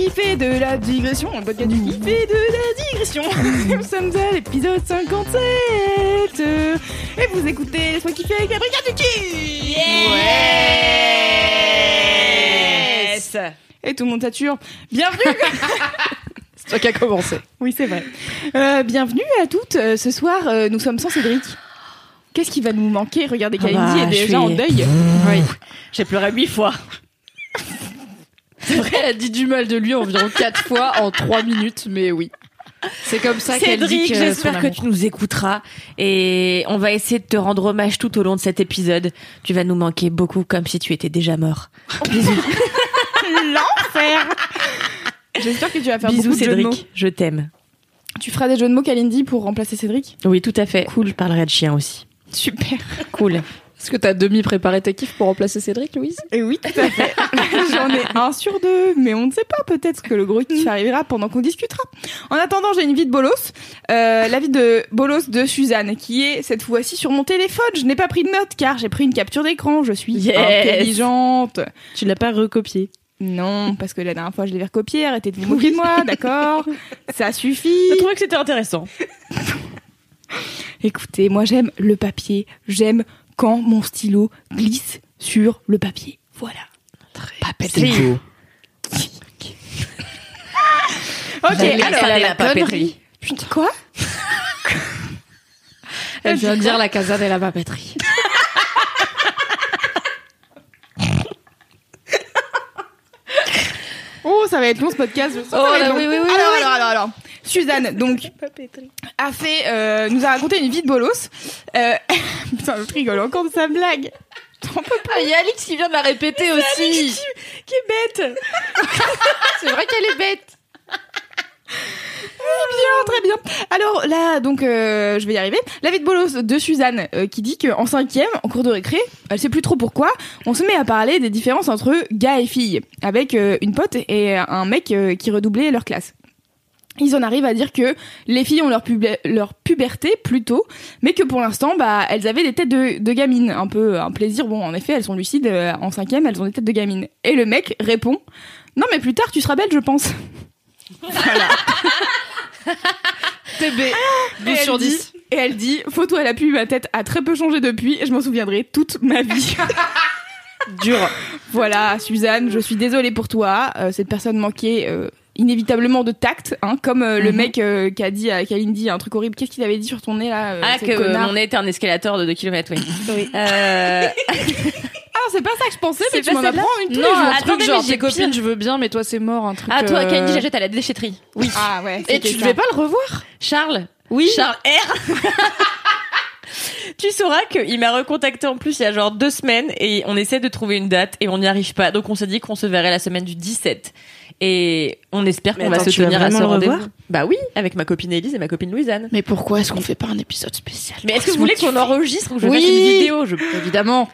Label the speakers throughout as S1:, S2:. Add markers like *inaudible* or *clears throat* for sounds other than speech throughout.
S1: du kiffé de la digression, le podcast du kiffé de la digression. Nous sommes à l'épisode 57 et vous écoutez Laisse-moi kiffer avec la brigade du kiff. Yes Et tout le monde sature. Bienvenue. *laughs*
S2: C'est toi qui as commencé.
S1: oui, c'est vrai. Euh, bienvenue à toutes. Euh, Ce soir, euh, nous sommes sans Cédric. Qu'est-ce qui va nous manquer? Regardez,
S3: Ah
S1: Kalindi
S3: bah,
S1: est déjà
S3: suis-
S1: en deuil.
S3: Oui. J'ai pleuré huit fois.
S2: C'est vrai, elle a dit du mal de lui environ *laughs* 4 fois en 3 minutes, mais oui. C'est comme ça qu'elle dit
S3: Cédric,
S2: que
S3: j'espère que
S2: amour.
S3: tu nous écouteras et on va essayer de te rendre hommage tout au long de cet épisode. Tu vas nous manquer beaucoup comme si tu étais déjà mort. *laughs*
S1: L'enfer. J'espère que tu vas faire
S3: Bisous
S1: beaucoup de jeux de mots.
S3: Cédric, je t'aime.
S1: Tu feras des jeux de mots, Kalindi, pour remplacer Cédric?
S3: Oui, tout à fait. Cool. Je parlerai de chien aussi.
S1: Super.
S3: Cool.
S2: Est-ce que t'as demi-préparé tes kiffs pour remplacer Cédric, Louise?
S1: Et oui, tout à fait. *laughs* J'en ai un sur deux, mais on ne sait pas. Peut-être que le gros kiff arrivera pendant qu'on discutera. En attendant, j'ai une vie de bolos. Euh, la vie de bolos de Suzanne, qui est cette fois-ci sur mon téléphone. Je n'ai pas pris de notes car j'ai pris une capture d'écran. Je suis
S3: Yes.
S1: intelligente.
S3: Tu l'as pas recopié?
S1: Non, parce que la dernière fois, je l'avais recopié. Arrêtez de vous moquer de moi, d'accord? Ça suffit.
S3: Je trouvais que c'était intéressant. *laughs*
S1: Écoutez, moi j'aime le papier. J'aime quand mon stylo glisse sur le papier. Voilà.
S3: Papeterie.
S1: Ok,
S3: J'allais
S1: alors,
S3: installer la papeterie.
S1: Putain, quoi *laughs*
S2: Elle vient de dire la casa de la papeterie. *laughs*
S1: Oh, ça va être long ce podcast. Je sens que ça
S3: Oh
S1: va être
S3: là,
S1: long.
S3: oui, oui, oui,
S1: alors,
S3: oui.
S1: alors, alors, alors. Suzanne, donc, *laughs* a fait, euh, nous a raconté une vie de bolos. Euh, *laughs* putain, je rigole encore de sa blague. J'en peux pas.
S2: Ah, il y a Alix qui vient de la répéter aussi.
S1: Qui est bête. *laughs*
S2: C'est vrai qu'elle est bête.
S1: Bien, très bien. Alors là, donc, euh, je vais y arriver. La vie de bolos de Suzanne, euh, qui dit qu'en cinquième, en cours de récré, elle sait plus trop pourquoi, on se met à parler des différences entre gars et filles, avec euh, une pote et un mec euh, qui redoublait leur classe. Ils en arrivent à dire que les filles ont leur, pub- leur puberté plus tôt, mais que pour l'instant, bah, elles avaient des têtes de, de gamines. Un peu un plaisir. Bon, en effet, elles sont lucides. euh, en cinquième, elles ont des têtes de gamines. Et le mec répond Non, mais plus tard, tu seras belle, je pense. *laughs*
S2: TB.
S1: Et
S2: 12 sur
S1: elle dit-
S2: 10.
S1: Et elle dit Photo à la pub, ma tête a très peu changé depuis et je m'en souviendrai toute ma vie.
S3: Dur.
S1: voilà, Suzanne, je suis désolée pour toi. Euh, cette personne manquait euh, inévitablement de tact, hein, comme euh, le
S3: Mhm.
S1: mec euh, qui a dit à Kalindi un truc horrible. Qu'est-ce qu'il avait dit sur ton nez là euh,
S3: Ah, que mon nez était un escalator de 2 km, *laughs* oui. Euh, *laughs*
S1: Ah, c'est pas ça que je pensais, mais tu
S3: pas
S1: m'en apprends une tous
S2: Non,
S1: les jours.
S2: un
S3: Attendez,
S2: genre
S3: j'ai
S2: tes copines, je veux bien, mais toi c'est mort, un truc.
S3: Ah, toi, Candy, j'achète à la déchetterie. Oui.
S1: Ah ouais.
S2: Et tu
S1: ça.
S2: devais pas le revoir?
S3: Charles Oui. Charles R. *laughs* tu sauras qu'il m'a recontacté en plus il y a genre deux semaines et on essaie de trouver une date et on n'y arrive pas. Donc on s'est dit qu'on se verrait la semaine du 17. Et on espère qu'on va se tenir à ce rendez-vous.
S4: revoir?
S3: Bah oui, avec ma copine Elise et ma copine Louisanne.
S2: Mais pourquoi est-ce qu'on fait pas un épisode spécial?
S3: Mais est-ce que vous voulez qu'on enregistre ou que je
S2: Oui.
S3: fasse une vidéo? Je...
S2: Évidemment.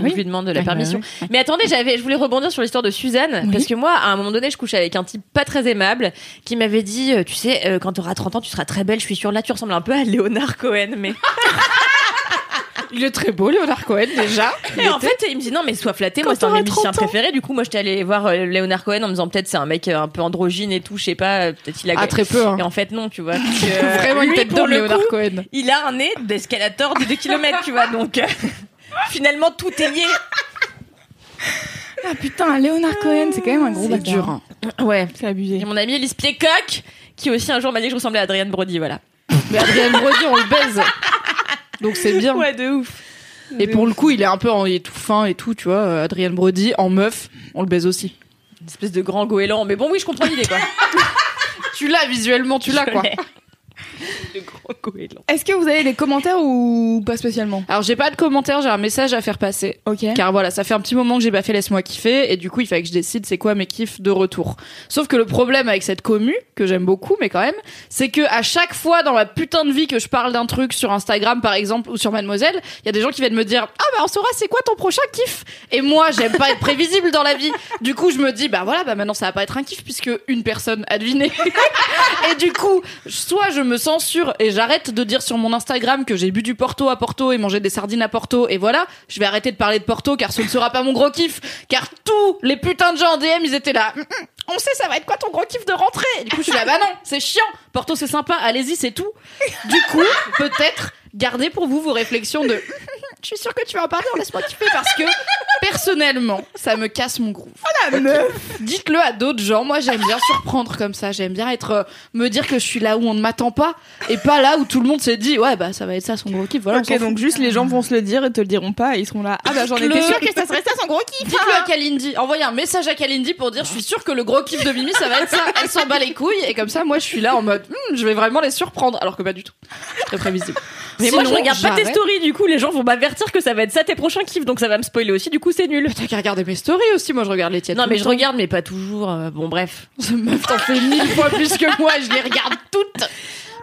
S3: Que Je lui demande de la permission. Mais attendez, j'avais, je voulais rebondir sur l'histoire de Suzanne
S1: Oui.
S3: parce que moi, à un moment donné, je couchais avec un type pas très aimable qui m'avait dit, euh, tu sais, euh, quand t'auras 30 ans, tu seras très belle. Je suis sûre. Là, tu ressembles un peu à Léonard Cohen, mais *laughs*
S2: Il est très beau, Léonard Cohen, déjà.
S3: Et en fait, il me dit non, mais sois flatté. Moi, c'est un de mes musiciens
S1: 30 ans.
S3: préférés. Du coup, moi, j'étais allée voir euh, Léonard Cohen en me disant peut-être c'est un mec euh, un peu androgyne et tout. Je sais pas. euh, Peut-être il a.
S2: Ah, très peu, hein.
S3: Et en fait, non, tu vois. *laughs* parce que, euh,
S2: Vraiment une
S3: lui,
S2: tête
S3: pour
S2: d'homme,
S3: le
S2: Léonard
S3: coup,
S2: Cohen.
S3: Il a un nez d'escalator de 2 km, tu vois. Donc, euh, finalement, tout est lié.
S1: Ah putain, Léonard Cohen, c'est quand même un gros
S2: C'est
S1: bâtard.
S2: dur. hein.
S3: Ouais.
S1: C'est abusé.
S3: Et mon ami Elise Piecock, qui aussi un jour m'a dit que je ressemblais à Adrienne Brody, voilà.
S2: Mais Adrien Brody, on le baise. Donc c'est bien. *laughs*
S3: Ouais, de ouf.
S2: Et pour le coup, il est un peu en, il est tout fin et tout, tu vois. euh, Adrien Brody en meuf, on le baise aussi.
S3: Une espèce de grand goéland. Mais bon, oui, je comprends l'idée, quoi. *laughs*
S2: Tu l'as visuellement, tu l'as quoi. *laughs*
S3: Le grand goéland.
S1: Est-ce que vous avez des commentaires ou pas spécialement?
S2: Alors j'ai pas de commentaires, j'ai un message à faire passer.
S1: Ok.
S2: Car voilà, ça fait un petit moment que j'ai pas fait laisse-moi kiffer et du coup il fallait que je décide c'est quoi mes kiffs de retour. Sauf que le problème avec cette commu que j'aime beaucoup mais quand même, c'est que à chaque fois dans ma putain de vie que je parle d'un truc sur Instagram par exemple ou sur Mademoiselle, il y a des gens qui viennent me dire "Ah bah on saura c'est quoi ton prochain kiff." Et moi, j'aime pas être prévisible dans la vie. Du coup, je me dis bah voilà, bah maintenant ça va pas être un kiff puisque une personne a deviné. *laughs* et du coup, soit je me censure et j'arrête de dire sur mon Instagram que j'ai bu du Porto à Porto et mangé des sardines à Porto et voilà, je vais arrêter de parler de Porto car ce ne sera pas mon gros kiff car tous les putains de gens en DM ils étaient là. Hum, hum, On sait ça va être quoi ton gros kiff de rentrée? Du coup, je suis là bah non, c'est chiant. Porto c'est sympa, allez-y, c'est tout. Du coup, peut-être gardez pour vous vos réflexions de je suis sûre que tu vas en parler, laisse-moi kiffer parce que personnellement, ça me casse mon groove. Dites-le à d'autres gens. Moi, j'aime bien surprendre comme ça. J'aime bien être, euh, me dire que je suis là où on ne m'attend pas et pas là où tout le monde s'est dit, ouais, bah, ça va être ça son gros kiff. Voilà,
S1: Ok, donc juste les gens vont se le dire et te le diront pas et ils seront là. Ah bah j'en
S2: Dites-le.
S1: étais sûre que ça serait ça son gros kiff.
S2: Dites-le à Kalindi. Envoyez un message à Kalindi pour dire, je suis sûre que le gros kiff de Mimi, ça va être ça. Elle s'en bat les couilles et comme ça, moi, je suis là en mode, Hmm, je vais vraiment les surprendre. Alors que pas du tout. Très prévisible.
S3: Mais moi, je
S2: Sinon,
S3: regarde pas tes stories, du coup, les gens vont m'avertir que ça va être ça tes prochains kiffs, donc ça va me spoiler aussi, du coup, c'est nul.
S2: T'as qu'à regarder mes stories aussi. Moi, je regarde les tiennes.
S3: Non, mais je regarde, mais pas toujours. euh, bon, bref. *laughs*
S2: Ce meuf t'en fait mille fois plus que moi, je les regarde toutes.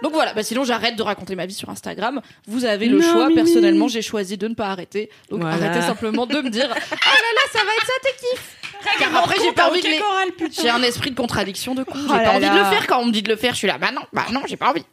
S2: Donc voilà, bah sinon j'arrête de raconter ma vie sur Instagram. Vous avez le
S3: Non,
S2: choix.
S3: Mimi.
S2: Personnellement, j'ai choisi de ne pas arrêter. Donc
S3: Voilà.
S2: arrêtez simplement de me dire *laughs* Ah là là, ça va être ça tes kiffs. Car après j'ai pas envie de les... J'ai un esprit de contradiction de coup. J'ai
S1: Oh
S2: pas
S1: là
S2: envie de
S1: là.
S2: le faire quand on me dit de le faire. Je suis là, bah non, bah non, j'ai pas envie.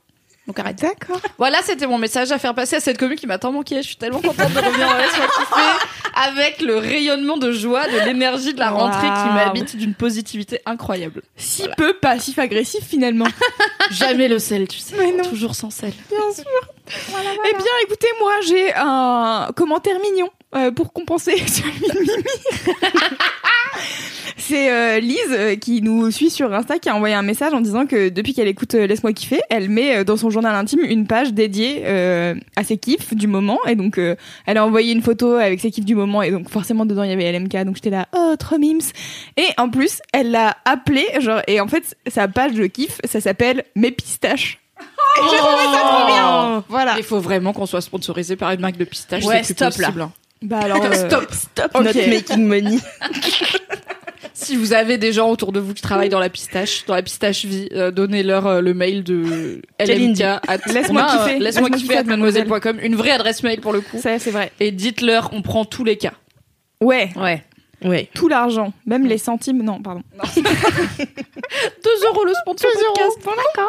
S2: Donc arrête.
S1: D'accord.
S2: Voilà, c'était mon message à faire passer à cette commune qui m'a tant manqué. Je suis tellement contente de revenir kiffer avec le rayonnement de joie, de l'énergie de la rentrée qui m'habite d'une positivité incroyable.
S1: Si peu passif-agressif finalement. *laughs*
S2: Jamais le sel, tu sais.
S1: Mais non.
S2: Toujours sans sel.
S1: Bien sûr. Eh bien, écoutez, moi, j'ai un commentaire mignon euh, pour compenser *laughs* celui de Mimi. C'est euh, Lise euh, qui nous suit sur Insta qui a envoyé un message en disant que depuis qu'elle écoute euh, Laisse-moi kiffer, elle met dans son journal intime une page dédiée euh, à ses kiffs du moment et donc euh, elle a envoyé une photo avec ses kiffs du moment et donc forcément dedans il y avait LMK donc j'étais là oh trop mimes et en plus elle l'a appelé genre et en fait sa page de kiff ça s'appelle mes pistaches. Et j'ai trouvé ça trop bien. Voilà.
S2: Il faut vraiment qu'on soit sponsorisé par une marque de pistache.
S3: Ouais,
S2: c'est plus
S3: stop, là.
S2: possible, hein.
S1: Bah alors euh,
S2: Stop.
S4: Stop
S1: Ok.
S4: notre making money. *laughs*
S2: Si vous avez des gens autour de vous qui travaillent dans la pistache, dans la pistache vie, euh, donnez-leur euh, le mail de. LMK.
S1: Laisse-moi kiffer.
S2: Laisse-moi kiffer mademoiselle.com. Une vraie adresse mail pour le coup.
S1: ça c'est vrai.
S2: Et dites-leur, on prend tous les cas.
S1: Ouais.
S3: Ouais.
S4: Ouais.
S1: tout l'argent, même les centimes. Non, pardon.
S2: 2 *laughs* euros le sponsor podcast.
S1: Euh,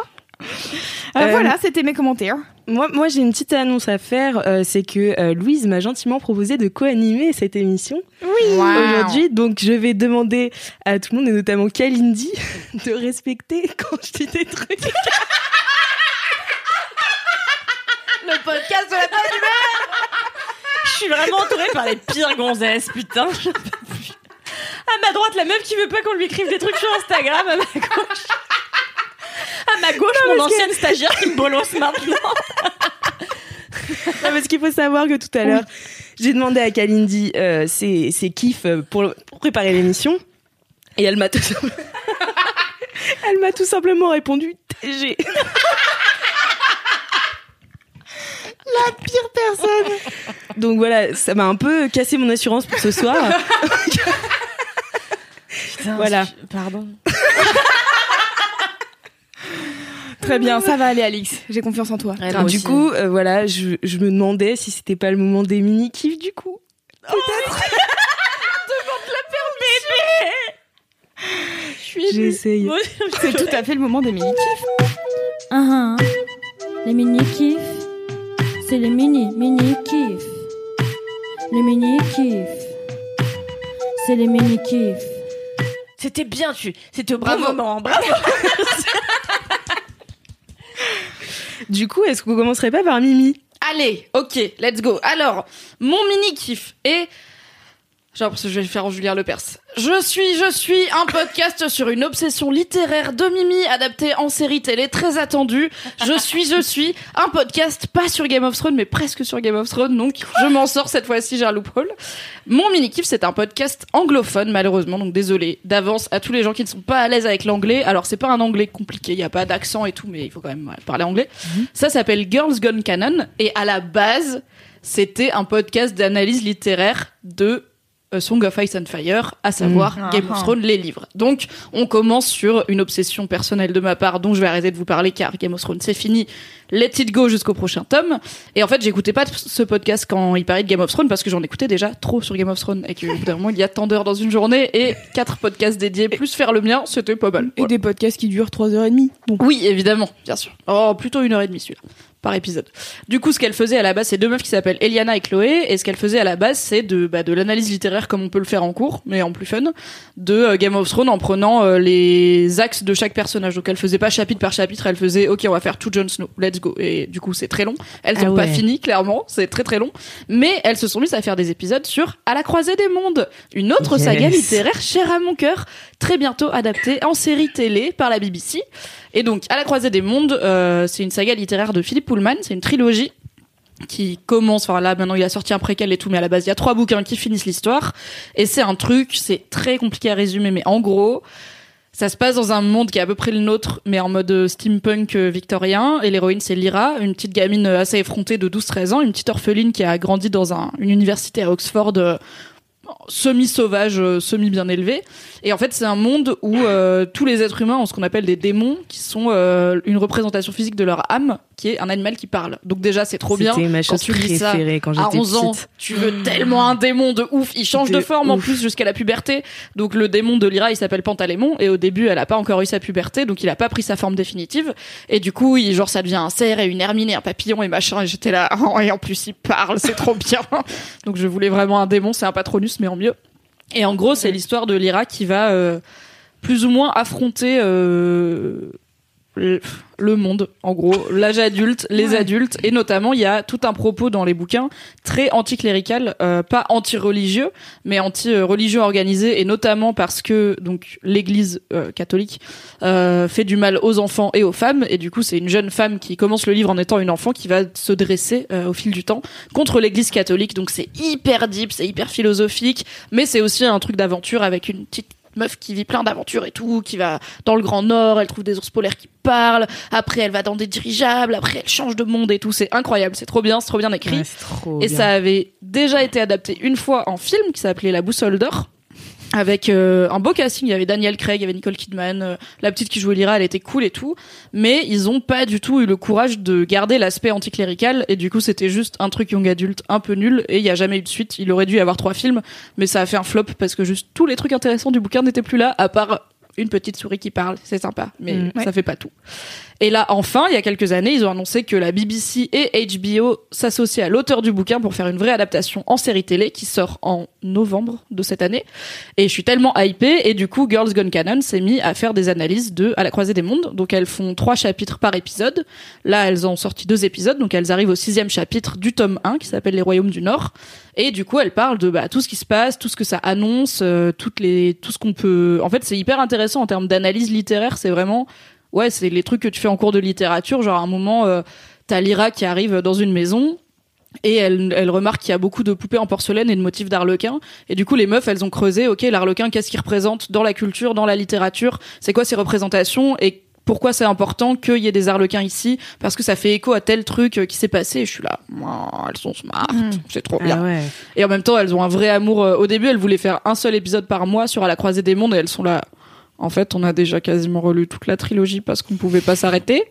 S4: Euh,
S1: voilà, c'était mes commentaires.
S4: Moi, moi j'ai une petite annonce à faire. euh, c'est que euh, Louise m'a gentiment proposé de co-animer cette émission aujourd'hui. Donc, je vais demander à tout le monde, et notamment Kalindi, *laughs* de respecter *laughs* quand je dis des trucs.
S2: Le podcast de la bonne humeur.
S3: Je suis vraiment entourée par les pires gonzesses, putain. À ma droite, la meuf qui veut pas qu'on lui écrive des trucs sur Instagram. À ma gauche, à ma gauche mon ancienne stagiaire qui me bolosse maintenant.
S4: Non, parce qu'il faut savoir que tout à l'heure, j'ai demandé à Kalindi euh, ses, ses kiffs euh, pour, pour préparer l'émission. Et elle m'a tout, *laughs* elle m'a tout simplement répondu TG. La pire personne. Donc voilà, ça m'a un peu cassé mon assurance pour ce soir. *laughs* Voilà.
S3: Pardon. *laughs*
S1: Très bien, ça va aller, Alix. J'ai confiance en toi.
S4: Alors, du coup, euh, voilà, je, je me demandais si c'était pas le moment des mini kiffs du coup. *laughs* J'essaye.
S1: C'est tout à fait le moment des mini kiffs.
S5: Ah, ah. Les mini kiffs, c'est les mini mini kiffs. Les mini kiffs, c'est les mini kiffs.
S3: C'était bien, tu. C'était au bon
S2: Bravo.
S3: moment. Bravo. *laughs*
S4: Du coup, est-ce qu'on commencerait pas par Mimi?
S2: Allez, ok, let's go. Alors, mon mini kiff est J'ai l'impression que je vais le faire en Julien Lepers. Je suis, je suis un podcast sur une obsession littéraire de Mimi adapté en série télé très attendue. Je suis, je suis un podcast pas sur Game of Thrones mais presque sur Game of Thrones donc je m'en sors cette fois-ci j'ai un loophole. Mon mini kiff c'est un podcast anglophone malheureusement donc désolé d'avance à tous les gens qui ne sont pas à l'aise avec l'anglais. Alors c'est pas un anglais compliqué, il y a pas d'accent et tout mais il faut quand même parler anglais. Ça s'appelle Girls Gone Canon et à la base c'était un podcast d'analyse littéraire de Song of Ice and Fire, à savoir
S1: Mmh.
S2: Game
S1: Ah,
S2: of
S1: ah.
S2: Thrones, les livres. Donc, on commence sur une obsession personnelle de ma part dont je vais arrêter de vous parler car Game of Thrones c'est fini. Let it go jusqu'au prochain tome. Et en fait, j'écoutais pas ce podcast quand il parlait de Game of Thrones parce que j'en écoutais déjà trop sur Game of Thrones et qu'au bout d'un moment, il y a tant d'heures dans une journée et quatre podcasts dédiés plus faire le mien, c'était pas mal.
S1: Et des podcasts qui durent 3h30. Donc,
S2: Oui, évidemment, bien sûr. Oh, plutôt une heure et demie celui-là par épisode. Du coup, ce qu'elle faisait à la base, c'est deux meufs qui s'appellent Eliana et Chloé, et ce qu'elle faisait à la base, c'est de bah, de l'analyse littéraire comme on peut le faire en cours, mais en plus fun, de euh, Game of Thrones en prenant euh, les axes de chaque personnage. Donc elle faisait pas chapitre par chapitre, elle faisait OK, on va faire tout Jon Snow, let's go. Et du coup, c'est très long. Elles
S4: Ah
S2: ont pas fini clairement, c'est très très long, mais elles se sont mises à faire des épisodes sur À la croisée des mondes, une autre
S4: Yes.
S2: saga littéraire chère à mon cœur, très bientôt adaptée en série télé par la BBC. Et donc, À la croisée des mondes, euh, c'est une saga littéraire de Philippe Pullman, c'est une trilogie qui commence, enfin là maintenant il a sorti un préquel et tout, mais à la base il y a trois bouquins qui finissent l'histoire. Et c'est un truc, c'est très compliqué à résumer, mais en gros, ça se passe dans un monde qui est à peu près le nôtre, mais en mode euh, steampunk euh, victorien. Et l'héroïne, c'est Lyra, une petite gamine euh, assez effrontée de 12-13 ans, une petite orpheline qui a grandi dans un, une université à Oxford semi-sauvage, euh, semi-bien élevé. Et en fait, c'est un monde où euh, tous les êtres humains ont ce qu'on appelle des démons, qui sont euh, une représentation physique de leur âme, qui est un animal qui parle. Donc déjà, c'est trop bien.
S4: Ma
S2: Quand tu lis ça
S4: quand
S2: à
S4: j'étais
S2: 11 ans,
S4: petite.
S2: tu veux tellement un démon de ouf. Il change de,
S4: De
S2: forme en plus jusqu'à la puberté. Donc le démon de Lyra, il s'appelle Pantalémon. Et au début, elle a pas encore eu sa puberté, donc il a pas pris sa forme définitive. Et du coup, il, genre, ça devient un cerf et une hermine et un papillon et machin. Et j'étais là, oh, *laughs* et en plus, il parle, c'est trop bien. *laughs* donc je voulais vraiment un démon, c'est un patronus, mais en mieux. Et en gros, c'est l'histoire de Lyra qui va euh, plus ou moins affronter euh, le monde, en gros, l'âge adulte, les adultes, et notamment il y a tout un propos dans les bouquins très anticlérical, euh, pas anti-religieux, mais anti-religieux organisé, et notamment parce que donc l'Église euh, catholique euh, fait du mal aux enfants et aux femmes, et du coup c'est une jeune femme qui commence le livre en étant une enfant qui va se dresser euh, au fil du temps contre l'Église catholique, donc c'est hyper deep, c'est hyper philosophique, mais c'est aussi un truc d'aventure avec une petite meuf qui vit plein d'aventures et tout, qui va dans le Grand Nord, elle trouve des ours polaires qui parlent, après elle va dans des dirigeables, après elle change de monde et tout, c'est incroyable, c'est trop bien, c'est trop bien écrit.
S4: Ouais, trop
S2: Et
S4: bien.
S2: ça avait déjà été adapté une fois en film qui s'appelait La Boussole d'Or. Avec euh, un beau casting, il y avait Daniel Craig, il y avait Nicole Kidman, euh, la petite qui jouait Lyra, elle était cool et tout, mais ils ont pas du tout eu le courage de garder l'aspect anticlérical. Et du coup c'était juste un truc young adulte un peu nul. Et il y a jamais eu de suite. Il aurait dû y avoir trois films, mais ça a fait un flop parce que juste tous les trucs intéressants du bouquin n'étaient plus là à part une petite souris qui parle, c'est sympa, mais
S4: Mm.
S2: ça fait pas tout. Et là, enfin, il y a quelques années, ils ont annoncé que la BBC et HBO s'associaient à l'auteur du bouquin pour faire une vraie adaptation en série télé qui sort en novembre de cette année. Et je suis tellement hypée. Et du coup, Girls Gone Canon s'est mis à faire des analyses de À la croisée des mondes. Donc elles font trois chapitres par épisode. Là, elles ont sorti deux épisodes. Donc elles arrivent au sixième chapitre du tome 1 qui s'appelle Les Royaumes du Nord. Et du coup, elles parlent de bah, tout ce qui se passe, tout ce que ça annonce, euh, toutes les, tout ce qu'on peut. En fait, c'est hyper intéressant en termes d'analyse littéraire. C'est vraiment ouais, c'est les trucs que tu fais en cours de littérature. Genre, à un moment, euh, t'as Lyra qui arrive dans une maison. Et elle, elle remarque qu'il y a beaucoup de poupées en porcelaine et de motifs d'arlequin. Et du coup, les meufs, elles ont creusé, ok, l'arlequin, qu'est-ce qu'il représente dans la culture, dans la littérature? C'est quoi ses représentations? Et pourquoi c'est important qu'il y ait des arlequins ici? Parce que ça fait écho à tel truc euh, qui s'est passé. Et je suis là, elles sont smart, c'est trop bien.
S4: Ah ouais.
S2: Et en même temps, elles ont un vrai amour. euh, Au début, elles voulaient faire un seul épisode par mois sur À la croisée des mondes et elles sont là. En fait, on a déjà quasiment relu toute la trilogie parce qu'on pouvait pas s'arrêter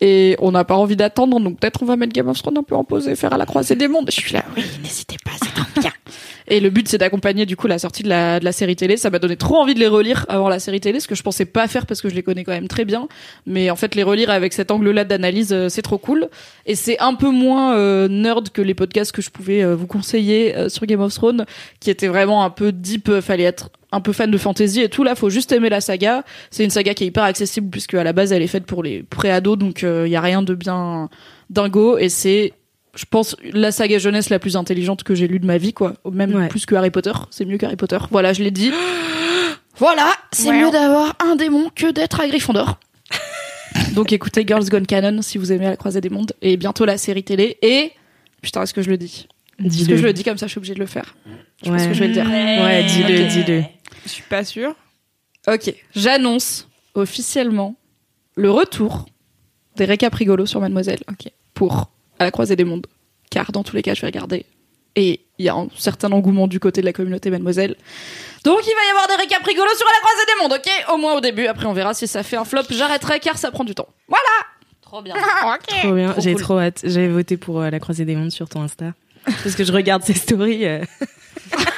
S2: et on n'a pas envie d'attendre. Donc peut-être on va mettre Game of Thrones un peu en pause et faire À la croisée des mondes. Je suis là, oui, n'hésitez pas, c'est trop bien. *laughs* Et le but, c'est d'accompagner du coup la sortie de la, de la série télé. Ça m'a donné trop envie de les relire avant la série télé, ce que je pensais pas faire parce que je les connais quand même très bien. Mais en fait, les relire avec cet angle-là d'analyse, euh, c'est trop cool. Et c'est un peu moins euh, nerd que les podcasts que je pouvais euh, vous conseiller sur Game of Thrones, qui étaient vraiment un peu deep. fallait être un peu fan de fantasy et tout. Là, faut juste aimer la saga. C'est une saga qui est hyper accessible puisque à la base, elle est faite pour les pré-ados, donc il y a rien de bien dingo et c'est je pense la saga jeunesse la plus intelligente que j'ai lue de ma vie, quoi. Même
S4: Ouais.
S2: plus que Harry Potter. C'est mieux qu'Harry Potter. Voilà, je l'ai dit. *gasps* voilà, c'est mieux d'avoir un démon que d'être à Gryffondor. *laughs* Donc écoutez Girls Gone Canon si vous aimez La Croisée des Mondes et bientôt la série télé et putain est-ce que je le dis? Est-ce que je le dis comme ça je suis obligée de le faire Je pense que je vais le dire.
S4: Ouais, dis-le, dis-le.
S1: Je suis pas sûre.
S2: Ok, j'annonce officiellement le retour des récaps rigolos sur Mademoiselle. Ok. Pour à la croisée des mondes. Car dans tous les cas, je vais regarder. Et il y a un certain engouement du côté de la communauté Mademoiselle. Donc il va y avoir des récaps rigolos sur à la croisée des mondes, ok Au moins au début, après on verra si ça fait un flop. J'arrêterai car ça prend du temps. Voilà
S3: Trop bien. *laughs*
S4: Trop bien, j'ai
S3: cool.
S4: trop hâte. J'avais voté pour euh, la croisée des mondes sur ton Insta. Parce que je regarde ses stories. euh. *laughs*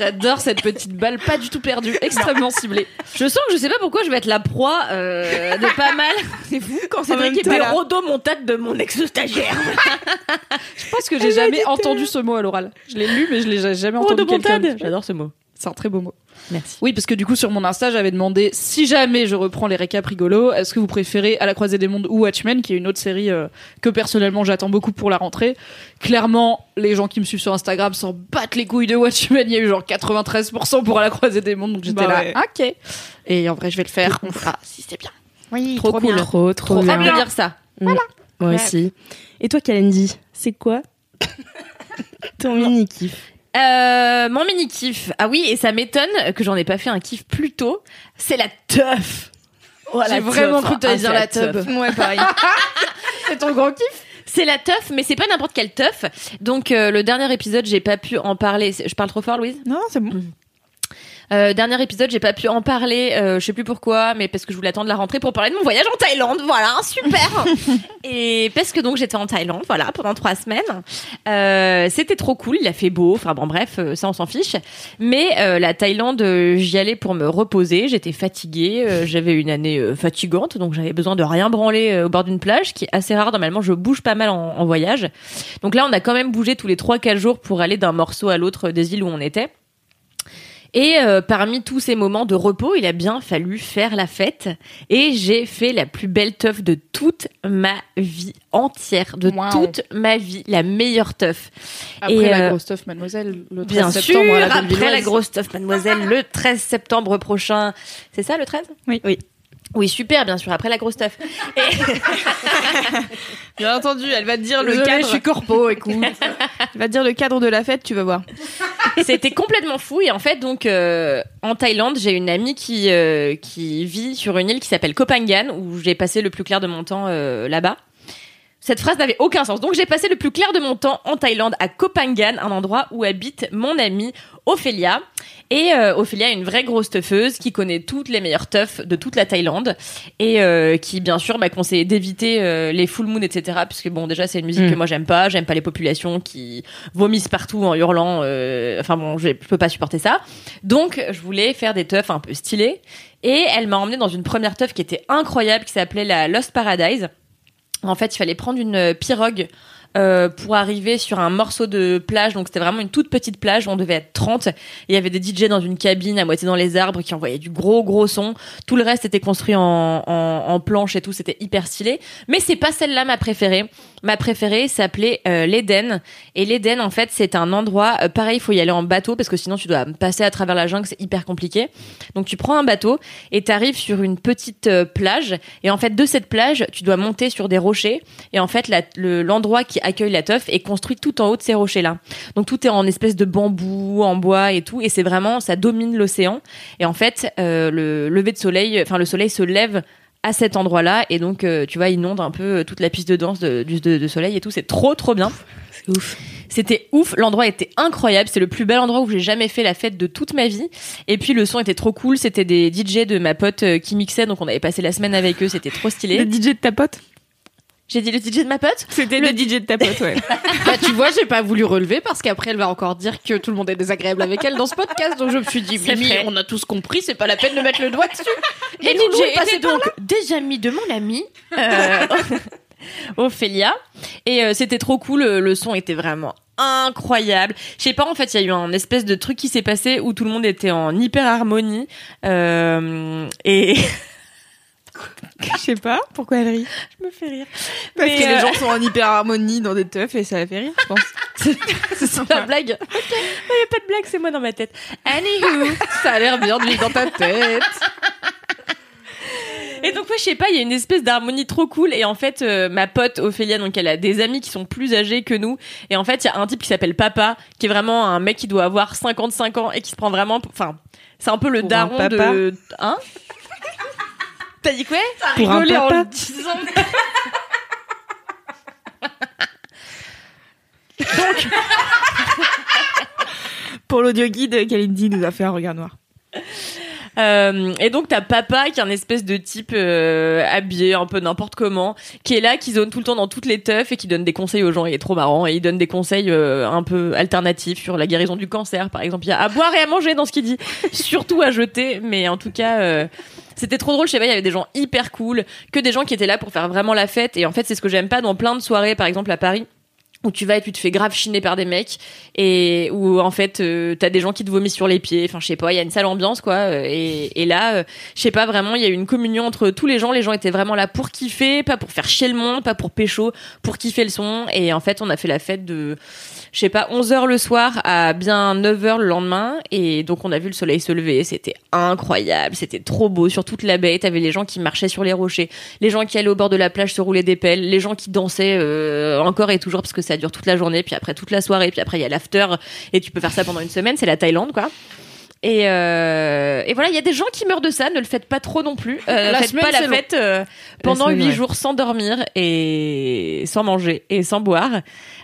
S2: J'adore cette petite balle, pas du tout perdue, extrêmement ciblée.
S3: Je sens que je sais pas pourquoi je vais être la proie euh, de pas mal. *laughs* C'est fou quand
S1: temps,
S3: était
S1: là.
S3: rodomontate de mon ex-stagiaire. *laughs*
S2: Je pense que j'ai jamais entendu ce mot à l'oral. Je l'ai lu, mais je l'ai jamais entendu dire.
S3: J'adore ce mot.
S2: C'est un très beau mot.
S3: Merci.
S2: Oui, parce que du coup, sur mon Insta, j'avais demandé si jamais je reprends les récaps rigolos, est-ce que vous préférez À la croisée des mondes ou Watchmen, qui est une autre série euh, que personnellement j'attends beaucoup pour la rentrée. Clairement, les gens qui me suivent sur Instagram s'en battent les couilles de Watchmen. Il y a eu genre 93% pour À la croisée des mondes, donc j'étais
S1: Bah
S2: là, ok. Et en vrai, je vais le faire. On fera si c'est bien.
S1: Oui,
S3: Trop cool.
S4: Trop, trop,
S3: Trop
S4: bien.
S3: de dire ça.
S4: Mm. Moi aussi. Et toi, Kalindi, c'est quoi *laughs* ton mini kiff
S3: Euh, mon mini kiff. Ah oui, et ça m'étonne que j'en ai pas fait un kiff plus tôt. C'est la teuf. Oh,
S2: J'ai
S3: la
S2: vraiment
S3: teuf,
S2: cru t'allais
S3: hein.
S2: dire
S3: Ah,
S2: la teub.
S1: Ouais, pareil. *laughs*
S2: C'est ton grand kiff
S3: C'est la teuf, mais c'est pas n'importe quelle teuf. Donc euh, le dernier épisode, j'ai pas pu en parler. Je parle trop fort, Louise?
S1: Non, c'est bon.
S3: Euh, dernier épisode, j'ai pas pu en parler, euh, je sais plus pourquoi, mais parce que je voulais attendre la rentrée pour parler de mon voyage en Thaïlande, voilà, *laughs* super. *laughs* et parce que donc j'étais en Thaïlande, voilà, pendant trois semaines. Euh, C'était trop cool, il a fait beau, enfin bon bref, euh, ça on s'en fiche. Mais euh, la Thaïlande, euh, j'y allais pour me reposer, j'étais fatiguée, euh, j'avais une année fatigante, donc j'avais besoin de rien branler au bord d'une plage, qui est assez rare normalement, je bouge pas mal en, en voyage. Donc là, on a quand même bougé tous les trois quatre jours pour aller d'un morceau à l'autre des îles où on était. Et euh, parmi tous ces moments de repos, il a bien fallu faire la fête. Et j'ai fait la plus belle teuf de toute ma vie entière, de
S2: Wow.
S3: toute ma vie, la meilleure teuf.
S2: Après
S3: Et,
S2: la
S3: euh,
S2: grosse stuff, mademoiselle, le 13
S3: Bien sûr,
S2: septembre à la
S3: après la grosse teuf, mademoiselle, le 13 septembre prochain. C'est ça le 13
S1: Oui.
S4: Oui.
S3: Oui, super, bien sûr, après la grosse teuf. Et... *laughs*
S1: Bien entendu, elle va te dire le cadre.
S2: je suis corpo, écoute.
S1: Elle va te dire le cadre de la fête, tu vas voir.
S3: C'était complètement fou et en fait donc euh, en Thaïlande j'ai une amie qui euh, qui vit sur une île qui s'appelle Koh Phangan où j'ai passé le plus clair de mon temps euh, là-bas. Cette phrase n'avait aucun sens. Donc j'ai passé le plus clair de mon temps en Thaïlande à Koh Phangan, un endroit où habite mon amie Ophélia. Et euh, Ophélia est une vraie grosse teufeuse qui connaît toutes les meilleures teufs de toute la Thaïlande et euh, qui bien sûr m'a conseillé d'éviter euh, les full moon etc. Puisque bon déjà c'est une musique
S4: Mm.
S3: que moi j'aime pas, j'aime pas les populations qui vomissent partout en hurlant. euh, enfin bon je, je peux pas supporter ça. Donc je voulais faire des teufs un peu stylés et elle m'a emmené dans une première teuf qui était incroyable qui s'appelait la Lost Paradise. En fait, il fallait prendre une euh, pirogue euh, pour arriver sur un morceau de plage. Donc, c'était vraiment une toute petite plage. On devait être 30. Et il y avait des DJ dans une cabine à moitié dans les arbres qui envoyaient du gros, gros son. Tout le reste était construit en, en, en planche et tout. C'était hyper stylé. Mais c'est pas celle-là ma préférée. Ma préférée s'appelait euh, l'Éden. Et l'Éden, en fait, c'est un endroit, euh, pareil, il faut y aller en bateau parce que sinon tu dois passer à travers la jungle, c'est hyper compliqué. Donc tu prends un bateau et t'arrives sur une petite euh, plage. Et en fait, de cette plage, tu dois monter sur des rochers. Et en fait, l'endroit qui accueille la teuf est construit tout en haut de ces rochers-là. Donc tout est en espèce de bambou, en bois et tout. Et c'est vraiment, ça domine l'océan. Et en fait, euh, le lever de soleil, enfin le soleil se lève à cet endroit-là. Et donc euh, tu vois inonde un peu euh, toute la piste de danse de, du- de, de soleil et tout. C'est trop trop bien.
S4: C'est ouf.
S3: c'était ouf. L'endroit était incroyable. C'est le plus bel endroit où j'ai jamais fait la fête de toute ma vie. Et puis le son était trop cool. C'était des DJ de ma pote qui mixaient donc on avait passé la semaine avec eux. C'était trop stylé.
S1: DJ de ta pote?
S3: J'ai dit le DJ de ma pote
S1: C'était le DJ de ta pote, ouais. *laughs*
S2: Bah, tu vois, j'ai pas voulu relever parce qu'après, elle va encore dire que tout le monde est désagréable avec elle dans ce podcast. Donc, je me suis dit,
S3: C'est
S2: Mimi, on a tous compris, c'est pas la peine de mettre le doigt dessus. *laughs* Loulou
S3: DJ
S2: est passé
S3: donc des amis de mon amie euh, *laughs* Ophélia et euh, c'était trop cool le, le son était vraiment incroyable je sais pas en fait il y a eu un espèce de truc qui s'est passé où tout le monde était en hyper harmonie euh, et
S1: Je sais pas pourquoi elle rit.
S3: Je me fais rire.
S1: Parce
S3: Mais,
S1: que
S3: euh,
S1: les gens sont en hyper harmonie dans des teufs et ça la fait rire, je pense. *laughs*
S2: C'est la blague.
S3: Il y a pas de blague, c'est moi dans ma tête. Anywho. *laughs*
S2: Ça a l'air bien de vivre dans ta tête.
S3: Et donc, ouais, je sais pas, il y a une espèce d'harmonie trop cool. Et en fait, euh, ma pote Ophélia, donc elle a des amis qui sont plus âgés que nous. Et en fait, il y a un type qui s'appelle Papa, qui est vraiment un mec qui doit avoir 55 ans et qui se prend vraiment. Enfin, c'est un peu le
S4: Pour un
S3: daron
S4: papa.
S3: de. Hein? T'as dit quoi
S4: Pour un
S2: Rigolé en le disant. *laughs* *laughs*
S1: Pour l'audio guide, Kalindi nous a fait un regard noir.
S3: Euh, et donc t'as papa qui est un espèce de type euh, habillé un peu n'importe comment, qui est là, qui zone tout le temps dans toutes les teufs et qui donne des conseils aux gens. Il est trop marrant et il donne des conseils euh, un peu alternatifs sur la guérison du cancer, par exemple. Il y a à boire et à manger dans ce qu'il dit, *laughs* surtout à jeter. Mais en tout cas, c'était trop drôle. Je sais pas, il y avait des gens hyper cool, que des gens qui étaient là pour faire vraiment la fête. Et en fait, c'est ce que j'aime pas dans plein de soirées, par exemple à Paris où tu vas et tu te fais grave chiner par des mecs et où en fait euh, t'as des gens qui te vomissent sur les pieds. Enfin je sais pas il y a une sale ambiance quoi euh, et, et là euh, je sais pas vraiment il y a eu une communion entre tous les gens. Les gens étaient vraiment là pour kiffer pas pour faire chier le monde pas pour pécho pour kiffer le son. Et en fait on a fait la fête de je sais pas 11 heures le soir à bien 9 heures le lendemain. Et donc on a vu le soleil se lever. C'était incroyable. C'était trop beau. Sur toute la baie t'avais les gens qui marchaient sur les rochers. Les gens qui allaient au bord de la plage se rouler des pelles. Les gens qui dansaient euh, encore et toujours parce que ça dure toute la journée puis après toute la soirée puis après il y a l'after. Et tu peux faire ça pendant une semaine. C'est la Thaïlande quoi et, euh, et voilà, il y a des gens qui meurent de ça. Ne le faites pas trop non plus. Euh,
S2: La
S3: faites
S2: semaine,
S3: pas la fête euh, pendant huit
S4: ouais.
S3: jours sans dormir et sans manger et sans boire.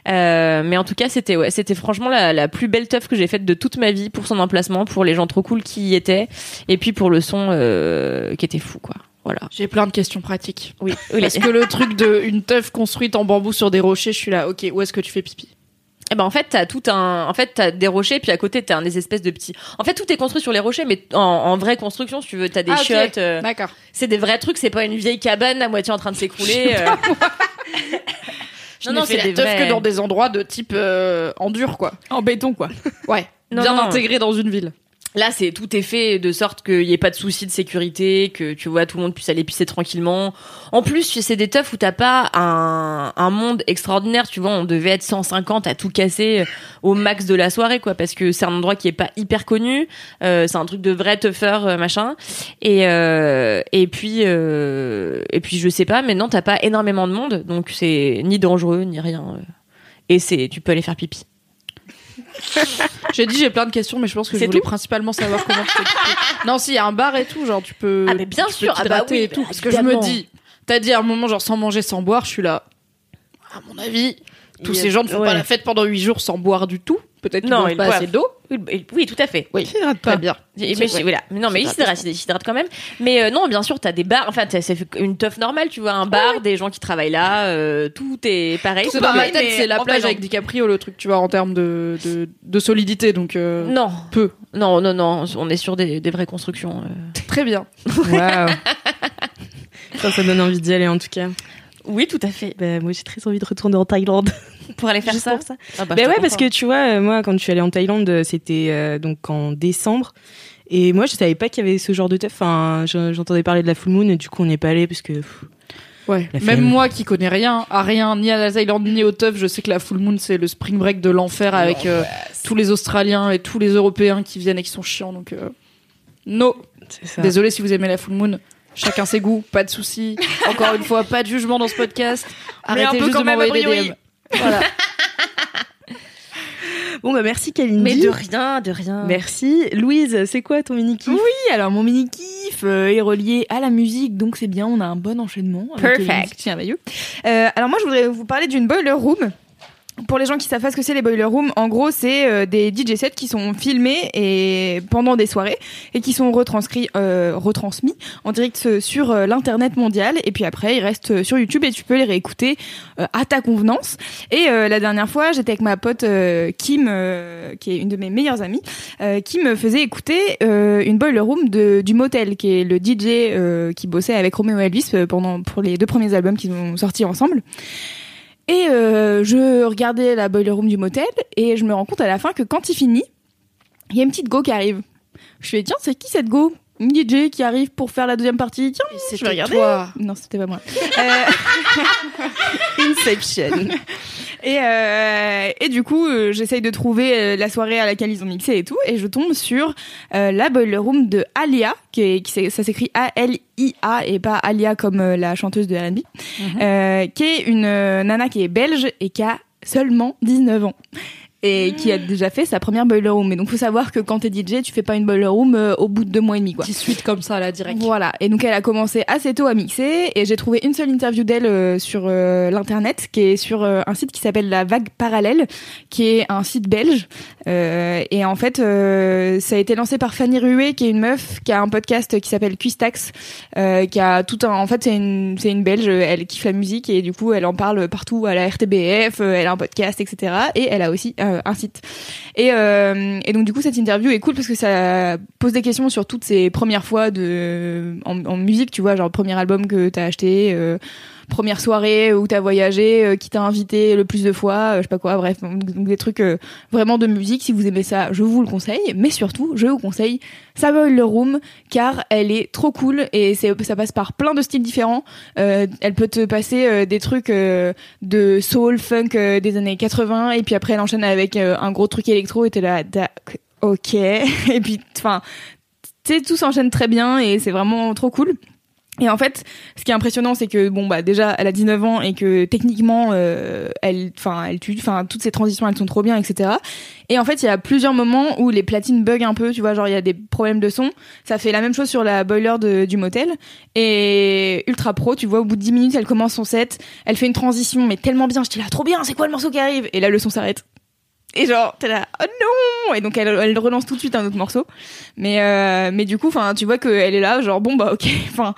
S3: Euh, mais en tout cas, c'était ouais, c'était franchement la, la plus belle teuf que j'ai faite de toute ma vie pour son emplacement, pour les gens trop cool qui y étaient, et puis pour le son euh, qui était fou, quoi. Voilà.
S2: J'ai plein de questions pratiques.
S3: Oui. oui
S2: Parce que le truc de une teuf construite en bambou sur des rochers, je suis là, ok, où est-ce que tu fais pipi?
S3: Eh ben en fait t'as tout un, en fait t'as des rochers puis à côté t'as un des espèces de petits. En fait tout est construit sur les rochers, mais en, en vraie construction si tu veux t'as des
S2: Ah,
S3: chiottes. euh,
S2: D'accord.
S3: c'est des vrais trucs, c'est pas une vieille cabane à moitié en train de s'écrouler. euh.
S2: Non, non, c'est teuf
S3: vrais-
S2: que dans des endroits de type euh, en dur, quoi.
S1: En béton, quoi.
S2: Ouais.
S3: Non,
S2: bien
S3: non.
S2: intégré dans une ville.
S3: Là, c'est tout est fait de sorte qu'il y ait pas de souci de sécurité, que tu vois tout le monde puisse aller pisser tranquillement. En plus, c'est des teufs où t'as pas un, un monde extraordinaire. Tu vois, on devait être 150 à tout casser euh, au max de la soirée, quoi, parce que c'est un endroit qui est pas hyper connu. Euh, c'est un truc de vrai teufeur machin. Et euh, et puis euh, et puis je sais pas, mais non, t'as pas énormément de monde, donc c'est ni dangereux ni rien. euh. Et c'est tu peux aller faire pipi.
S2: J'ai dit j'ai plein de questions, mais je pense que je voulais
S3: tout
S2: principalement savoir comment tu. Non, si, il y a un bar et tout, genre tu peux.
S3: Ah, mais bien sûr. Ah, bah oui,
S2: et tout.
S3: bah,
S2: Parce que je me dis, t'as dit à un moment, genre sans manger, sans boire, je suis là. À mon avis, tous
S3: a-
S2: ces gens ne font
S3: ouais.
S2: pas la fête pendant huit jours sans boire du tout. Peut-être qu'ils boivent
S3: ils
S2: pas
S3: boivent.
S2: assez d'eau.
S3: Oui, oui, tout à fait.
S2: Oui, très bien.
S3: Mais, mais-
S2: Ouais.
S3: voilà. Mais non, mais il
S2: S'hydrate,
S3: s'hydrate, il s'hydrate quand même. Mais euh, non, bien sûr, t'as des bars. Enfin, c'est une teuf normale, tu vois, un bar, des gens qui travaillent là, euh, tout est pareil.
S2: C'est dans ma
S3: Mais-
S2: tête,
S3: mais
S2: c'est la plage avec DiCaprio, le truc, tu vois, en termes de, de, de solidité. Donc, euh,
S3: Non,
S2: peu.
S3: non, non, non. On est sur des, des vraies constructions. euh.
S2: Très bien.
S4: Waouh. *laughs* ça, ça donne envie d'y aller en tout cas.
S3: Oui, tout à fait.
S4: Bah, moi, j'ai très envie de retourner en Thaïlande. *laughs*
S3: Pour aller faire
S4: Juste
S3: ça.
S4: pour ça.
S3: Ah bah,
S4: Bah ouais, parce que tu vois, euh, moi, quand je suis allée en Thaïlande, euh, c'était euh, donc en décembre. Et moi, je savais pas qu'il y avait ce genre de teuf. Enfin, je- j'entendais parler de la full moon et du coup, on n'est pas allé parce que. pff,
S2: Ouais. Même moi qui connais rien, à rien, ni à la Thaïlande, ni au teuf, je sais que la full moon, c'est le spring break de l'enfer avec euh, tous les Australiens et tous les Européens qui viennent et qui sont chiants. Donc, euh, no.
S4: c'est ça.
S2: Désolé si vous aimez la full moon. Chacun ses goûts, pas de soucis. Encore une fois, pas de jugement dans ce podcast.
S1: Mais un
S2: Arrêtez
S1: peu
S2: juste
S1: quand
S2: de
S1: même,
S2: m'envoyer des
S1: priori.
S2: DM. Voilà. *laughs*
S4: Bon, bah, merci, Kalindi.
S3: Mais de rien, de rien.
S4: Merci. Louise, c'est quoi ton mini kiff
S1: Oui, alors mon mini kiff euh, est relié à la musique, donc c'est bien, on a un bon enchaînement. avec
S3: Perfect.
S1: merveilleux. Euh, alors moi, je voudrais vous parler d'une boiler room. Pour les gens qui savent pas ce que c'est les boiler rooms, en gros, c'est euh, des DJ sets qui sont filmés et pendant des soirées et qui sont retranscrits, euh, retransmis en direct euh, sur euh, l'internet mondial. Et puis après, ils restent euh, sur YouTube et tu peux les réécouter à ta convenance. Et la dernière fois, j'étais avec ma pote Kim, qui est une de mes meilleures amies, qui me faisait écouter une boiler room de, du Motel, qui est le DJ qui bossait avec Romeo Elvis pendant pour les deux premiers albums qu'ils ont sortis ensemble. Et euh, je regardais la boiler room du motel et je me rends compte à la fin que quand il finit, il y a une petite go qui arrive. Je fais tiens c'est qui cette go? Une DJ qui arrive pour faire la deuxième partie. Tiens, je vais regarder.
S2: toi.
S1: Non, c'était pas moi. *laughs* Euh, *laughs*
S4: Inception.
S1: Et, euh, et du coup, euh, j'essaye de trouver euh, la soirée à laquelle ils ont mixé et tout, et je tombe sur euh, la Boiler Room de Alia, qui, est, qui ça s'écrit A-L-I-A et pas Alia comme la chanteuse de R&B, euh, qui est une nana qui est belge et qui a seulement 19 ans. Et qui a déjà fait sa première boiler room. Et donc, faut savoir que quand t'es DJ, tu fais pas une boiler room euh, au bout de deux mois et demi, quoi.
S2: Petite suite comme ça, là, direct.
S1: Voilà. Et donc elle a commencé assez tôt à mixer et j'ai trouvé une seule interview d'elle euh, sur euh, l'internet qui est sur un site qui s'appelle La Vague Parallèle, qui est un site belge. Et en fait, ça a été lancé par Fanny Rué, qui est une meuf qui a un podcast qui s'appelle Quistax, euh, qui a tout un. En fait, c'est une c'est une belge. Elle kiffe la musique et du coup, elle en parle partout à la RTBF. Elle a un podcast, etc. Et elle a aussi euh, un site. Et, euh, et donc du coup cette interview est cool parce que ça pose des questions sur toutes ces premières fois de en, en musique, tu vois, genre premier album que t'as acheté, euh, première soirée où t'as voyagé, euh, qui t'a invité le plus de fois, euh, je sais pas quoi, bref, des trucs euh, vraiment de musique. Si vous aimez ça, je vous le conseille, mais surtout je vous conseille sa Boiler Room car elle est trop cool et ça passe par plein de styles différents. Euh, elle peut te passer euh, des trucs euh, de soul, funk des années 80 et puis après elle enchaîne avec un gros truc électro et t'es là, ok. *laughs* et puis, enfin, tu sais, tout s'enchaîne très bien et c'est vraiment trop cool. Et en fait, ce qui est impressionnant, c'est que bon bah déjà, elle a 19 ans et que techniquement, euh, elle, enfin, elle tue, enfin, toutes ces transitions, elles sont trop bien, etc. Et en fait, il y a plusieurs moments où les platines bug un peu, tu vois, genre il y a des problèmes de son. Ça fait la même chose sur la boiler de- du motel. Et Ultra Pro, tu vois, au bout de 10 minutes, elle commence son set, elle fait une transition, mais tellement bien, je dis là, trop bien, c'est quoi le morceau qui arrive? Et là, le son s'arrête. Et genre, t'es là, oh non Et donc elle, elle relance tout de suite un autre morceau. Mais euh, mais du coup, enfin, tu vois qu'elle est là, genre bon bah ok, enfin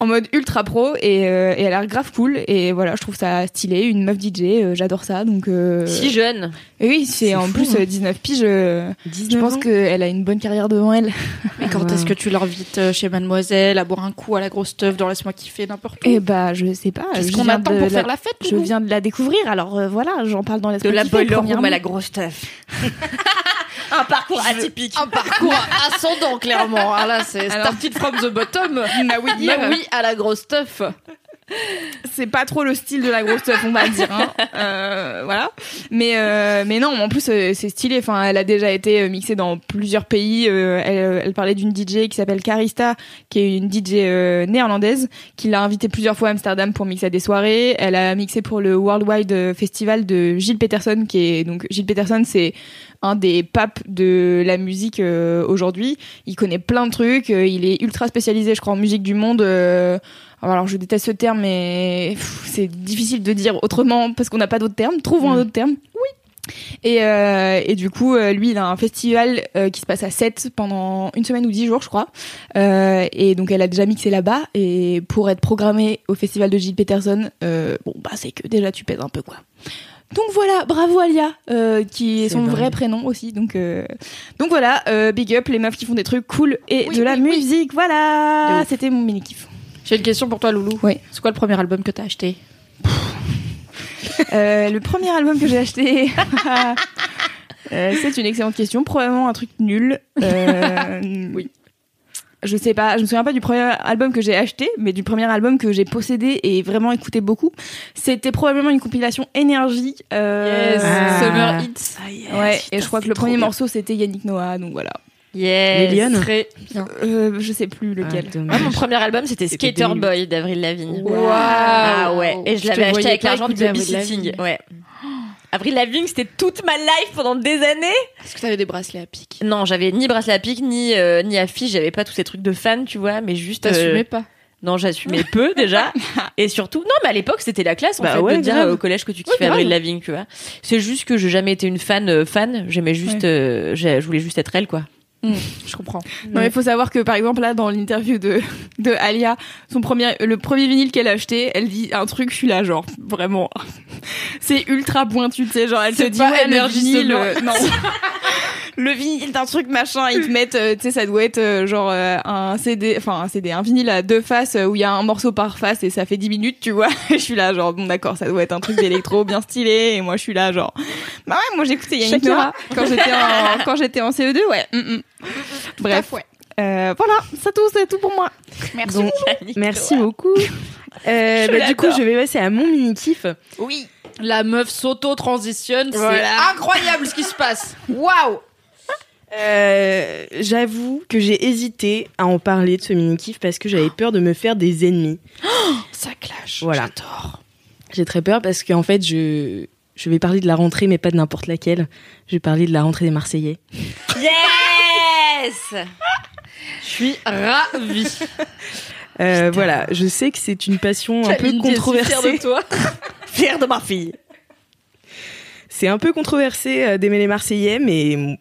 S1: en mode ultra pro et, euh, et elle a l'air grave cool et voilà, je trouve ça stylé, une meuf DJ, euh, j'adore ça donc. Euh,
S3: Si jeune.
S1: et oui, c'est en
S4: fou,
S1: plus
S4: hein.
S1: euh, 19 piges. euh, je
S4: 19
S1: pense qu'elle a une bonne carrière devant elle.
S2: Mais quand est-ce que tu l'invites euh, chez Mademoiselle à boire un coup à la grosse teuf dans Laisse-moi kiffer n'importe où
S1: Et bah je sais pas.
S2: Qu'est-ce
S1: je
S2: qu'on attend
S1: de
S2: pour faire la fête
S1: Je viens de la découvrir, alors euh, voilà, j'en parle dans
S3: De
S1: l'espace.
S3: la boiler room à la grosse teuf. *laughs* Un parcours atypique.
S2: un parcours ascendant clairement. Ah là, c'est started from the bottom.
S1: Ah oui,
S2: Mais oui à la grosse teuf.
S1: C'est pas trop le style de la grosse teuf, on va dire. Hein. *laughs* Euh, voilà. Mais euh, mais non, en plus euh, c'est stylé. Enfin, elle a déjà été euh, mixée dans plusieurs pays. Euh, elle, elle parlait d'une DJ qui s'appelle Carista, qui est une DJ néerlandaise, qui l'a invitée plusieurs fois à Amsterdam pour mixer à des soirées. Elle a mixé pour le Worldwide Festival de Gilles Peterson, qui est donc Gilles Peterson, c'est un des papes de la musique aujourd'hui. Il connaît plein de trucs. il est ultra spécialisé, je crois, en musique du monde. Alors je déteste ce terme, mais c'est difficile de dire autrement parce qu'on n'a pas d'autres termes. Trouvons un autre terme. Oui. Et, euh, et du coup, euh, lui, il a un festival euh, qui se passe à 7 pendant une semaine ou 10 jours, je crois. Euh, et donc, elle a déjà mixé là-bas. Et pour être programmée au festival de Gilles Peterson, bon, bah, c'est que déjà, tu pèses un peu, quoi. Donc voilà, bravo Alia, euh, qui est son
S4: dingue.
S1: vrai prénom aussi. Donc, euh, donc voilà, euh, big up les meufs qui font des trucs cool et
S2: Oui,
S1: de la
S2: oui, oui.
S1: musique. Voilà, c'était mon mini kiff.
S2: J'ai une question pour toi, Loulou.
S1: Oui.
S2: C'est quoi le premier album que t'as acheté?
S1: Euh, le premier album que j'ai acheté, *laughs* euh, c'est une excellente question. Probablement un truc nul. Euh,
S2: Oui.
S1: Je sais pas, je me souviens pas du premier album que j'ai acheté, mais du premier album que j'ai possédé et vraiment écouté beaucoup. C'était probablement une compilation énergie. Euh,
S2: Yes.
S4: Ah.
S2: Summer Hits.
S1: Ouais, et je crois que le premier morceau c'était Yannick Noah, donc voilà.
S3: Yes.
S2: Très bien.
S1: Euh, je sais plus lequel.
S4: Ah.
S3: Moi, mon premier album, c'était Skater. Boy d'Avril Lavigne.
S2: Waouh.
S3: Ah ouais. Et je
S2: Je
S3: l'avais acheté avec l'argent de babysitting.
S2: Lavigne.
S3: Ouais. Avril Lavigne, c'était toute ma life pendant des années.
S2: Est-ce que t'avais des bracelets à pic?
S3: Non, j'avais ni bracelet à pic, ni, euh, ni affiche, j'avais pas tous ces trucs de fan, tu vois, mais juste. euh,
S2: T'assumais pas
S3: Non, j'assumais *laughs* peu déjà. Et surtout, non, mais à l'époque, c'était la classe en
S4: Bah
S3: fait
S4: ouais,
S3: de dire
S4: grave.
S3: euh, au collège que tu kiffais
S2: grave.
S3: Avril Lavigne, tu vois. C'est juste que j'ai jamais été une fan euh, fan, j'aimais juste euh, je voulais juste être elle quoi.
S2: Je comprends.
S1: Non, mais il faut savoir que par exemple là dans l'interview de de Alia, son premier le premier vinyle qu'elle a acheté, elle dit un truc, je suis là genre vraiment *laughs* c'est ultra pointu, tu sais, genre elle te dit ouais le vinyle euh, non. *laughs* le vinyle d'un truc machin, ils te mettent euh, tu sais ça doit être euh, genre euh, un CD enfin un CD un vinyle à deux faces où il y a un morceau par face et ça fait 10 minutes, tu vois. *laughs* Je suis là genre bon d'accord, ça doit être un truc d'électro bien stylé et moi je suis là genre bah ouais, moi j'écoutais Yannick. Noah quand j'étais en quand j'étais en CE2, ouais. mm, mm. Bref, Euh, voilà, c'est tout, c'est tout pour moi.
S3: Merci.
S4: Donc, merci beaucoup. *laughs* Euh, bah, du coup, je vais passer à mon mini kiff.
S3: Oui.
S2: La meuf s'auto-transitionne, c'est incroyable ce qui se passe. Waouh
S4: Euh, J'avoue que j'ai hésité à en parler de ce mini kiff parce que j'avais peur de me faire des ennemis.
S2: Ça clash.
S4: Voilà.
S2: J'adore.
S4: J'ai très peur parce qu'en fait, je je vais parler de la rentrée, mais pas de n'importe laquelle. Je vais parler de la rentrée des Marseillais.
S3: Yes.
S2: Je suis ravie. *laughs*
S4: Euh, voilà, je sais que c'est une passion un peu
S2: si fière
S4: controversée.
S2: de toi. *laughs*
S3: Fière de ma fille.
S4: C'est un peu controversé euh, d'aimer les Marseillais, mais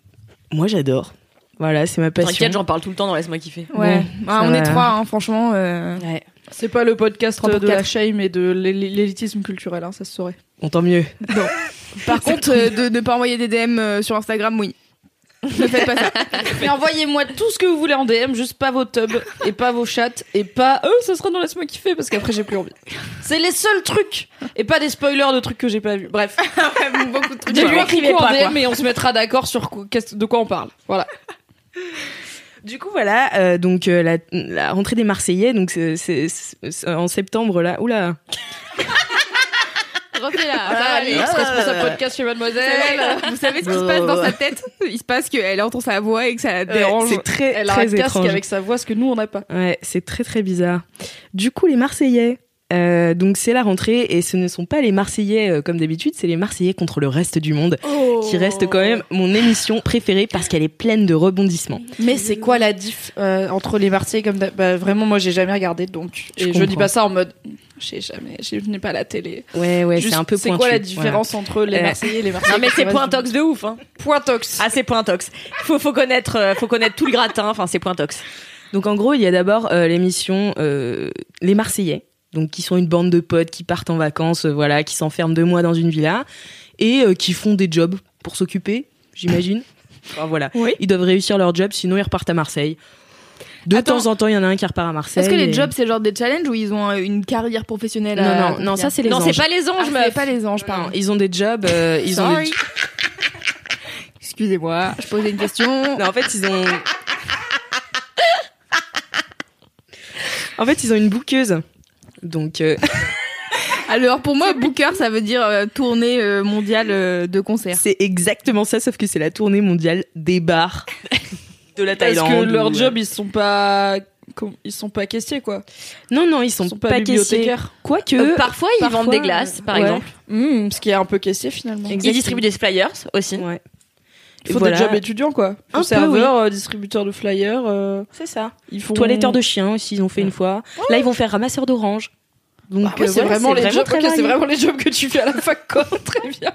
S4: moi j'adore. Voilà, c'est ma passion.
S3: T'inquiète, j'en parle tout le temps dans Laisse-moi kiffer.
S1: Ouais,
S4: Bon,
S1: Ah, on est trois, hein, franchement. euh,
S3: Ouais.
S2: C'est pas le podcast de la shame et de l'é- l'élitisme culturel, hein, ça se saurait.
S4: Bon, tant mieux.
S1: Par contre, euh, de ne pas envoyer des DM euh, sur Instagram, oui. Ne faites pas ça. *laughs*
S2: Mais envoyez-moi tout ce que vous voulez en DM, juste pas vos tubs et pas vos chats et pas euh ça sera dans laisse-moi kiffer parce qu'après j'ai plus envie. C'est les seuls trucs et pas des spoilers de trucs que j'ai pas vus. Bref, *laughs*
S1: Beaucoup de trucs.
S2: dis-moi
S3: écrivez
S2: coucou en
S3: pas, quoi.
S2: DM et on se mettra d'accord sur quoi- de quoi on parle. Voilà.
S4: Du coup, voilà, euh, donc euh, la, la rentrée des Marseillais, donc c'est en septembre là. Oula. *laughs*
S1: Rentrez là.
S2: Voilà, Alix, responsable podcast chez Mademoiselle.
S1: Vous savez ce qui se passe dans sa tête Il se passe qu'elle entend sa voix et que ça la dérange.
S4: c'est très
S2: Elle a
S4: très
S2: un casque
S4: étrange.
S2: avec sa voix, ce que nous on n'a pas.
S4: Ouais, c'est très très bizarre. Du coup, les Marseillais. euh, donc c'est la rentrée et ce ne sont pas les Marseillais euh, comme d'habitude, c'est les Marseillais contre le reste du monde qui reste quand même mon émission préférée parce qu'elle est pleine de rebondissements.
S2: Mais c'est quoi la diff euh, entre les Marseillais comme bah, vraiment moi j'ai jamais regardé donc
S4: Je
S2: et je, dis
S4: comprends.
S2: pas ça en mode je sais jamais, je n'ai pas la télé.
S4: Ouais ouais, c'est un peu
S2: C'est
S4: pointu.
S2: quoi la
S4: Voilà.
S2: différence entre les
S4: Euh,
S2: Marseillais et les Marseillais
S3: Non mais c'est
S2: restent
S3: point
S2: du-
S3: tox de ouf. Hein.
S2: Point tox.
S3: Ah c'est point tox. Faut faut connaître euh, faut connaître tout le gratin. Enfin c'est point tox.
S4: Donc en gros, il y a d'abord euh, l'émission euh, Les Marseillais, donc qui sont une bande de potes qui partent en vacances, euh, voilà, qui s'enferment deux mois dans une villa et euh, qui font des jobs pour s'occuper, j'imagine. *laughs* Enfin, voilà,
S1: Oui.
S4: ils doivent réussir leur job, sinon ils repartent à Marseille. De
S1: Attends.
S4: temps en temps, il y en a un qui repart à Marseille.
S1: Est-ce que les
S4: et-
S1: jobs, c'est genre des challenges où ils ont euh, une carrière professionnelle
S4: Non,
S1: à
S4: non, non, ça c'est les
S3: non
S4: anges.
S3: c'est pas les
S1: Ah,
S3: anges
S1: c'est
S3: meuf.
S1: pas les anges,
S4: Non,
S1: pardon.
S4: ils ont des jobs, euh, ils ont.
S1: Sorry. *laughs* Excusez-moi, je posais une question.
S4: Non, en fait, ils ont. en fait, ils ont une bouqueuse. Donc, euh, *laughs*
S1: Alors pour moi, Booker, ça veut dire euh, tournée euh, mondiale euh, de concert.
S4: c'est exactement ça, sauf que c'est la tournée mondiale des bars *laughs* de la
S2: Parce
S4: Thaïlande.
S2: que leur
S4: ou-
S2: job ils sont pas ils sont pas caissiers quoi.
S4: Non, non, ils sont,
S2: Ils sont pas,
S4: pas, caissiers.
S2: bibliothécaires.
S4: Quoique.
S3: Euh, parfois ils
S4: parfois,
S3: vendent des glaces par
S4: ouais.
S3: exemple.
S2: Mmh, ce qui est un peu caissier finalement.
S3: Ils distribuent des flyers aussi.
S4: Ouais.
S2: Il faut
S4: Voilà.
S2: des jobs étudiants quoi.
S4: Un peu,
S2: serveur, euh, distributeur de flyers. euh,
S4: C'est ça.
S2: ils font
S4: Toiletteur de chiens aussi, ils ont fait une fois. Là, ils vont faire ramasseur d'orange. Donc,
S2: Ah ouais, c'est
S4: voilà,
S2: vraiment les
S4: vraiment
S2: les jobs que tu fais à la fac quoi. *laughs* Très bien.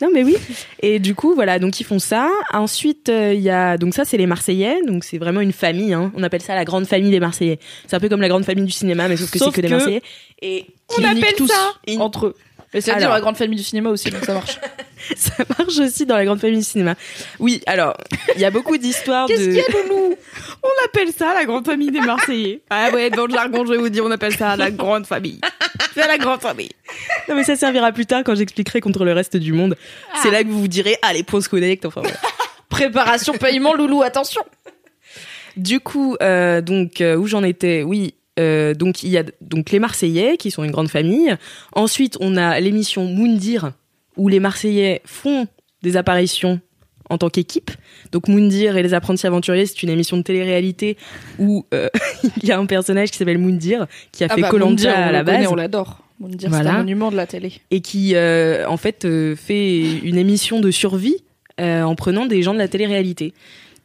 S4: Non mais oui. Et du coup voilà donc ils font ça. Ensuite euh, il y a donc ça c'est les Marseillais donc c'est vraiment une famille. Hein. On appelle ça la grande famille des Marseillais. C'est un peu comme la grande famille du cinéma mais sauf que c'est que des Marseillais. Et
S1: On appelle
S4: tous.
S1: ça
S2: Entre eux. Mais c'est
S4: Alors.
S2: la grande famille du cinéma aussi donc ça marche. *laughs*
S4: ça marche aussi dans la grande famille du cinéma. Oui alors il y a beaucoup d'histoires de.
S1: Qu'est-ce qu'il y a, Loulou On appelle ça la grande famille des Marseillais. *laughs* Ah ouais, dans le jargon, je vais vous dire, on appelle ça la grande famille. C'est la grande famille.
S4: Non mais ça servira plus tard quand j'expliquerai contre le reste du monde. C'est là que vous vous direz ah les pros se connectent enfin. voilà. *laughs*
S2: Préparation paiement loulou attention.
S4: Du coup, euh, donc euh, où j'en étais, oui. Euh, donc il y a donc les Marseillais qui sont une grande famille. Ensuite, on a l'émission Moundir où les Marseillais font des apparitions en tant qu'équipe. Donc Moundir et les apprentis aventuriers, c'est une émission de télé-réalité où euh, *laughs* il y a un personnage qui s'appelle Moundir qui a fait
S2: bah,
S4: Colanta
S2: Moundir, on
S4: à la
S2: connaît,
S4: base
S2: on l'adore. Moundir, c'est un monument de la télé.
S4: et qui euh, en fait fait une émission de survie en prenant des gens de la télé-réalité.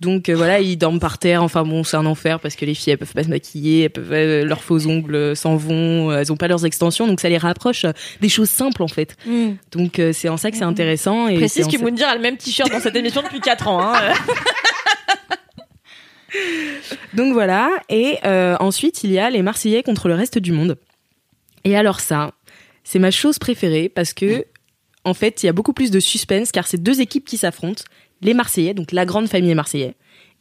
S4: Donc euh, voilà, ils dorment par terre. Enfin bon, c'est un enfer parce que les filles elles peuvent pas se maquiller, elles peuvent euh, leurs faux ongles euh, s'en vont, elles ont pas leurs extensions, donc ça les rapproche des choses simples en fait. Donc euh, c'est en ça que c'est intéressant. Et
S3: Précise que Moundir a le même t-shirt dans cette émission depuis 4 ans. Hein. *laughs*
S4: Donc voilà, et ensuite il y a les Marseillais contre le reste du monde. Et alors ça, c'est ma chose préférée parce que en fait il y a beaucoup plus de suspense car c'est deux équipes qui s'affrontent, les Marseillais, donc la grande famille Marseillais,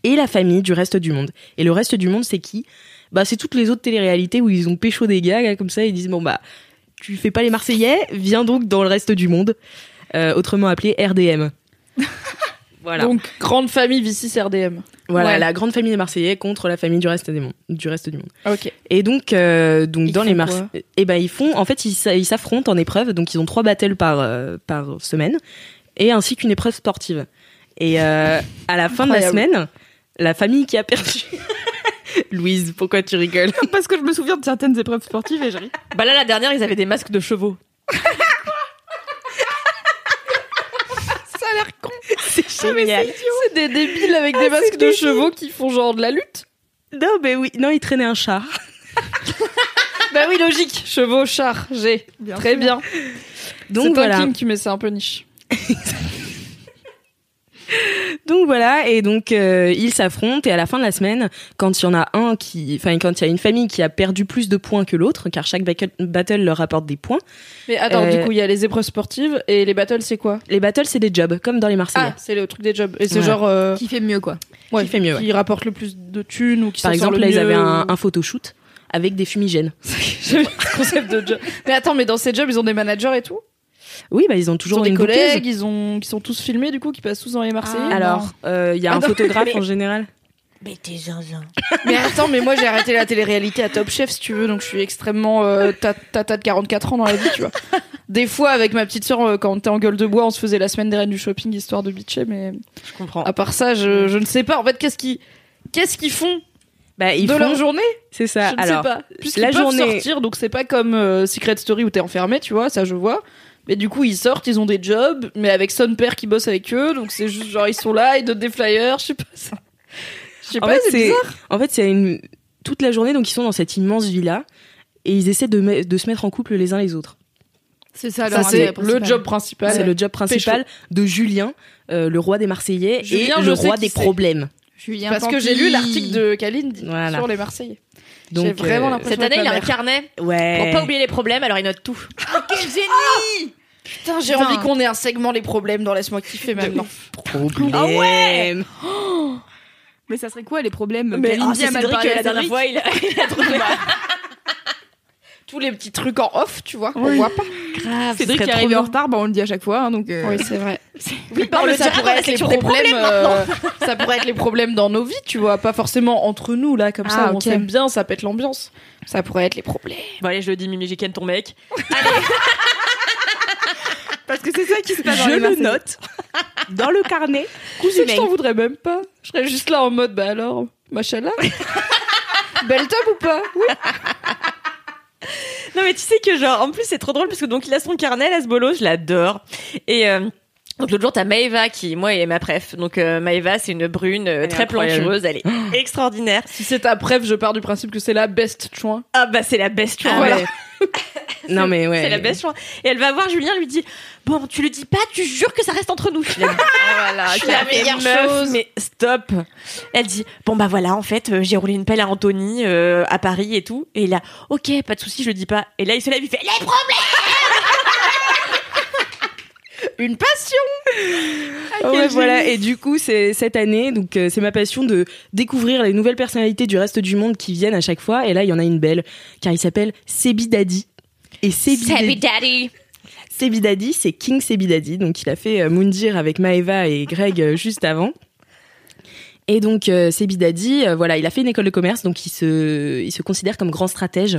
S4: et la famille du reste du monde. Et le reste du monde c'est qui? Bah c'est toutes les autres téléréalités où ils ont pécho des gars là, comme ça, ils disent bon bah tu fais pas les Marseillais, viens donc dans le reste du monde, Euh, autrement appelé RDM. *laughs* Voilà.
S2: Donc, grande famille Vicis RDM.
S4: Voilà,
S2: Ouais.
S4: la grande famille des Marseillais contre la famille du reste des mondes, du reste du monde.
S2: Ok.
S4: Et donc, euh, donc
S2: Ils
S4: dans les Marseillais, et ben ils font, en fait, ils s'a- ils s'affrontent en épreuve. Donc ils ont trois battles par euh, par semaine, et ainsi qu'une épreuve sportive. Et euh, à la fin de la semaine, la famille qui a perdu. *laughs* Louise, pourquoi tu rigoles *laughs*
S1: Parce que je me souviens de certaines épreuves sportives et je ris.
S3: Bah là, la dernière, ils avaient des masques de chevaux. *laughs*
S1: Ça a l'air con.
S4: C'est génial.
S2: C'est des débiles avec des masques de chevaux qui font genre de la lutte.
S4: Non, mais oui, non, ils traînaient un char.
S2: Bah oui, logique. Chevaux, chars, j'ai.
S1: Bien
S2: Très
S1: sûr.
S2: bien.
S4: Donc
S2: c'est
S4: voilà.
S2: un king, mais c'est un peu niche.
S4: Donc voilà, et donc euh, ils s'affrontent et à la fin de la semaine, quand il y en a un qui, enfin quand il y a une famille qui a perdu plus de points que l'autre, car chaque battle leur apporte des points.
S2: Mais attends,
S4: Euh,
S2: du coup, il y a les épreuves sportives et les battles, c'est quoi?
S4: Les battles c'est des jobs, comme dans les Marseillais.
S2: Ah, c'est le truc des jobs. Et c'est
S4: Ouais.
S2: genre. euh,
S1: Qui fait mieux, quoi.
S2: ouais,
S4: qui fait mieux,
S2: Qui rapporte le plus de thunes ou qui
S4: Par exemple,
S2: le
S4: là ils avaient un,
S2: ou-
S4: un photoshoot avec des fumigènes. *laughs*
S2: J'aime le concept de job. Mais attends, mais dans ces jobs, ils ont des managers et tout?
S4: Oui, bah ils ont
S2: Ils
S4: toujours
S2: ont des
S4: une
S2: collègues, ils ont, qui sont tous filmés du coup, qui passent tous dans les Marseillais.
S1: Ah,
S4: Alors, euh, il y a
S2: Ah
S4: un
S2: non,
S4: photographe
S3: mais-
S4: en général.
S3: Mais t'es zinzin. *laughs*
S2: Mais attends, mais moi j'ai arrêté la télé-réalité à Top Chef si tu veux, donc je suis extrêmement euh, ta- tata de 44 ans dans la vie, tu vois. Des fois, avec ma petite sœur, euh, quand on était en gueule de bois, on se faisait la semaine des reines du shopping histoire de bitcher, mais
S3: Je comprends.
S2: à part ça, je, je ne sais pas. En fait, qu'est-ce qu'ils qu'est-ce qu'ils font
S4: Bah ils
S2: de
S4: font.
S2: leur journée?
S4: C'est ça.
S2: Je ne
S4: Alors,
S2: sais pas. Puisqu'ils
S4: la
S2: peuvent
S4: journée-
S2: sortir, donc c'est pas comme euh, Secret Story où t'es enfermé, tu vois, ça je vois. Mais du coup, ils sortent, ils ont des jobs, mais avec son père qui bosse avec eux, donc c'est juste genre ils sont là, ils donnent des flyers, je sais pas ça. Je sais
S4: en
S2: pas,
S4: fait,
S2: c'est bizarre.
S4: en fait c'est une toute la journée donc ils sont dans cette immense villa et ils essaient de, me- de se mettre en couple les uns les autres.
S1: C'est ça,
S2: Ça, c'est le job principal.
S4: C'est le job principal de Julien, euh, le roi des Marseillais
S2: Julien,
S4: et le roi des problèmes.
S1: Julien
S2: Parce que j'ai lu l'article de
S4: Voilà.
S2: sur les Marseillais.
S4: Donc
S2: J'ai vraiment
S4: euh,
S2: l'impression
S3: Cette année, il a un carnet
S4: ouais.
S3: pour pas oublier les problèmes, alors il note tout. *laughs*
S2: Putain, j'ai
S1: Putain.
S2: envie qu'on ait un segment les problèmes dans Laisse-moi kiffer maintenant. *laughs*
S4: problème.
S3: Ah ouais *gasps*
S1: Mais ça serait quoi les problèmes
S3: Mais ah, c'est
S1: à
S3: la dernière fois, il a, *laughs* il a trouvé.
S2: Tous les petits trucs en off, tu vois, qu'on voit pas.
S3: Grave,
S1: Cédric qui est arrivé en retard, bah on le dit à chaque fois, hein, donc. euh,
S2: Oui, c'est vrai. *laughs*
S3: Oui,
S2: Non,
S3: on
S2: mais
S3: le
S2: ça pourrait être les problèmes.
S3: problèmes
S2: euh, *laughs* ça pourrait être les problèmes dans nos vies, tu vois, pas forcément entre nous là, comme ça,
S1: Ah,
S2: on
S1: ok.
S2: s'aime bien, ça pète l'ambiance. Ça pourrait être les problèmes.
S3: Bon, allez, je le dis, Mimi Jiken, ton mec. *laughs*
S1: Parce que c'est ça qui se passe dans
S4: Je
S1: les
S4: le
S1: Marseillais.
S4: note dans le carnet.
S2: Cousine, je t'en voudrais même pas. Je serais juste là en mode, bah alors, machallah. Belle top ou pas? Oui.
S3: Non, mais tu sais que, genre, en plus, c'est trop drôle parce que donc il a son carnet, bolo, je l'adore. Et, euh, donc l'autre jour, t'as Maeva qui, moi, est ma préf. Donc euh, Maeva, c'est une brune euh, très
S4: incroyable.
S3: plantureuse, elle est *gasps* extraordinaire.
S2: Si c'est ta préf, je pars du principe que c'est la best chouin.
S3: Ah bah c'est la best
S4: Ah
S3: choix.
S4: ouais. *laughs* non mais ouais.
S3: C'est la best choix. Et elle va voir Julien, lui dit bon, tu le dis pas, tu jures que ça reste entre nous. Je suis là,
S2: Voilà,
S3: je suis la meilleure chose. Mais stop. Elle dit bon bah voilà, en fait, euh, j'ai roulé une pelle à Anthony euh, à Paris et tout. Et là, ok, pas de souci, je le dis pas. Et là, il se lève, il fait les problèmes.
S2: Une passion
S4: Ah ouais, voilà. Et du coup, c'est cette année, donc euh, c'est ma passion de découvrir les nouvelles personnalités du reste du monde qui viennent à chaque fois. Et là, il y en a une belle, car il s'appelle Sebi Daddy. Et Sebi Daddy,
S3: Daddy.
S4: Sebi Daddy, c'est King Sebi Daddy. Donc, il a fait euh, Moundir avec Maeva et Greg euh, juste avant. Et donc, euh, Sebi Daddy, euh, voilà, il a fait une école de commerce, donc il se, il se considère comme grand stratège.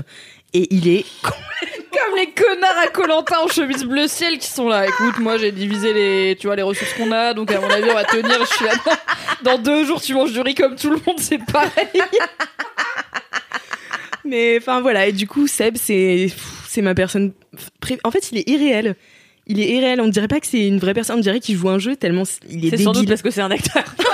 S4: Et il est *laughs*
S2: Comme les connards à Colantin en chemise bleu ciel qui sont là. Écoute, moi j'ai divisé les, tu vois, les ressources qu'on a, donc à mon avis on va tenir. Je suis là. Dans deux jours, tu manges du riz comme tout le monde, c'est pareil. *laughs*
S4: Mais enfin voilà, et du coup Seb c'est c'est ma personne pré- en fait, il est irréel. Il est irréel, on dirait pas que c'est une vraie personne, on dirait qu'il joue un jeu tellement il est,
S3: C'est sans doute parce que c'est un acteur. *laughs*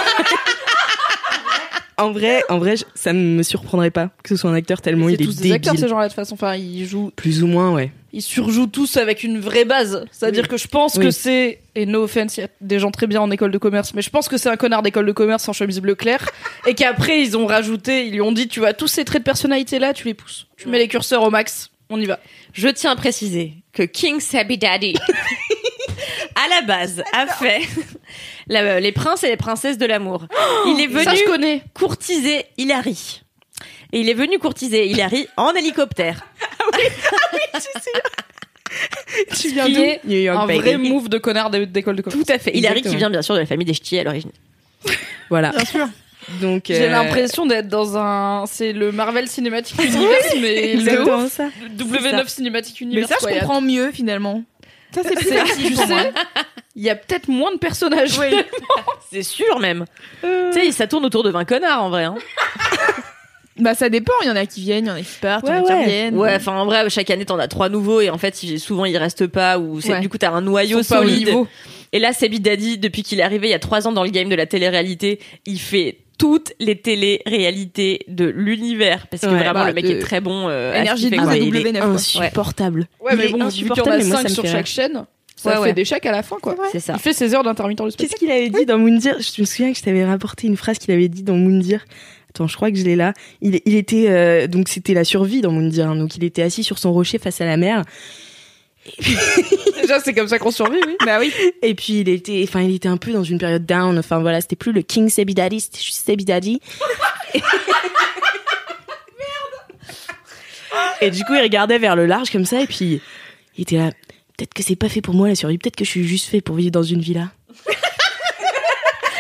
S4: En vrai, en vrai, ça ne me surprendrait pas que ce soit un acteur tellement il est
S2: tous des
S4: débile.
S2: acteurs ces gens-là de toute façon. Enfin, ils jouent,
S4: Plus ou moins, ouais.
S2: ils surjouent tous avec une vraie base. C'est-à-dire que je pense
S4: Oui.
S2: que c'est et no offense, il y a des gens très bien en école de commerce, mais je pense que c'est un connard d'école de commerce en chemise bleu clair *laughs* et qu'après ils ont rajouté, ils lui ont dit, tu vois, tous ces traits de personnalité là, tu les pousses, tu mets les curseurs au max, on y va.
S3: Je tiens à préciser que King Sabi Daddy, *laughs* à la base, *laughs* a fait *laughs* la- les princes et les princesses de l'amour. Il est venu
S2: Ça je connais.
S3: courtiser Hilary. Et il est venu courtiser Hilary *laughs* en hélicoptère.
S4: Tu viens
S2: Qui
S4: d'où
S2: est
S4: New York,
S2: un
S4: baby.
S2: vrai move de connard d'é- d'école de commerce.
S3: Tout à fait. Hilary qui vient bien sûr de la famille des ch'tis à l'origine.
S4: Voilà. Bien sûr. Donc,
S2: J'ai
S4: euh,
S2: l'impression d'être dans un. C'est le Marvel Cinematic Universe, mais le
S4: exactement ça.
S2: W9 Cinématique
S1: Mais
S2: Universe.
S1: ça, je comprends mieux finalement. Ça, c'est plus pour moi.
S2: il y a peut-être moins de personnages. *laughs*
S3: C'est sûr même. Tu sais, ça tourne autour de 20 connards en vrai. Hein.
S1: Bah, ça dépend. Il y en a qui viennent, il y en a qui partent, il y en a
S4: Ouais,
S1: qui
S4: ouais.
S1: reviennent.
S3: Ouais, enfin en vrai, chaque année t'en as trois nouveaux et en fait souvent ils restent pas ou
S1: Ouais.
S3: du coup t'as un noyau
S1: sont pas au
S3: solide.
S1: niveau.
S3: Et là, Sebi Daddy, depuis qu'il est arrivé il y a trois ans dans le game de la télé-réalité, il fait toutes les télé-réalités de l'univers parce que
S4: Ouais,
S3: vraiment
S1: bah,
S3: le mec
S1: de
S3: est très bon. Euh,
S1: Énergie 12
S3: quoi.
S1: et
S3: Il est-
S1: W9. quoi.
S4: Insupportable.
S2: Ouais, mais bon, vu qu'il y en a
S4: mais moi, ça
S2: 5
S4: me
S2: sur
S4: fait
S2: chaque chaîne, ça
S3: Ouais,
S2: fait
S3: ouais.
S2: des chèques à la fin, quoi.
S3: C'est ça.
S2: Il fait ses heures d'intermittent du
S4: Qu'est-ce qu'il avait dit dans Moundir? Je me souviens que je t'avais rapporté une phrase qu'il avait dit dans Moundir. Attends, je crois que je l'ai là. Il, il était euh, donc c'était la survie dans Moundir. hein. donc il était assis sur son rocher face à la mer.
S2: Déjà, c'est comme ça qu'on survit, oui.
S1: Bah oui.
S4: Et puis il était, enfin il était un peu dans une période down. Enfin voilà, c'était plus le King Sebi Daddy, c'était juste Sebi Daddy. Et du coup il regardait vers le large comme ça et puis il était là. Peut-être que c'est pas fait pour moi la survie. Peut-être que je suis juste fait pour vivre dans une villa.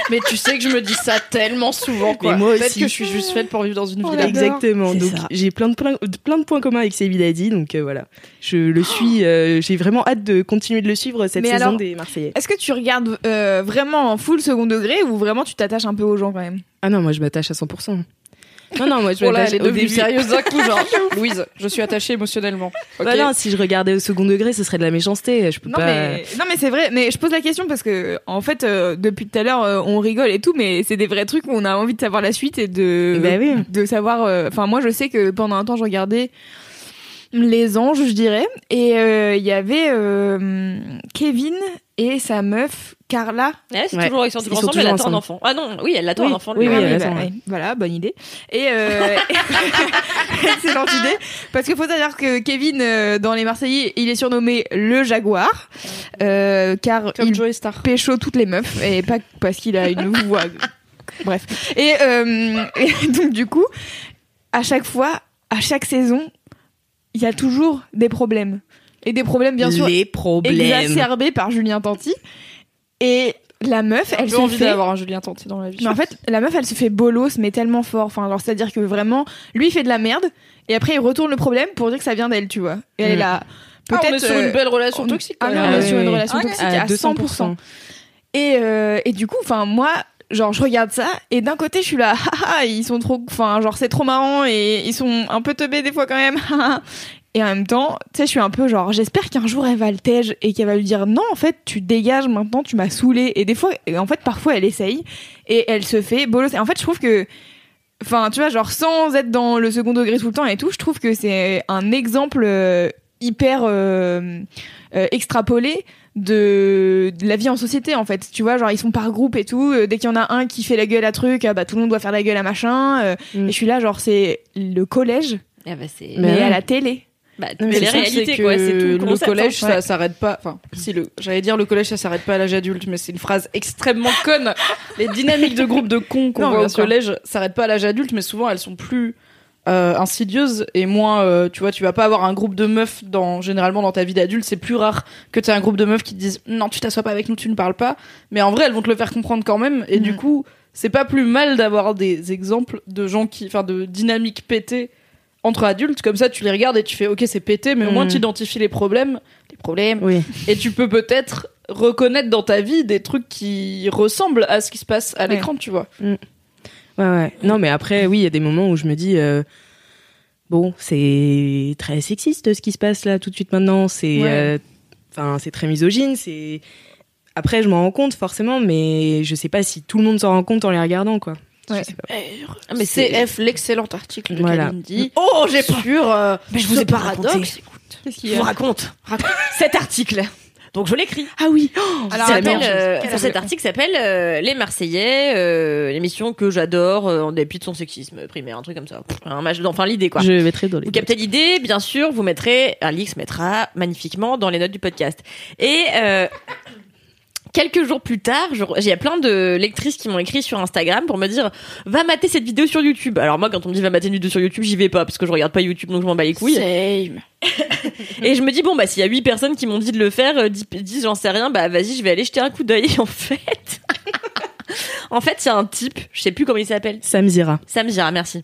S2: Mais tu sais que je me dis ça tellement souvent, quoi.
S4: Mais moi
S2: Peut-être
S4: aussi.
S2: que je suis juste faite pour vivre dans une villa.
S1: l'adore.
S4: Exactement.
S3: C'est
S4: Donc
S3: ça.
S4: j'ai plein de plein, de plein de points communs avec Sebi Daddy. Donc euh, voilà, je le suis. euh, j'ai vraiment hâte de continuer de le suivre cette
S1: Mais
S4: saison
S1: alors-
S4: des Marseillais.
S1: Est-ce que tu regardes euh, vraiment en full second degré ou vraiment tu t'attaches un peu aux gens quand même?
S4: Ah non, moi je m'attache à 100%. Non non, moi je
S2: Oh là, elle est
S4: au
S2: devenue
S4: début.
S2: sérieuse d'un coup, genre. *laughs* Louise, je suis attachée émotionnellement.
S4: Bah non, si je regardais au second degré, ce serait de la méchanceté. Je peux
S1: Non
S4: pas.
S1: mais non mais c'est vrai. Mais je pose la question parce que en fait euh, depuis tout à l'heure euh, on rigole et tout, mais c'est des vrais trucs où on a envie de savoir la suite et de
S4: Bah oui.
S1: de savoir. euh, Enfin moi je sais que pendant un temps je regardais les anges, je dirais, et il y avait Kevin et sa meuf Carla.
S3: Ouais, c'est
S4: Ouais.
S3: toujours, ils sont
S4: Ils
S3: toujours
S4: sont
S3: ensemble, elle attend un enfant. Ah non, oui, elle attend
S4: Oui,
S3: un enfant.
S4: oui, oui, elle
S1: bah, voilà, bonne idée. Et euh, *laughs* excellente idée, parce qu'il faut savoir que Kevin euh, dans les Marseillais, il est surnommé le Jaguar, euh, car
S2: Comme
S1: il
S2: Star.
S1: pécho toutes les meufs et pas parce qu'il a une *laughs* voix. Bref. Et, euh, et donc du coup, à chaque fois, à chaque saison, il y a toujours des problèmes. Et des problèmes bien sûr
S4: les problèmes.
S1: exacerbés par Julien Tanti. Et la meuf, elle
S2: J'ai
S1: se
S2: envie
S1: fait
S2: d'avoir un Julien Tanti dans la vie.
S1: mais en fait, la meuf, elle se fait bolos, mais tellement fort. Enfin, alors, c'est-à-dire que vraiment, lui, il fait de la merde, et après, il retourne le problème pour dire que ça vient d'elle, tu vois. Et elle est
S4: Mm.
S1: là.
S2: Ah,
S1: Peut-être.
S2: on est sur
S1: euh,
S2: une belle relation
S1: on-
S2: toxique.
S1: Ah non, on est
S4: Ah
S1: sur une
S4: oui.
S1: relation
S2: Ah,
S1: toxique
S4: à
S1: à 100%. Et, euh, et du coup, enfin, moi, genre, je regarde ça, et d'un côté, je suis là, haha, *laughs* ils sont trop, enfin, genre, c'est trop marrant, et ils sont un peu teubés des fois quand même. *laughs* Et en même temps, tu sais, je suis un peu genre, j'espère qu'un jour elle va le tège et qu'elle va lui dire non, en fait, tu dégages maintenant, tu m'as saoulé. Et des fois, en fait, parfois, elle essaye et elle se fait bolos. Et en fait, je trouve que, enfin, tu vois, genre, sans être dans le second degré tout le temps et tout, je trouve que c'est un exemple euh, hyper euh, euh, extrapolé de, de la vie en société en fait tu vois genre ils sont par groupe et tout euh, dès qu'il y en a un qui fait la gueule à truc ah bah tout le monde doit faire la gueule à machin
S4: Mm.
S1: et je suis là genre c'est le collège
S3: Ah bah, c'est
S1: mais
S4: ouais.
S1: à la télé
S3: bah,
S4: Non, mais
S3: les
S4: c'est ça,
S3: réalités,
S2: c'est
S3: quoi.
S2: que
S3: C'est tout le,
S2: le
S3: concept,
S2: collège,
S3: hein.
S2: ça s'arrête pas. Enfin, si le, j'allais dire le collège, ça s'arrête pas à l'âge adulte, mais c'est une phrase extrêmement conne. Les dynamiques de groupe de cons qu'on
S1: Non,
S2: voit au
S1: sûr.
S2: collège s'arrêtent pas à l'âge adulte, mais souvent elles sont plus euh, insidieuses et moins. euh, tu vois, tu vas pas avoir un groupe de meufs dans généralement dans ta vie d'adulte. C'est plus rare que tu aies un groupe de meufs qui te disent non, tu t'assois pas avec nous, tu ne parles pas. Mais en vrai, elles vont te le faire comprendre quand même. Et du
S1: Mhm.
S2: coup, c'est pas plus mal d'avoir des exemples de gens qui, enfin, de dynamiques pétées entre adultes, comme ça tu les regardes et tu fais ok c'est pété, mais au moins
S4: Mhm.
S2: tu identifies les problèmes, les problèmes,
S4: Oui.
S2: et tu peux peut-être reconnaître dans ta vie des trucs qui ressemblent à ce qui se passe à
S1: Ouais.
S2: l'écran, tu vois.
S4: Ouais, ouais. Non, mais après, oui, il y a des moments où je me dis, euh, bon, c'est très sexiste ce qui se passe là tout de suite maintenant. C'est,
S1: Ouais.
S4: euh, enfin, c'est très misogyne. C'est. Après, je m'en rends compte forcément, mais je sais pas si tout le monde s'en rend compte en les regardant, quoi.
S1: Ouais.
S3: Ah, mais c'est-
S2: CF, l'excellent article de
S4: Voilà.
S2: Kalindi.
S3: Oh, j'ai pas.
S2: Sur euh,
S3: Mais je vous ai
S2: ce
S3: pas
S2: paradoxe.
S1: qu'est-ce
S3: Je
S1: qu'il y
S3: vous raconte. Cet article. Donc je l'écris.
S4: Ah oui.
S1: alors
S3: Ça
S1: attends,
S3: s'appelle, euh, enfin, cet article s'appelle euh, Les Marseillais, euh, l'émission que j'adore euh, en dépit de son sexisme primaire, un truc comme ça. Un match, enfin l'idée quoi.
S4: Je mettrai dans les.
S3: Vous captez l'idée, bien sûr, vous mettrez, Alix mettra magnifiquement dans les notes du podcast. Et euh, Quelques jours plus tard, je- il y a plein de lectrices qui m'ont écrit sur Instagram pour me dire va mater cette vidéo sur YouTube. Alors moi, quand on me dit va mater une vidéo sur YouTube, j'y vais pas parce que je regarde pas YouTube, donc je m'en bats les couilles.
S2: Same. *laughs*
S3: Et je me dis bon bah s'il y a huit personnes qui m'ont dit de le faire, euh, dix, dix, j'en sais rien, bah vas-y, je vais aller jeter un coup d'œil. *laughs* En fait, en fait, il y a un type, je sais plus comment il s'appelle.
S4: Sam Zira.
S3: Sam Zira, merci.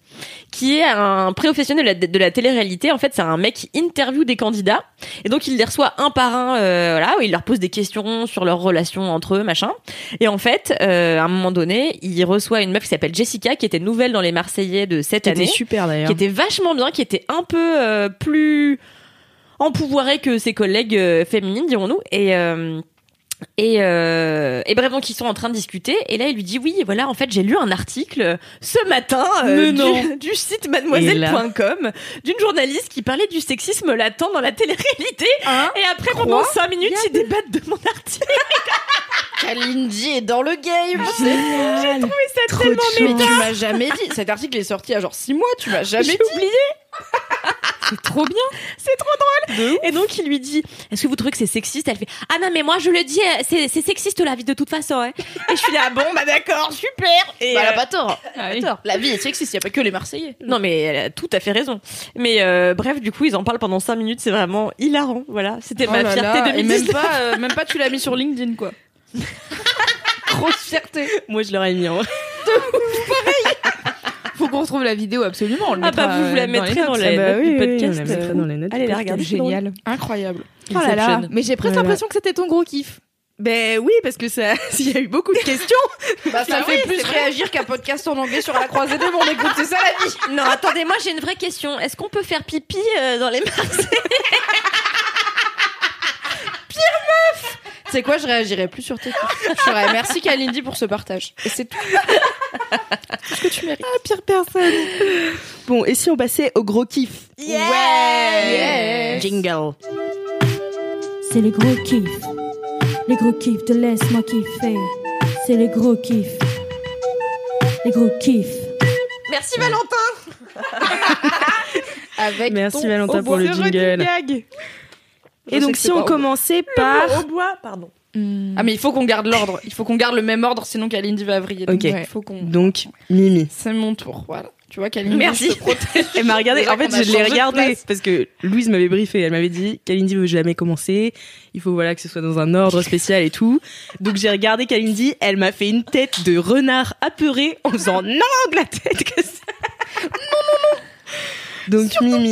S3: Qui est un professionnel de la, de la télé-réalité. En fait, c'est un mec qui interview des candidats. Et donc, il les reçoit un par un, euh, voilà, où il leur pose des questions sur leurs relations entre eux, machin. Et en fait, euh, à un moment donné, il reçoit une meuf qui s'appelle Jessica, qui était nouvelle dans les Marseillais de cette
S4: Qui
S3: année.
S4: était super d'ailleurs.
S3: Qui était vachement bien, qui était un peu euh, plus empouvoirée que ses collègues euh, féminines, dirons-nous. Et... euh, et, euh, et bref, donc ils sont en train de discuter. Et là, il lui dit oui, voilà, en fait, j'ai lu un article ce matin euh, du, *laughs* du site mademoiselle.com d'une journaliste qui parlait du sexisme latent dans la télé-réalité. et après, pendant cinq minutes, ils débattent de mon article. *laughs*
S2: Kalindi est dans le game.
S4: J'ai trouvé ça tellement
S2: Mais tu m'as jamais dit. Cet article est sorti il y a genre 6 mois, tu m'as jamais dit.
S3: oublié.
S4: C'est trop bien.
S3: C'est trop drôle. Et donc il lui dit Est-ce que vous trouvez que c'est sexiste? Elle fait Ah non mais moi je le dis, euh, c'est c'est sexiste la vie de toute façon. hein. *laughs* Et je suis là bon bah d'accord super. Et
S2: Bah, elle a
S3: euh,
S2: pas tort. *laughs* Elle a pas tort. La vie est sexiste, il y a pas que les Marseillais.
S3: non mais elle a tout à fait raison. Mais euh, bref du coup ils en parlent pendant 5 minutes, c'est vraiment hilarant. Voilà, c'était
S2: Oh
S3: ma
S2: là
S3: fierté
S2: là, et même
S3: 2019.
S2: pas, euh, *laughs* même pas tu l'as mis sur LinkedIn quoi. Grosse fierté.
S4: Moi, je l'aurais mis en vrai.
S1: Faut qu'on retrouve la vidéo absolument. On le
S3: Ah bah vous, vous la
S1: euh, dans
S3: mettrez
S1: notes.
S3: dans les
S4: Ah bah
S3: notes
S4: oui,
S3: du
S4: oui,
S3: podcast.
S4: on la mettra
S3: euh,
S4: dans les notes
S3: Allez la regarder.
S1: Génial.
S2: Incroyable.
S1: Oh là là. Mais j'ai presque l'impression que c'était ton gros kiff.
S4: Ben oui, parce que ça, *laughs* il y a eu beaucoup de questions. *laughs*
S2: Bah, ça fait plus réagir qu'un podcast en anglais sur la croisée des mondes. Écoute, c'est ça la vie.
S3: Non attendez, moi j'ai une vraie question. Est-ce qu'on peut faire pipi euh, dans les Marseillais? *laughs*
S2: C'est quoi, je réagirais plus sur tes. Je merci Kalindi pour ce partage. Et c'est tout. *laughs* Tout ce que tu mérites.
S4: Pire personne. Bon, et si on passait au gros kiff
S2: Ouais.
S4: Jingle.
S5: C'est les gros kiffs. Les gros kiffs de laisse-moi kiffer. C'est les gros kiffs. Les gros kiffs.
S3: Merci Valentin. *laughs*
S2: Avec
S4: Merci
S2: ton
S4: Valentin pour le jingle.
S2: Je
S4: Et donc si on commençait par...
S3: Au bois, pardon.
S2: Ah mais il faut qu'on garde l'ordre. Il faut qu'on garde le même ordre, sinon Kalindi va vriller. Donc,
S4: Ok.
S2: ouais, faut qu'on.
S4: Donc, Mimi.
S2: C'est mon tour. Voilà. Tu vois Kalindi.
S3: Merci.
S2: te protège. *laughs*
S4: Elle m'a regardé. En fait, je l'ai
S2: changé de
S4: regardé
S2: place.
S4: parce que Louise m'avait briefé. Elle m'avait dit Kalindi veut jamais commencer. Il faut voilà que ce soit dans un ordre spécial et tout. Donc j'ai regardé Kalindi. Elle m'a fait une tête de renard apeuré en faisant non de la tête que ça. Non non non. Donc Mimi,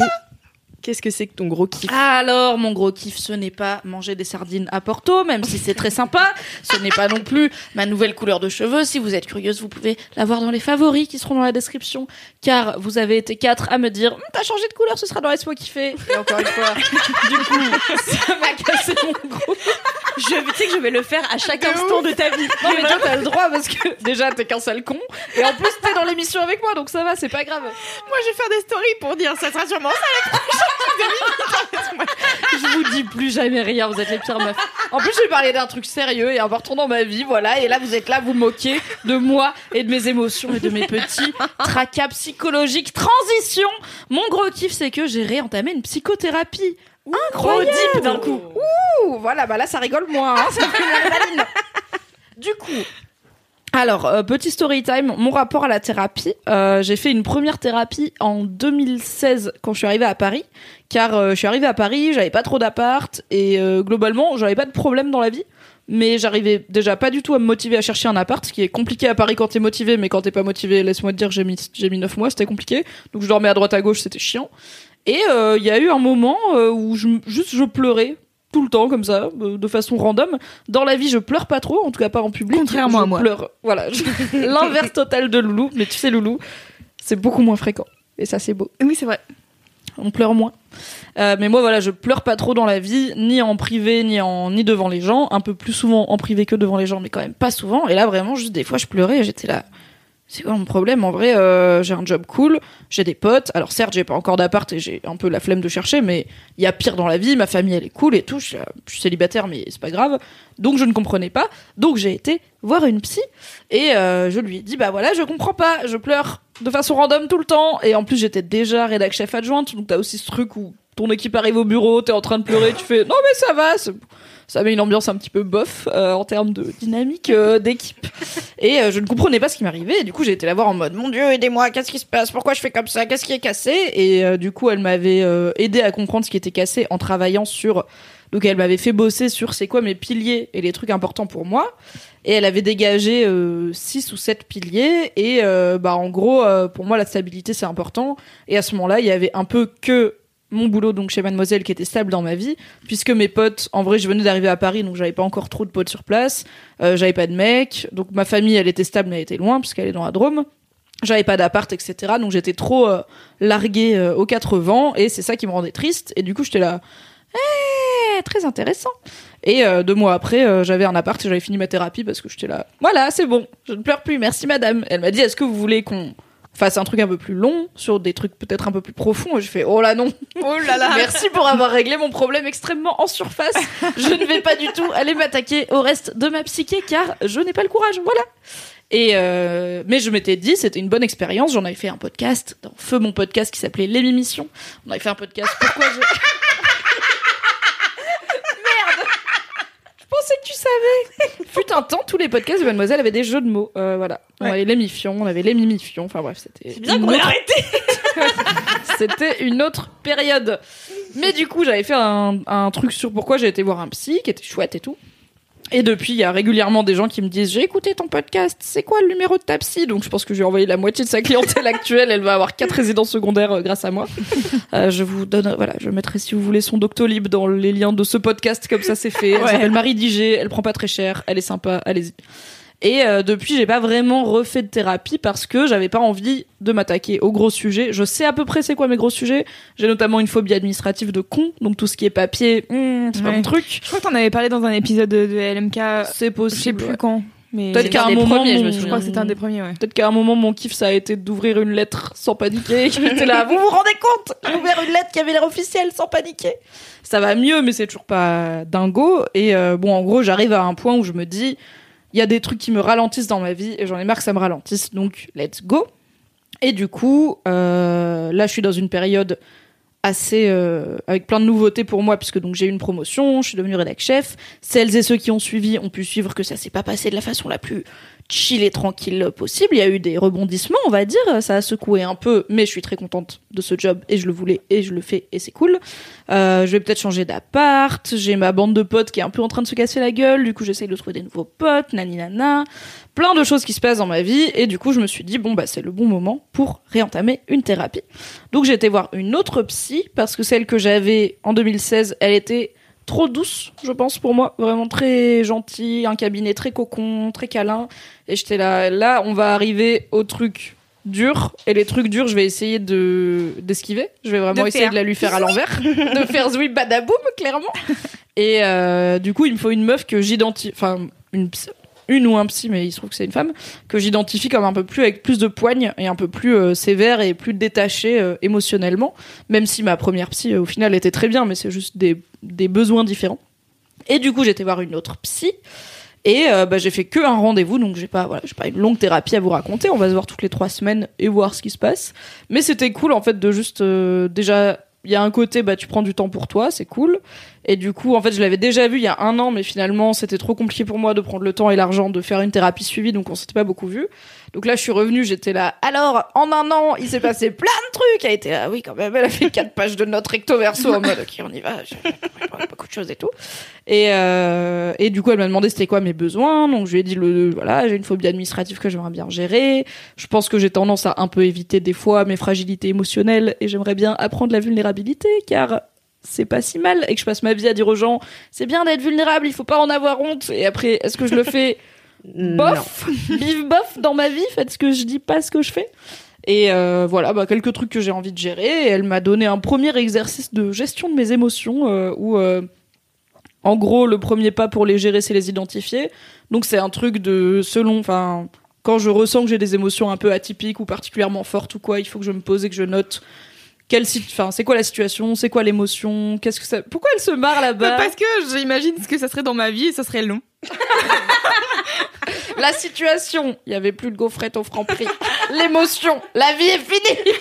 S4: qu'est-ce que c'est que ton gros kiff
S2: Alors, mon gros kiff, ce n'est pas manger des sardines à Porto, même si c'est très sympa. Ce n'est pas non plus ma nouvelle couleur de cheveux. Si vous êtes curieuse, vous pouvez la voir dans les favoris qui seront dans la description. Car vous avez été quatre à me dire, Hum, t'as changé de couleur, ce sera dans Laisse-moi kiffer. Et encore une fois, *laughs* du coup, ça m'a cassé mon gros
S3: Je tu sais que je vais le faire à chaque instant de ta vie.
S2: Non, mais toi, t'as le droit parce que déjà, t'es qu'un sale con. Et en plus, t'es dans l'émission avec moi, donc ça va, c'est pas grave.
S3: Moi, je vais faire des stories pour dire ça sera sûrement ça. *laughs*
S2: Je vous dis plus jamais rien, vous êtes les pires meufs. En plus, je vais parler d'un truc sérieux et important dans ma vie, voilà. Et là, vous êtes là, vous moquez de moi et de mes émotions et de mes petits tracas psychologiques. Transition Mon gros kiff, c'est que j'ai réentamé une psychothérapie. Incroyable
S3: d'un coup.
S2: Ouh, voilà, bah là, ça rigole moins, hein, ça fait la maline. Du coup, alors, euh, petit story time, mon rapport à la thérapie. Euh, j'ai fait une première thérapie en 2016 quand je suis arrivée à Paris, car euh, je suis arrivée à Paris, j'avais pas trop d'appart et euh, globalement, j'avais pas de problème dans la vie. Mais j'arrivais déjà pas du tout à me motiver à chercher un appart, ce qui est compliqué à Paris quand t'es motivé, mais quand t'es pas motivé, laisse-moi te dire, j'ai mis j'ai mis neuf mois, c'était compliqué. Donc je dormais à droite à gauche, c'était chiant. Et euh, il y a eu un moment euh, où je, juste je pleurais tout le temps comme ça, euh, de façon random. Dans la vie, je pleure pas trop, en tout cas pas en public.
S1: Contrairement
S2: Je
S1: à moi.
S2: Pleure, voilà, je- *laughs* l'inverse total de Loulou. Mais tu sais, Loulou, c'est beaucoup moins fréquent. Et ça, c'est beau.
S1: Oui, c'est vrai.
S2: On pleure moins. Euh, mais moi, voilà, je pleure pas trop dans la vie, ni en privé, ni en ni devant les gens. Un peu plus souvent en privé que devant les gens, mais quand même pas souvent. Et là, vraiment, juste des fois, je pleurais j'étais là. C'est quoi mon problème En vrai, euh, j'ai un job cool, j'ai des potes. Alors certes, j'ai pas encore d'appart et j'ai un peu la flemme de chercher, mais il y a pire dans la vie. Ma famille, elle est cool et tout. Je suis, euh, célibataire, mais c'est pas grave. Donc je ne comprenais pas. Donc j'ai été voir une psy et euh, je lui ai dit bah voilà, je comprends pas, je pleure de façon random tout le temps. Et en plus, j'étais déjà rédac chef adjointe, donc t'as aussi ce truc où ton équipe arrive au bureau, t'es en train de pleurer, tu fais non mais ça va, Ça met une ambiance un petit peu bof euh, en termes de dynamique euh, d'équipe. Et euh, je ne comprenais pas ce qui m'arrivait. Du coup, j'ai été la voir en mode Mon Dieu, aidez-moi, qu'est-ce qui se passe? Pourquoi je fais comme ça? Qu'est-ce qui est cassé? Et euh, du coup, elle m'avait euh, aidé à comprendre ce qui était cassé en travaillant sur. Donc, elle m'avait fait bosser sur c'est quoi mes piliers et les trucs importants pour moi. Et elle avait dégagé 6 ou 7 piliers. Et euh, bah, en gros, euh, pour moi, la stabilité, c'est important. Et à ce moment-là, il y avait un peu que mon boulot donc chez Mademoiselle qui était stable dans ma vie puisque mes potes en vrai je venais d'arriver à Paris donc j'avais pas encore trop de potes sur place euh, j'avais pas de mec donc ma famille elle était stable mais elle était loin puisqu'elle est dans la Drôme. J'avais pas d'appart etc donc j'étais trop euh, larguée euh, aux quatre vents et c'est ça qui me rendait triste et du coup j'étais là eh, très intéressant. Et deux mois après j'avais un appart et j'avais fini ma thérapie parce que j'étais là voilà c'est bon je ne pleure plus merci madame. Elle m'a dit est-ce que vous voulez qu'on fasse un truc un peu plus long sur des trucs peut-être un peu plus profonds et je fais oh là non
S1: Oh là là. *laughs*
S2: Merci pour avoir réglé mon problème extrêmement en surface. Je ne vais pas du tout aller m'attaquer au reste de ma psyché car je n'ai pas le courage. Voilà. Et euh, mais je m'étais dit c'était une bonne expérience. J'en avais fait un podcast dans Feu mon podcast qui s'appelait Les Mimitions. On avait fait un podcast. Pourquoi je Merde. Je pensais que tu savais. *laughs* Fut un temps, tous les podcasts de Mademoiselle avaient des jeux de mots. Euh, voilà. On avait les mifions, on avait les mimifions. Enfin bref, c'était.
S3: Bien
S2: une
S3: qu'on ait
S2: autre-
S3: arrêté. *laughs*
S2: c'était une autre période. Mais du coup, j'avais fait un, un truc sur pourquoi j'ai été voir un psy, qui était chouette et tout. Et depuis, il y a régulièrement des gens qui me disent J'ai écouté ton podcast, c'est quoi le numéro de ta psy Donc je pense que j'ai envoyé la moitié de sa clientèle actuelle. Elle va avoir quatre résidences secondaires euh, grâce à moi. Euh, je vous donne, voilà, je mettrai si vous voulez son Doctolib dans les liens de ce podcast, comme ça c'est fait. Elle
S1: Ouais.
S2: s'appelle Marie Digé, elle prend pas très cher, elle est sympa, allez-y. Et euh, depuis, j'ai pas vraiment refait de thérapie parce que j'avais pas envie de m'attaquer aux gros sujets. Je sais à peu près c'est quoi mes gros sujets. J'ai notamment une phobie administrative de con, donc tout ce qui est papier, hmm, c'est pas mon truc.
S1: Je crois que t'en avais parlé dans un épisode de, de LMK.
S2: C'est
S1: Je
S2: possible.
S1: sais plus
S2: ouais.
S1: quand.
S2: Peut-être qu'à
S3: un
S2: moment,
S3: premiers, je
S2: mon-
S1: je crois que c'était un des premiers, ouais.
S2: Peut-être qu'à un moment, mon kiff, ça a été d'ouvrir une lettre sans paniquer. *laughs* J'étais là, vous vous rendez compte? J'ai ouvert une lettre qui avait l'air officielle sans paniquer. Ça va mieux, mais c'est toujours pas dingo. Et euh, bon, en gros, j'arrive à un point où je me dis, il y a des trucs qui me ralentissent dans ma vie et j'en ai marre que ça me ralentisse. Donc, let's go. Et du coup, euh, là, je suis dans une période assez euh, avec plein de nouveautés pour moi puisque donc j'ai eu une promotion, je suis devenue rédac chef. Celles et ceux qui ont suivi ont pu suivre que ça s'est pas passé de la façon la plus chill et tranquille possible. Il y a eu des rebondissements, on va dire. Ça a secoué un peu, mais je suis très contente de ce job et je le voulais et je le fais et c'est cool. Euh, je vais peut-être changer d'appart. J'ai ma bande de potes qui est un peu en train de se casser la gueule. Du coup, j'essaye de trouver des nouveaux potes, nani nana. Plein de choses qui se passent dans ma vie et du coup, je me suis dit bon bah c'est le bon moment pour réentamer une thérapie. Donc j'ai été voir une autre psy parce que celle que j'avais en 2016, elle était trop douce, je pense pour moi, vraiment très gentille, un cabinet très cocon, très câlin. Et j'étais là là, on va arriver au truc dur. Et les trucs durs, je vais essayer de d'esquiver. Je vais vraiment
S1: De
S2: essayer
S1: faire.
S2: de la lui faire à l'envers, *laughs* de faire zouip badaboum clairement. Et euh, du coup, il me faut une meuf que j'identifie enfin une une ou un psy, mais il se trouve que c'est une femme, que j'identifie comme un peu plus avec plus de poigne et un peu plus euh, sévère et plus détaché euh, émotionnellement, même si ma première psy euh, au final était très bien, mais c'est juste des, besoins différents. Et du coup, j'étais voir une autre psy. Et bah, j'ai fait que un rendez-vous, donc j'ai pas, voilà, j'ai pas une longue thérapie à vous raconter. On va se voir toutes les trois semaines et voir ce qui se passe. Mais c'était cool en fait de juste déjà, il y a un côté, bah tu prends du temps pour toi, c'est cool. Et du coup, en fait, je l'avais déjà vu il y a un an, mais finalement, c'était trop compliqué pour moi de prendre le temps et l'argent de faire une thérapie suivie, donc on s'était pas beaucoup vu. Donc là, je suis revenue, j'étais là. Alors, en un an, il s'est passé *laughs* plein de trucs. Elle était là, oui, quand même, elle a fait quatre pages de notes recto verso en mode, ok, on y va. J'ai beaucoup de choses et tout. Et, euh, et du coup, elle m'a demandé c'était quoi mes besoins. Donc, je lui ai dit le, voilà, j'ai une phobie administrative que j'aimerais bien gérer. Je pense que j'ai tendance à un peu éviter des fois mes fragilités émotionnelles et j'aimerais bien apprendre la vulnérabilité car c'est pas si mal et que je passe ma vie à dire aux gens c'est bien d'être vulnérable, il faut pas en avoir honte. Et après, est-ce que je le fais? Bof, *laughs* vive bof dans ma vie, faites ce que je dis, pas ce que je fais. Et euh, voilà, bah, quelques trucs que j'ai envie de gérer. Et elle m'a donné un premier exercice de gestion de mes émotions euh, où, euh, en gros, le premier pas pour les gérer, c'est les identifier. Donc c'est un truc de selon, enfin, quand je ressens que j'ai des émotions un peu atypiques ou particulièrement fortes ou quoi, il faut que je me pose et que je note. Enfin, c'est quoi la situation, c'est quoi l'émotion, qu'est-ce que ça, pourquoi elle se marre là-bas?
S1: Parce que j'imagine ce que ça serait dans ma vie et ça serait long. *laughs*
S2: La situation, il y avait plus de gaufrettes au franc prix. L'émotion, la vie est finie.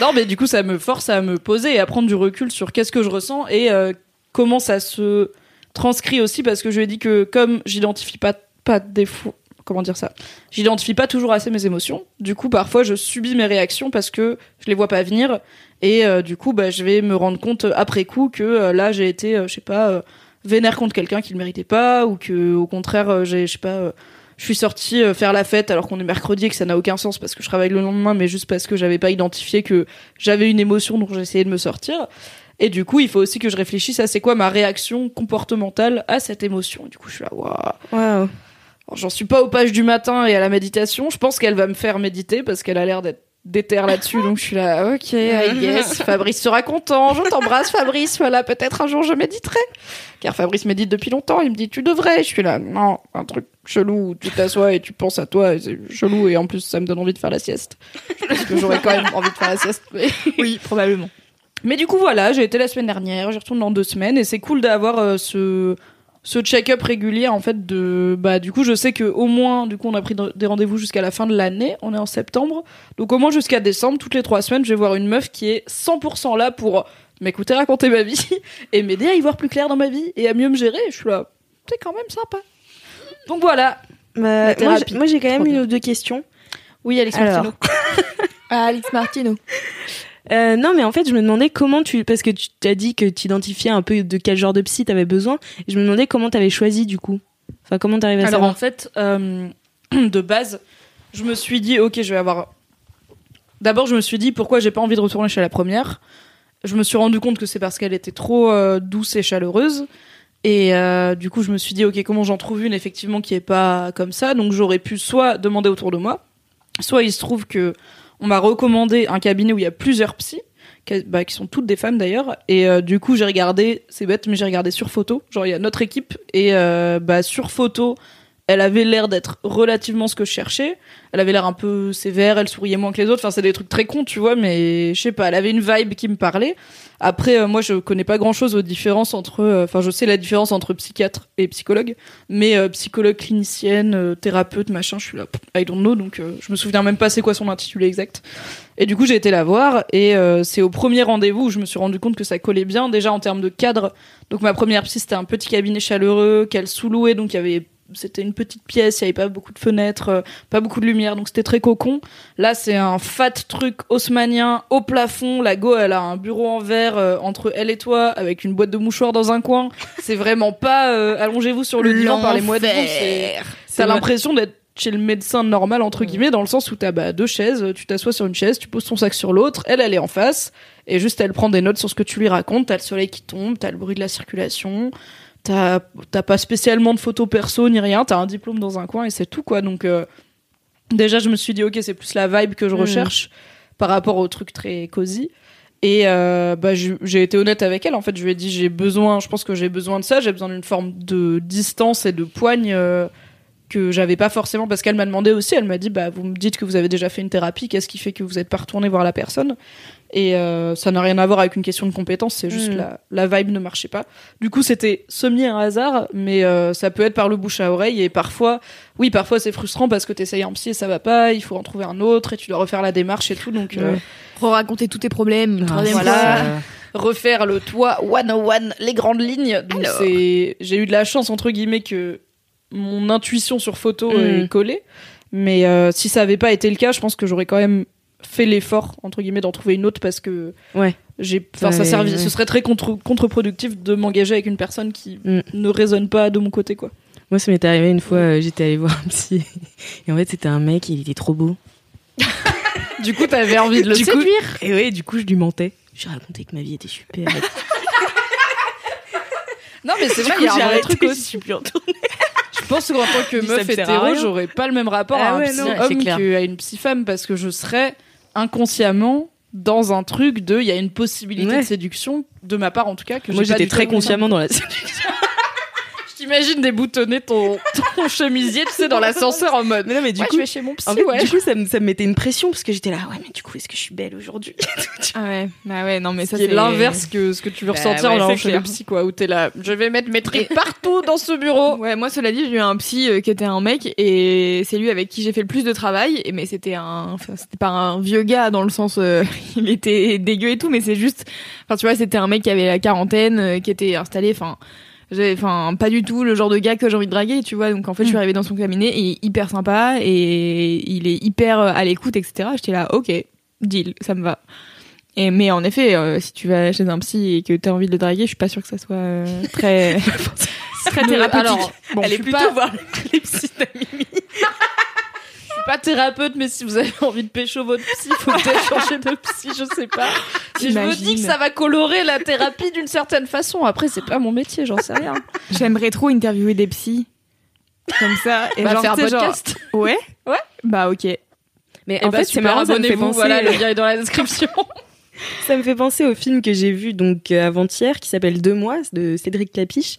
S2: non, mais du coup, ça me force à me poser et à prendre du recul sur qu'est-ce que je ressens et euh, comment ça se transcrit aussi parce que je lui ai dit que comme j'identifie pas pas de défaut comment dire ça? J'identifie pas toujours assez mes émotions du coup parfois je subis mes réactions parce que je les vois pas venir et euh, du coup bah je vais me rendre compte après coup que euh, là j'ai été je sais pas vénère contre quelqu'un qui le méritait pas ou que au contraire euh, j'ai je sais pas euh, je suis sortie euh, faire la fête alors qu'on est mercredi et que ça n'a aucun sens parce que je travaille le lendemain mais juste parce que j'avais pas identifié que j'avais une émotion dont j'essayais de me sortir et du coup il faut aussi que je réfléchisse à c'est quoi ma réaction comportementale à cette émotion du coup je suis là waouh. Alors, J'en suis pas aux pages du matin et à la méditation. Je pense qu'elle va me faire méditer parce qu'elle a l'air d'être déter là-dessus. Donc je suis là, ok, guess. *laughs* Fabrice sera content. Je t'embrasse, Fabrice. Voilà, peut-être un jour je méditerai. Car Fabrice médite depuis longtemps. Il me dit, tu devrais. Je suis là, non, un truc chelou où tu t'assois et tu penses à toi. et C'est chelou et en plus ça me donne envie de faire la sieste. Je pense que j'aurais quand même envie de faire la sieste. mais- *laughs*
S3: Oui, probablement.
S2: mais du coup, voilà, j'ai été la semaine dernière, j'y retourne dans deux semaines, et c'est cool d'avoir euh, ce ce check-up régulier en fait de bah du coup je sais que au moins du coup on a pris de- des rendez-vous jusqu'à la fin de l'année on est en septembre donc au moins jusqu'à décembre toutes les trois semaines je vais voir une meuf qui est 100% là pour m'écouter raconter ma vie *laughs* et m'aider à y voir plus clair dans ma vie et à mieux me gérer Et je suis là c'est quand même sympa donc voilà
S4: Bah, moi,
S2: thérapie.
S4: j'ai- moi, j'ai quand même une
S2: bien.
S4: ou deux questions.
S2: oui Alex. Martino *laughs*
S1: Ah, Alex Martino.
S4: Euh, non, mais en fait, je me demandais comment tu, parce que tu t'as dit que tu identifiais un peu de quel genre de psy t'avais besoin. Et je me demandais comment t'avais choisi du coup. Enfin, comment t'arrives à
S2: Alors
S4: savoir
S2: en fait, euh, *clears throat* de base, je me suis dit, ok, je vais avoir. D'abord, je me suis dit pourquoi j'ai pas envie de retourner chez la première. Je me suis rendu compte que c'est parce qu'elle était trop euh, douce et chaleureuse. Et euh, du coup, je me suis dit, ok, comment j'en trouve une effectivement qui est pas comme ça. Donc j'aurais pu soit demander autour de moi, soit il se trouve que on m'a recommandé un cabinet où il y a plusieurs psys. qui- bah, sont toutes des femmes d'ailleurs et euh, du coup j'ai regardé c'est bête mais j'ai regardé sur photo genre il y a notre équipe et euh, bah sur photo elle avait l'air d'être relativement ce que je cherchais. Elle avait l'air un peu sévère elle souriait moins que les autres. Enfin c'est des trucs très cons tu vois mais je sais pas elle avait une vibe qui me parlait. Après euh, moi je connais pas grand chose aux différences entre euh, enfin je sais la différence entre psychiatre et psychologue mais euh, psychologue clinicienne thérapeute machin je suis là I don't know donc je me souviens même pas c'est quoi son intitulé exact. Et du coup, j'ai été la voir et c'est au premier rendez-vous où je me suis rendu compte que ça collait bien déjà en termes de cadre. Donc ma première psy, c'était un petit cabinet chaleureux qu'elle sous-louait, donc il y avait c'était une petite pièce, il y avait pas beaucoup de fenêtres, euh, pas beaucoup de lumière, donc c'était très cocon. Là, c'est un fat truc haussmanien au plafond. La go, elle a un bureau en verre euh, entre elle et toi, avec une boîte de mouchoirs dans un coin. C'est vraiment pas euh, allongez-vous sur le divan par les mois de T'as l'impression d'être chez le médecin normal entre guillemets dans le sens où t'as bah, deux chaises, tu t'assois sur une chaise, tu poses ton sac sur l'autre, elle elle est en face et juste elle prend des notes sur ce que tu lui racontes, t'as le soleil qui tombe, t'as le bruit de la circulation, t'as pas spécialement de photos perso ni rien, t'as un diplôme dans un coin et c'est tout quoi donc euh, déjà je me suis dit ok c'est plus la vibe que je recherche par rapport au truc très cosy et euh, bah, j'ai été honnête avec elle. En fait, je lui ai dit j'ai besoin, je pense que j'ai besoin de ça. J'ai besoin d'une forme de distance et de poigne euh, que j'avais pas forcément parce qu'elle m'a demandé aussi. Elle m'a dit bah vous me dites que vous avez déjà fait une thérapie. Qu'est-ce qui fait que vous êtes pas retourné voir la personne? Et euh, ça n'a rien à voir avec une question de compétence. C'est juste
S4: Mm.
S2: la, la vibe ne marchait pas. Du coup, c'était semi un hasard, mais euh, ça peut être par le bouche à oreille et parfois, oui, parfois c'est frustrant parce que t'essayes un psy et ça va pas. Il faut en trouver un autre et tu dois refaire la démarche et tout. Donc euh,
S4: Ouais.
S1: Re-raconter tous tes problèmes.
S4: Ah,
S2: voilà. refaire le toit 101, les grandes lignes. Donc c'est, j'ai eu de la chance entre guillemets que mon intuition sur photo
S4: Mm.
S2: est collée. Mais euh, si ça avait pas été le cas, je pense que j'aurais quand même fait l'effort entre guillemets d'en trouver une autre parce que
S4: Ouais.
S2: j'ai, enfin ça
S4: Ouais,
S2: servi,
S4: ouais.
S2: ce serait très contre, contre-productif de m'engager avec une personne qui
S4: Mm.
S2: ne résonne pas de mon côté quoi.
S4: Moi, ça m'est arrivé une fois, euh, j'étais allée voir un psy. *laughs* Et en fait, c'était un mec, il était trop beau.
S2: Du coup, t'avais envie de le séduire?
S4: Et ouais, du coup, je lui mentais. J'ai raconté que ma vie était super.
S2: Non mais c'est vrai, il y a un truc aussi.
S4: suis plus retournée.
S2: Je pense qu'en tant que meuf hétéro, j'aurais pas le même rapport
S4: Ah
S2: à un
S4: ouais,
S2: psy
S4: non,
S2: homme qu'à une psy femme parce que je serais inconsciemment dans un truc de il y a une possibilité
S4: Ouais.
S2: de séduction de ma part en tout cas que
S4: Moi, j'étais très consciemment dans la *laughs* séduction.
S2: T'imagines déboutonner ton, ton chemisier, tu sais, dans l'ascenseur en mode.
S4: Mais non, mais du
S2: ouais,
S4: coup,
S2: je vais chez mon psy,
S4: en fait,
S2: ouais.
S4: du coup, ça me, ça me mettait une pression parce que j'étais là, ouais, mais du coup, est-ce que je suis belle aujourd'hui? *laughs*
S1: Ah ouais, bah ouais, non mais ça c'est
S2: l'inverse que ce que tu veux
S1: Bah
S2: ressentir
S1: ouais,
S2: en chez le psy, quoi, où t'es là, je vais mettre mes tripes partout dans ce bureau.
S1: Ouais, moi cela dit, j'ai eu un psy euh, qui était un mec et c'est lui avec qui j'ai fait le plus de travail. Et mais c'était un, enfin, c'était pas un vieux gars dans le sens, euh, *laughs* il était dégueu et tout, mais c'est juste, enfin tu vois, c'était un mec qui avait la quarantaine, euh, qui était installé, enfin. Enfin, pas du tout le genre de gars que j'ai envie de draguer, tu vois. Donc en fait, je suis arrivée dans son cabinet et il est hyper sympa et il est hyper euh, à l'écoute, etc. J'étais là, ok, deal, ça me va. Et mais en effet, euh, si tu vas chez un psy et que t'as envie de le draguer, je suis pas sûre que ça soit euh, *laughs* très très *laughs* thérapeutique.
S2: alors, bon,
S4: Elle est plutôt
S2: pas-
S4: voir les *laughs* psys.
S2: Je suis pas thérapeute, mais si vous avez envie de pécho votre psy, faut peut-être *laughs* changer de psy, je sais pas. Si je me dis que ça va colorer la thérapie d'une certaine façon. Après, c'est pas mon métier, j'en sais rien.
S1: J'aimerais trop interviewer des psys comme ça et genre,
S2: faire un
S1: sais, genre,
S2: podcast.
S1: ouais
S2: Ouais.
S1: bah ok
S4: Mais en
S2: bah,
S4: fait, c'est marrant,
S2: abonnez-vous, voilà, le lien est dans la description. *laughs*
S4: Ça me fait penser au film que j'ai vu donc euh, avant-hier qui s'appelle Deux mois de Cédric Clapiche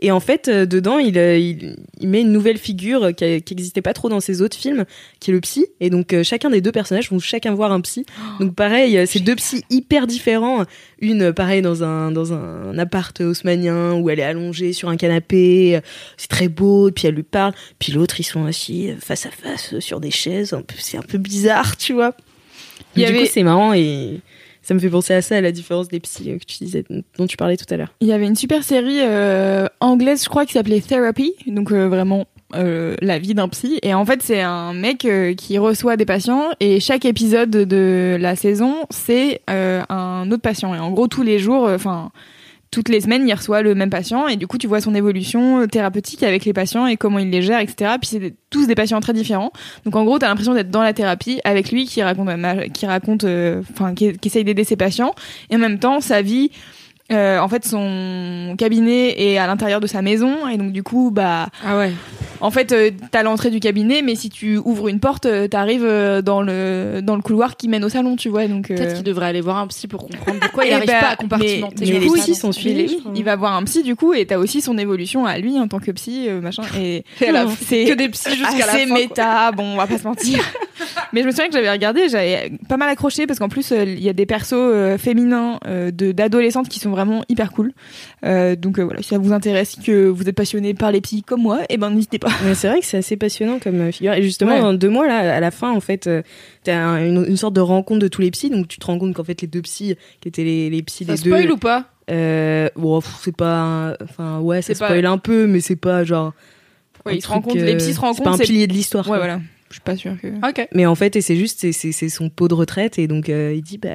S4: et en fait euh, dedans il, euh, il il met une nouvelle figure qui n'existait pas trop dans ses autres films qui est le psy. Et donc euh, chacun des deux personnages vont chacun voir un psy. Donc pareil c'est deux psys hyper différents. Une pareil dans un dans un appart haussmanien où elle est allongée sur un canapé c'est très beau et puis elle lui parle. Puis l'autre ils sont assis face à face sur des chaises. C'est un peu bizarre tu vois.
S1: Il y
S4: du
S1: avait-
S4: coup c'est marrant et ça me fait penser à ça, à la différence des psys euh, que tu disais, dont tu parlais tout à l'heure.
S1: il y avait une super série euh, anglaise je crois qui s'appelait Therapy donc euh, vraiment la vie d'un psy et en fait c'est un mec qui reçoit des patients et chaque épisode de la saison c'est un autre patient et en gros tous les jours enfin toutes les semaines, il reçoit le même patient et du coup, tu vois son évolution euh, thérapeutique avec les patients et comment il les gère, etc. Puis c'est tous des patients très différents. Donc en gros, t'as l'impression d'être dans la thérapie avec lui qui raconte, ma- qui raconte, euh, enfin, qui essaye d'aider ses patients et en même temps sa vie. Euh, en fait, son cabinet est à l'intérieur de sa maison et donc du coup, bah,
S2: Ah ouais.
S1: en fait, euh, t'as l'entrée du cabinet, mais si tu ouvres une porte, euh, t'arrives euh, dans le dans le couloir qui mène au salon, tu vois. Donc euh,
S2: Peut-être qu'il devrait aller voir un psy pour comprendre pourquoi il
S1: eh
S2: n'arrive
S1: ben,
S2: pas à compartimenter.
S4: mais
S1: du
S4: les
S1: coup,
S4: psys
S1: il-
S4: sont suivis,
S1: il- va voir un psy du coup, et t'as aussi son évolution à lui en tant que psy, euh, machin. Et, *laughs* c'est
S2: que des psys jusqu'à la
S1: assez
S2: fin, quoi.
S1: méta. Bon, on va pas se mentir. *laughs* Mais je me souviens que j'avais regardé, j'avais pas mal accroché parce qu'en plus euh, il y a des persos euh, féminins euh, de d'adolescentes qui sont vraiment hyper cool. Euh, donc euh, voilà, si ça vous intéresse, que vous êtes passionné par les psys comme moi, et ben n'hésitez pas.
S4: Mais c'est vrai que c'est assez passionnant comme euh, figure. Et justement,
S1: Ouais.
S4: dans deux mois, là, à la fin, en fait, euh, t'as un- une, une sorte de rencontre de tous les psys. Donc, tu te rends compte qu'en fait, les deux psys, qui étaient les, les psys
S2: Ça
S4: des
S2: spoil
S4: deux.
S2: ou pas?
S4: euh, bon, c'est pas. un- Enfin, ouais, ça
S1: pas-
S4: spoil un peu, mais c'est pas genre.
S1: Ouais, ils se rencontrent,
S4: euh,
S1: les psys se
S4: C'est pas
S1: rencontrent.
S4: un
S1: c'est-
S4: pilier de l'histoire.
S1: Ouais,
S4: quoi.
S1: voilà. Je suis pas sûre que.
S2: Ok.
S4: Mais en fait, et c'est juste, c'est- son pot de retraite. Et donc, euh, il dit, bah.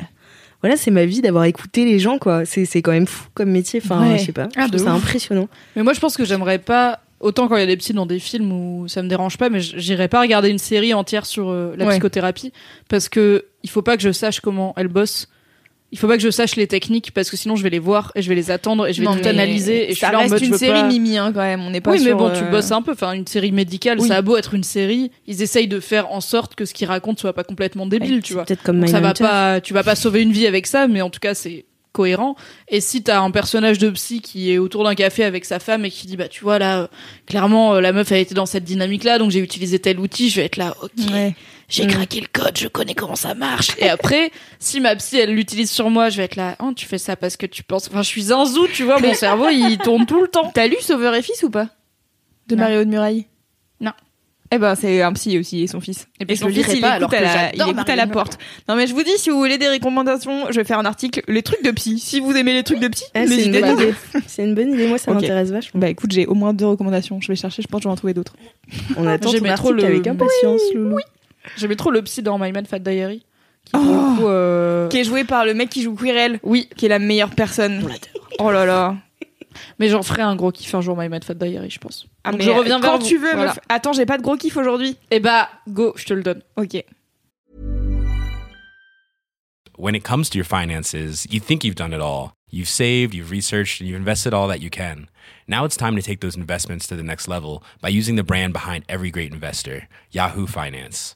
S4: Voilà, c'est ma vie d'avoir écouté les gens, quoi. C'est c'est quand même fou comme métier. Enfin,
S1: Ouais.
S4: je sais pas.
S2: Ah,
S4: ça
S2: ouf.
S4: impressionnant.
S2: Mais moi, je pense que j'aimerais pas. Autant quand il y a des psys dans des films où ça me dérange pas, mais j- j'irais pas regarder une série entière sur euh, la
S1: Ouais.
S2: psychothérapie parce que il faut pas que je sache comment elle bosse. Il faut pas que je sache les techniques parce que sinon je vais les voir et je vais les attendre et je vais
S1: Non,
S2: tout analyser et je
S1: ça
S2: suis là en
S1: reste
S2: je
S1: une
S2: veux
S1: série
S2: pas-
S1: Mimi hein, quand même. On n'est pas
S2: oui, mais bon, tu
S1: euh,
S2: bosses un peu. Enfin, une série médicale,
S1: Oui.
S2: ça a beau être une série, ils essayent de faire en sorte que ce qu'ils racontent soit pas complètement débile, tu vois.
S4: Peut-être comme
S2: Donc ça va pas, tu vas pas sauver une vie avec ça, mais en tout cas c'est cohérent. Et si t'as un personnage de psy qui est autour d'un café avec sa femme et qui dit bah tu vois là, euh, clairement euh, la meuf a été dans cette dynamique là, donc j'ai utilisé tel outil, je vais être là, ok,
S1: Ouais.
S2: J'ai craqué le code, je connais comment ça marche. Et après, si ma psy elle l'utilise sur moi, je vais être là, oh tu fais ça parce que tu penses, enfin je suis zinzou, tu vois, mon *laughs* cerveau il tourne tout le temps.
S1: T'as lu Sauveur et fils ou pas? De
S2: Non.
S1: Mario de Muraille?
S2: Non.
S1: Eh ben c'est un psy aussi et son fils.
S2: Et puis
S1: son fils il
S2: pas,
S1: à
S2: que
S1: la, il écoute à la porte. Non mais je vous dis si vous voulez des recommandations, je vais faire un article les trucs de psy. Si vous aimez les trucs de psy,
S4: Ah, c'est une bonne idée. C'est une bonne idée. Moi, ça m'intéresse vachement.
S1: Bah écoute, j'ai au moins deux recommandations. Je vais chercher, je pense que je vais en trouver d'autres.
S4: On attend ton
S2: trop
S4: article
S2: le-
S4: avec impatience, Loulou.
S2: J'aimais trop le psy dans My Man Fat Diary. Qui
S1: Oh.
S2: euh,
S1: Qui est joué par le mec qui joue Quirrell,
S2: Oui,
S1: qui est la meilleure personne. Oh là là.
S2: mais j'en ferai un gros kiff un jour My Man Fat Diary, je pense.
S1: Ah,
S2: Donc
S1: mais
S2: je reviens
S1: quand
S2: vers
S1: tu
S2: vous.
S1: veux.
S2: Voilà.
S1: meuf. Attends, j'ai pas de gros kiff aujourd'hui.
S2: Et bah, go, je te le donne.
S1: Ok.
S6: when it comes to your finances, you think you've done it all. You've saved, you've researched, and you've invested all that you can. Now it's time to take those investments to the next level by using the brand behind every great investor, Yahoo Finance.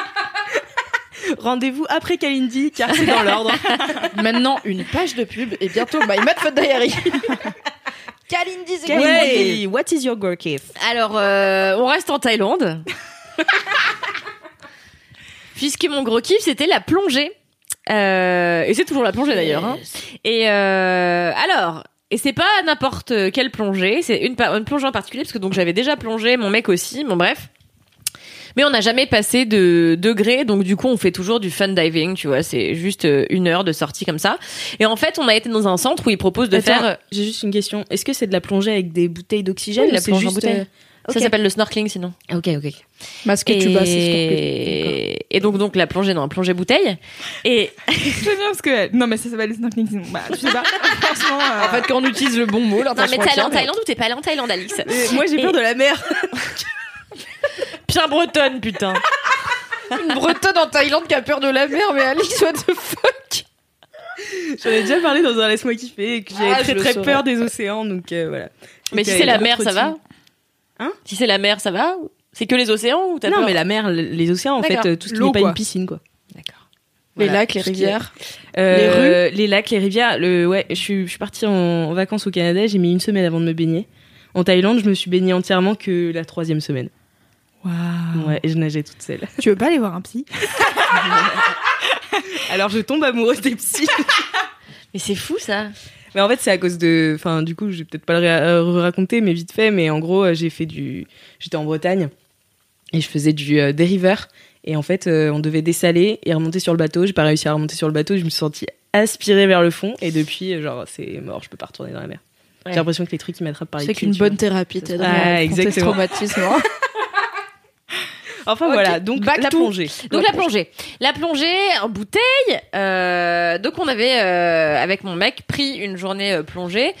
S4: Rendez-vous après Kalindi, car c'est dans l'ordre. *laughs*
S2: Maintenant, une page de pub et bientôt My Mad Diary. *laughs* Kalindi,
S4: Kalindi, what is your girl cave
S3: Alors, euh, on reste en Thaïlande. *laughs* Puisque mon gros kiff, c'était la plongée. Euh, et c'est toujours la plongée d'ailleurs. hein. Et euh, alors, et c'est pas n'importe quelle plongée, c'est une plongée en particulier, parce que donc j'avais déjà plongé, mon mec aussi, bon bref. Mais on n'a jamais passé de degré, donc du coup on fait toujours du fun diving, tu vois, c'est juste euh, une heure de sortie comme ça. Et en fait, on a été dans un centre où ils proposent de
S4: Attends,
S3: faire...
S4: J'ai juste une question. Est-ce que c'est de la plongée avec des bouteilles d'oxygène
S3: Oui,
S4: ou
S3: la
S4: c'est
S3: plongée en bouteille.
S4: euh,
S3: Ça s'appelle le snorkeling sinon.
S4: Ok, ok.
S2: Masque
S3: Et...
S2: c'est snorkel.
S3: et donc donc la plongée non, la plongée bouteille. Et
S1: J'aime bien parce que. Non, mais ça s'appelle le snorkeling. sinon. Bah, je sais pas. *laughs* Franchement. euh,
S2: En fait, quand on utilise le bon mot,
S3: non
S2: l'intention
S3: mais t'es allé en Thaïlande ou t'es pas allé en Thaïlande, Alix
S4: Euh, moi, j'ai peur
S3: Et-
S4: de la mer. *laughs*
S3: Bien bretonne, putain. *laughs*
S2: Une bretonne en Thaïlande qui a peur de la mer, mais Alice, what the fuck?
S4: J'en ai déjà parlé dans un Laisse-moi kiffer et que j'avais
S2: Ah, je
S4: très très
S2: saurais.
S4: peur des océans, donc euh, voilà.
S3: Mais si c'est la mer, ça va?
S4: Hein?
S3: Si c'est la mer, ça va? C'est que les océans ou t'as
S4: Non,
S3: peur?
S4: mais la mer, les océans, en fait, euh, tout ce qui n'est pas une piscine, quoi.
S3: D'accord.
S2: Les lacs, les rivières?
S4: Euh, les lacs, les rivières. Le, ouais, je suis, je suis partie en, en vacances au Canada. J'ai mis une semaine avant de me baigner. En Thaïlande, je me suis baignée entièrement que la troisième semaine.
S1: Waouh.
S4: Ouais, et je nageais toute seule.
S1: Tu veux pas aller voir un psy? *laughs*
S4: Alors, je tombe amoureuse des psys. *laughs*
S3: Mais c'est fou ça.
S4: Mais en fait, c'est à cause de. Enfin, du coup, je vais peut-être pas le ré- euh, raconter, mais vite fait. Mais en gros, euh, j'ai fait du. J'étais en Bretagne et je faisais du euh, dériveur. Et en fait, euh, on devait dessaler et remonter sur le bateau. J'ai pas réussi à remonter sur le bateau. Je me suis sentie aspirée vers le fond. Et depuis, genre, c'est mort. Je peux pas retourner dans la mer.
S3: Ouais.
S4: J'ai l'impression que les trucs qui m'attrapent par les
S2: C'est qu'une
S4: vois.
S2: bonne thérapie, t'es
S4: Ah,
S2: dans ce
S4: exactement.
S2: traumatisme. *laughs*
S4: Enfin voilà, donc
S2: back
S4: la plongée.
S3: Donc la plongée. La plongée en bouteille. euh, donc on avait, euh, avec mon mec, pris une journée euh, plongée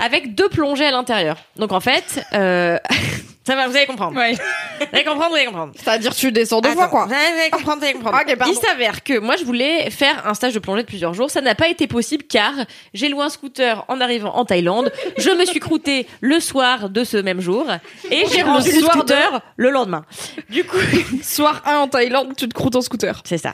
S3: avec deux plongées à l'intérieur. Donc en fait, euh, *laughs* ça va, vous allez comprendre.
S1: Ouais.
S3: Vous allez comprendre, vous allez comprendre.
S2: C'est-à-dire tu descends deux fois,
S3: Attends,
S2: quoi.
S3: Vous allez comprendre, vous allez comprendre. *laughs* Il s'avère que moi, je voulais faire un stage de plongée de plusieurs jours. Ça n'a pas été possible car j'ai loué un scooter en arrivant en Thaïlande. Je me suis croûté le soir de ce même jour et j'ai rendu le
S2: soir de-
S3: scooter le lendemain. Du coup, *laughs*
S2: Soir 1 en Thaïlande, tu te croûtes en scooter.
S3: c'est ça.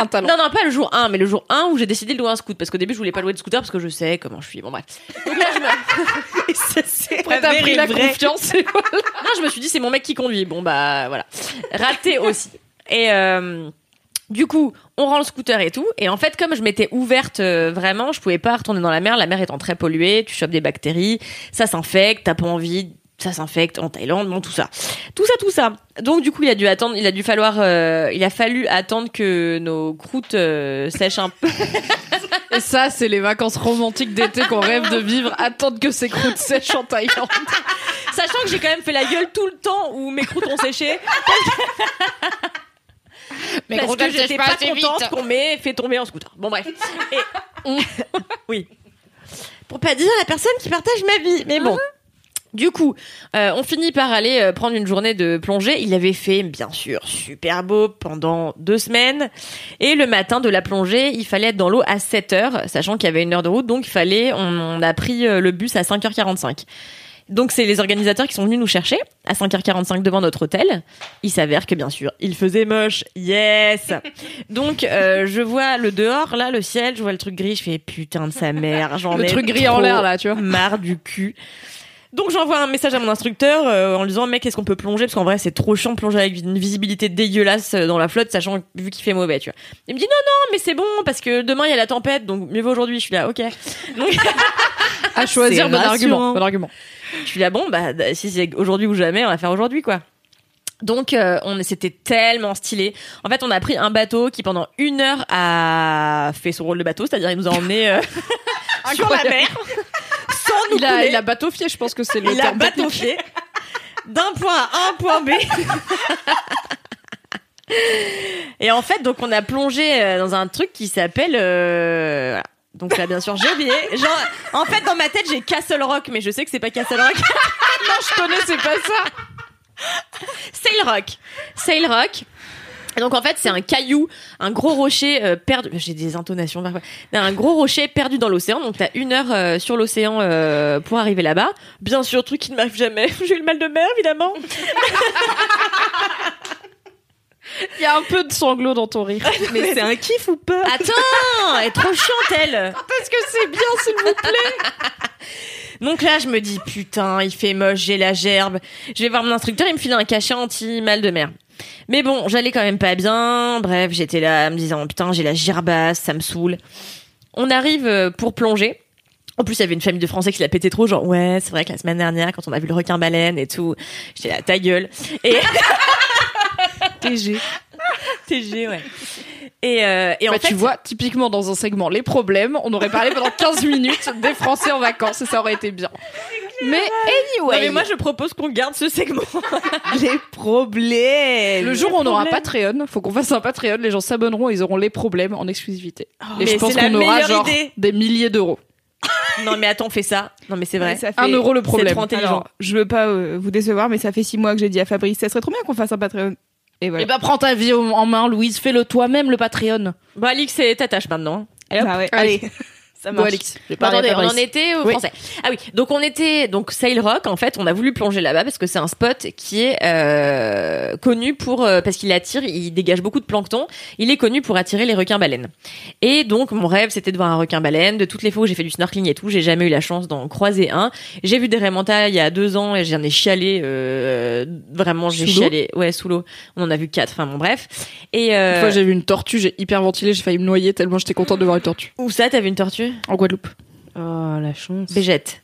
S2: Un talent.
S3: Non, non, pas le jour 1, mais le jour 1 où j'ai décidé de louer un scooter. Parce qu'au début, je voulais pas louer de scooter parce que je sais comment je suis. Bon, bref. Donc là, je me... *laughs*
S4: ça c'est
S2: Après, t'as pris la confiance. et voilà.
S3: Non, je me suis dit, c'est mon mec qui conduit. Bon, bah, voilà. Raté aussi. Et euh, du coup, on rend le scooter et tout. Et en fait, comme je m'étais ouverte euh, vraiment, je pouvais pas retourner dans la mer. La mer étant très polluée, tu chopes des bactéries, ça s'infecte, t'as pas envie, ça s'infecte en Thaïlande, bon, tout ça. Tout ça, tout ça. Donc, du coup, il a dû attendre, il a dû falloir, euh, il a fallu attendre que nos croûtes euh, sèchent un peu. *laughs*
S2: Et ça, c'est les vacances romantiques d'été qu'on rêve de vivre. Attendre que ces croûtes sèchent en Thaïlande.
S3: Sachant que j'ai quand même fait la gueule tout le temps où mes croûtes ont séché.
S2: Mais
S3: parce que j'étais
S2: pas
S3: pas,
S2: assez
S3: contente qu'on m'ait fait tomber en scooter. Bon bref. Et *laughs* *laughs* oui. Pour pas dire la personne qui partage ma vie. Mais bon. Du coup, euh, on finit par aller euh, prendre une journée de plongée. Il avait fait, bien sûr, super beau pendant deux semaines. Et le matin de la plongée, il fallait être dans l'eau à 7 heures, sachant qu'il y avait une heure de route. Donc, il fallait, on, on a pris euh, le bus à 5h45. Donc, c'est les organisateurs qui sont venus nous chercher à 5h45 devant notre hôtel. Il s'avère que, bien sûr, il faisait moche. Yes! *laughs* Donc, euh, je vois le dehors, là, le ciel, je vois le truc gris, je fais putain de sa mère, j'en
S2: Le
S3: ai
S2: truc gris en l'air, là, tu vois.
S3: marre du cul. Donc j'envoie un message à mon instructeur euh, en lui disant mec est-ce qu'on peut plonger? Parce qu'en vrai c'est trop chiant de plonger avec une visibilité dégueulasse euh, dans la flotte sachant vu qu'il fait mauvais tu vois. Il me dit non non mais c'est bon parce que demain il y a la tempête donc mieux vaut aujourd'hui je suis là ok. Donc *laughs*
S2: À choisir, bon argument. Bon argument.
S3: je suis là bon bah si c'est aujourd'hui ou jamais on va faire aujourd'hui quoi. Donc euh, on c'était tellement stylé. En fait on a pris un bateau qui pendant une heure a fait son rôle de bateau c'est-à-dire il nous a emmené euh, *laughs* sur la mer sans nous
S2: Il a,
S3: couler.
S2: il a bateaufié, je pense que c'est le
S3: il a
S2: terme technique.
S3: bateaufié d'un point A à un point B. *laughs* Et en fait, donc on a plongé euh, dans un truc qui s'appelle. euh. Donc là, bien sûr, j'ai oublié. Genre, en fait, dans ma tête, j'ai Castle Rock, mais je sais que c'est pas Castle Rock. *laughs*
S2: non, je connaissais pas ça.
S3: Sail Rock. Sail Rock. Donc en fait c'est un caillou, un gros rocher euh, perdu. J'ai des intonations parfois. Un gros rocher perdu dans l'océan. Donc t'as une heure euh, sur l'océan euh, pour arriver là-bas. Bien sûr, truc qui ne m'arrive jamais. *laughs* J'ai eu le mal de mer évidemment. *laughs*
S2: Il y a un peu de sanglot dans ton rire. *laughs*
S4: Mais c'est un kiff ou pas?
S3: Attends, elle est trop chiante elle.
S2: Est-ce que c'est bien, s'il vous plaît
S3: Donc là je me dis putain il fait moche, j'ai la gerbe. Je vais voir mon instructeur, il me file un cachet anti mal de mer. Mais bon, j'allais quand même pas bien. Bref, j'étais là me disant putain j'ai la gerbasse, ça me saoule. On arrive euh, pour plonger. En plus, il y avait une famille de Français qui l'a pété trop, genre ouais, c'est vrai que la semaine dernière, quand on a vu le requin baleine et tout, j'étais là ta gueule. Et *laughs*
S4: TG. *laughs*
S3: TG, ouais. Et, euh, et en
S2: Bah,
S3: fait,
S2: tu vois, typiquement dans un segment Les problèmes, on aurait parlé pendant 15 minutes des Français en vacances et ça aurait été bien. Mais
S3: Non,
S2: anyway,
S3: mais moi je propose qu'on garde ce segment. *laughs*
S4: Les problèmes.
S2: le jour où on aura un Patreon, faut qu'on fasse un Patreon, les gens s'abonneront et ils auront les problèmes en exclusivité. et je
S3: mais
S2: pense
S3: c'est la
S2: qu'on aura genre
S3: idée.
S2: des milliers d'euros. *laughs*
S3: non mais attends, fais ça. Non mais c'est vrai.
S1: Ça fait-
S2: Un euro le problème.
S3: C'est trop intelligent.
S1: Alors, je veux pas euh, vous décevoir, mais ça fait six mois que j'ai dit à Fabrice, ça serait trop bien qu'on fasse un Patreon. Et voilà.
S2: Et bah prends ta vie en main, Louise, fais-le toi-même le Patreon.
S3: Bon Alix, c'est ta tâche maintenant. Allez, hop.
S1: Bah ouais,
S2: Allez. *laughs*
S1: Ça marche.
S3: Bon, attendez, on en était au
S2: Oui.
S3: français. Ah oui, donc on était donc Sail Rock. En fait, on a voulu plonger là-bas parce que c'est un spot qui est euh, connu pour euh, parce qu'il attire, il dégage beaucoup de plancton. Il est connu pour attirer les requins baleines. Et donc mon rêve, c'était de voir un requin baleine. De toutes les fois où j'ai fait du snorkeling et tout, j'ai jamais eu la chance d'en croiser un. J'ai vu des remontas il y a deux ans et j'en ai chialé. Euh, vraiment, j'ai chialé. Ouais, sous l'eau. On en a vu quatre. Enfin bon, bref. Et euh,
S2: Une fois, j'ai vu une tortue, j'ai hyper ventilé, j'ai failli me noyer tellement j'étais contente de voir une tortue.
S3: où ça, t'as vu une tortue?
S2: En Guadeloupe.
S4: Oh, la chance.
S3: Bégette.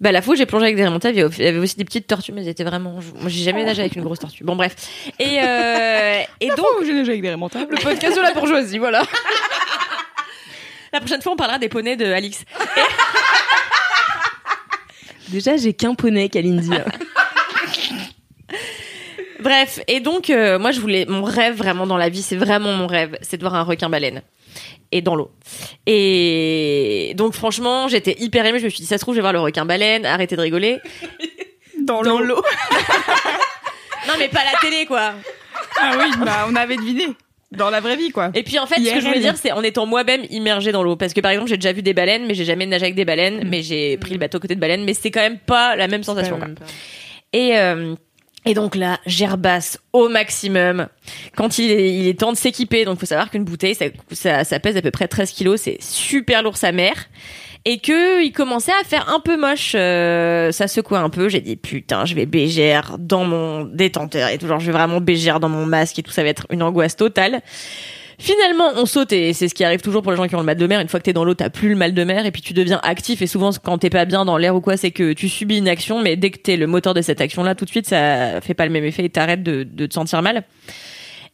S3: Bah la fois où j'ai plongé avec des remontades, il y avait- aussi des petites tortues, mais elles étaient vraiment. Moi j'ai jamais nagé avec une grosse tortue. Bon bref. Et euh, *laughs* et donc
S1: Donc, j'ai nagé avec des remontables.
S2: Le podcast de la bourgeoisie, voilà. *laughs*
S3: la prochaine fois on parlera des poneys de Alix. *laughs*
S4: Déjà, j'ai qu'un poney, Kalindi.
S3: Bref. Et donc euh, moi je voulais mon rêve vraiment dans la vie, c'est vraiment mon rêve, c'est de voir un requin baleine et dans l'eau. Et donc franchement j'étais hyper émue. Je me suis dit ça se trouve je vais voir le requin baleine. Arrêtez de rigoler. *laughs*
S1: Dans l'eau. *laughs*
S3: Non mais pas à la télé quoi.
S1: Ah oui, bah on avait deviné. Dans la vraie vie, quoi.
S3: Et puis en fait, ce que je voulais dire, c'est en étant moi-même immergée dans l'eau. Parce que par exemple, j'ai déjà vu des baleines, mais j'ai jamais nagé avec des baleines, mais j'ai pris le bateau à côté de baleines, mais c'est quand même pas la même sensation. quoi. Et euh, et donc là, gerbasse au maximum. Quand il est, temps de s'équiper, donc faut savoir qu'une bouteille, ça, pèse à peu près 13 kilos, c'est super lourd sa mère. Et que il commençait à faire un peu moche, euh, ça secouait un peu. J'ai dit putain, je vais bégère dans mon détenteur et genre je vais vraiment bégère dans mon masque et tout, ça va être une angoisse totale. Finalement, on saute et c'est ce qui arrive toujours pour les gens qui ont le mal de mer. Une fois que t'es dans l'eau, t'as plus le mal de mer et puis tu deviens actif. Et souvent, quand t'es pas bien dans l'air ou quoi, c'est que tu subis une action, mais dès que t'es le moteur de cette action-là, tout de suite, ça fait pas le même effet et t'arrêtes de, de te sentir mal.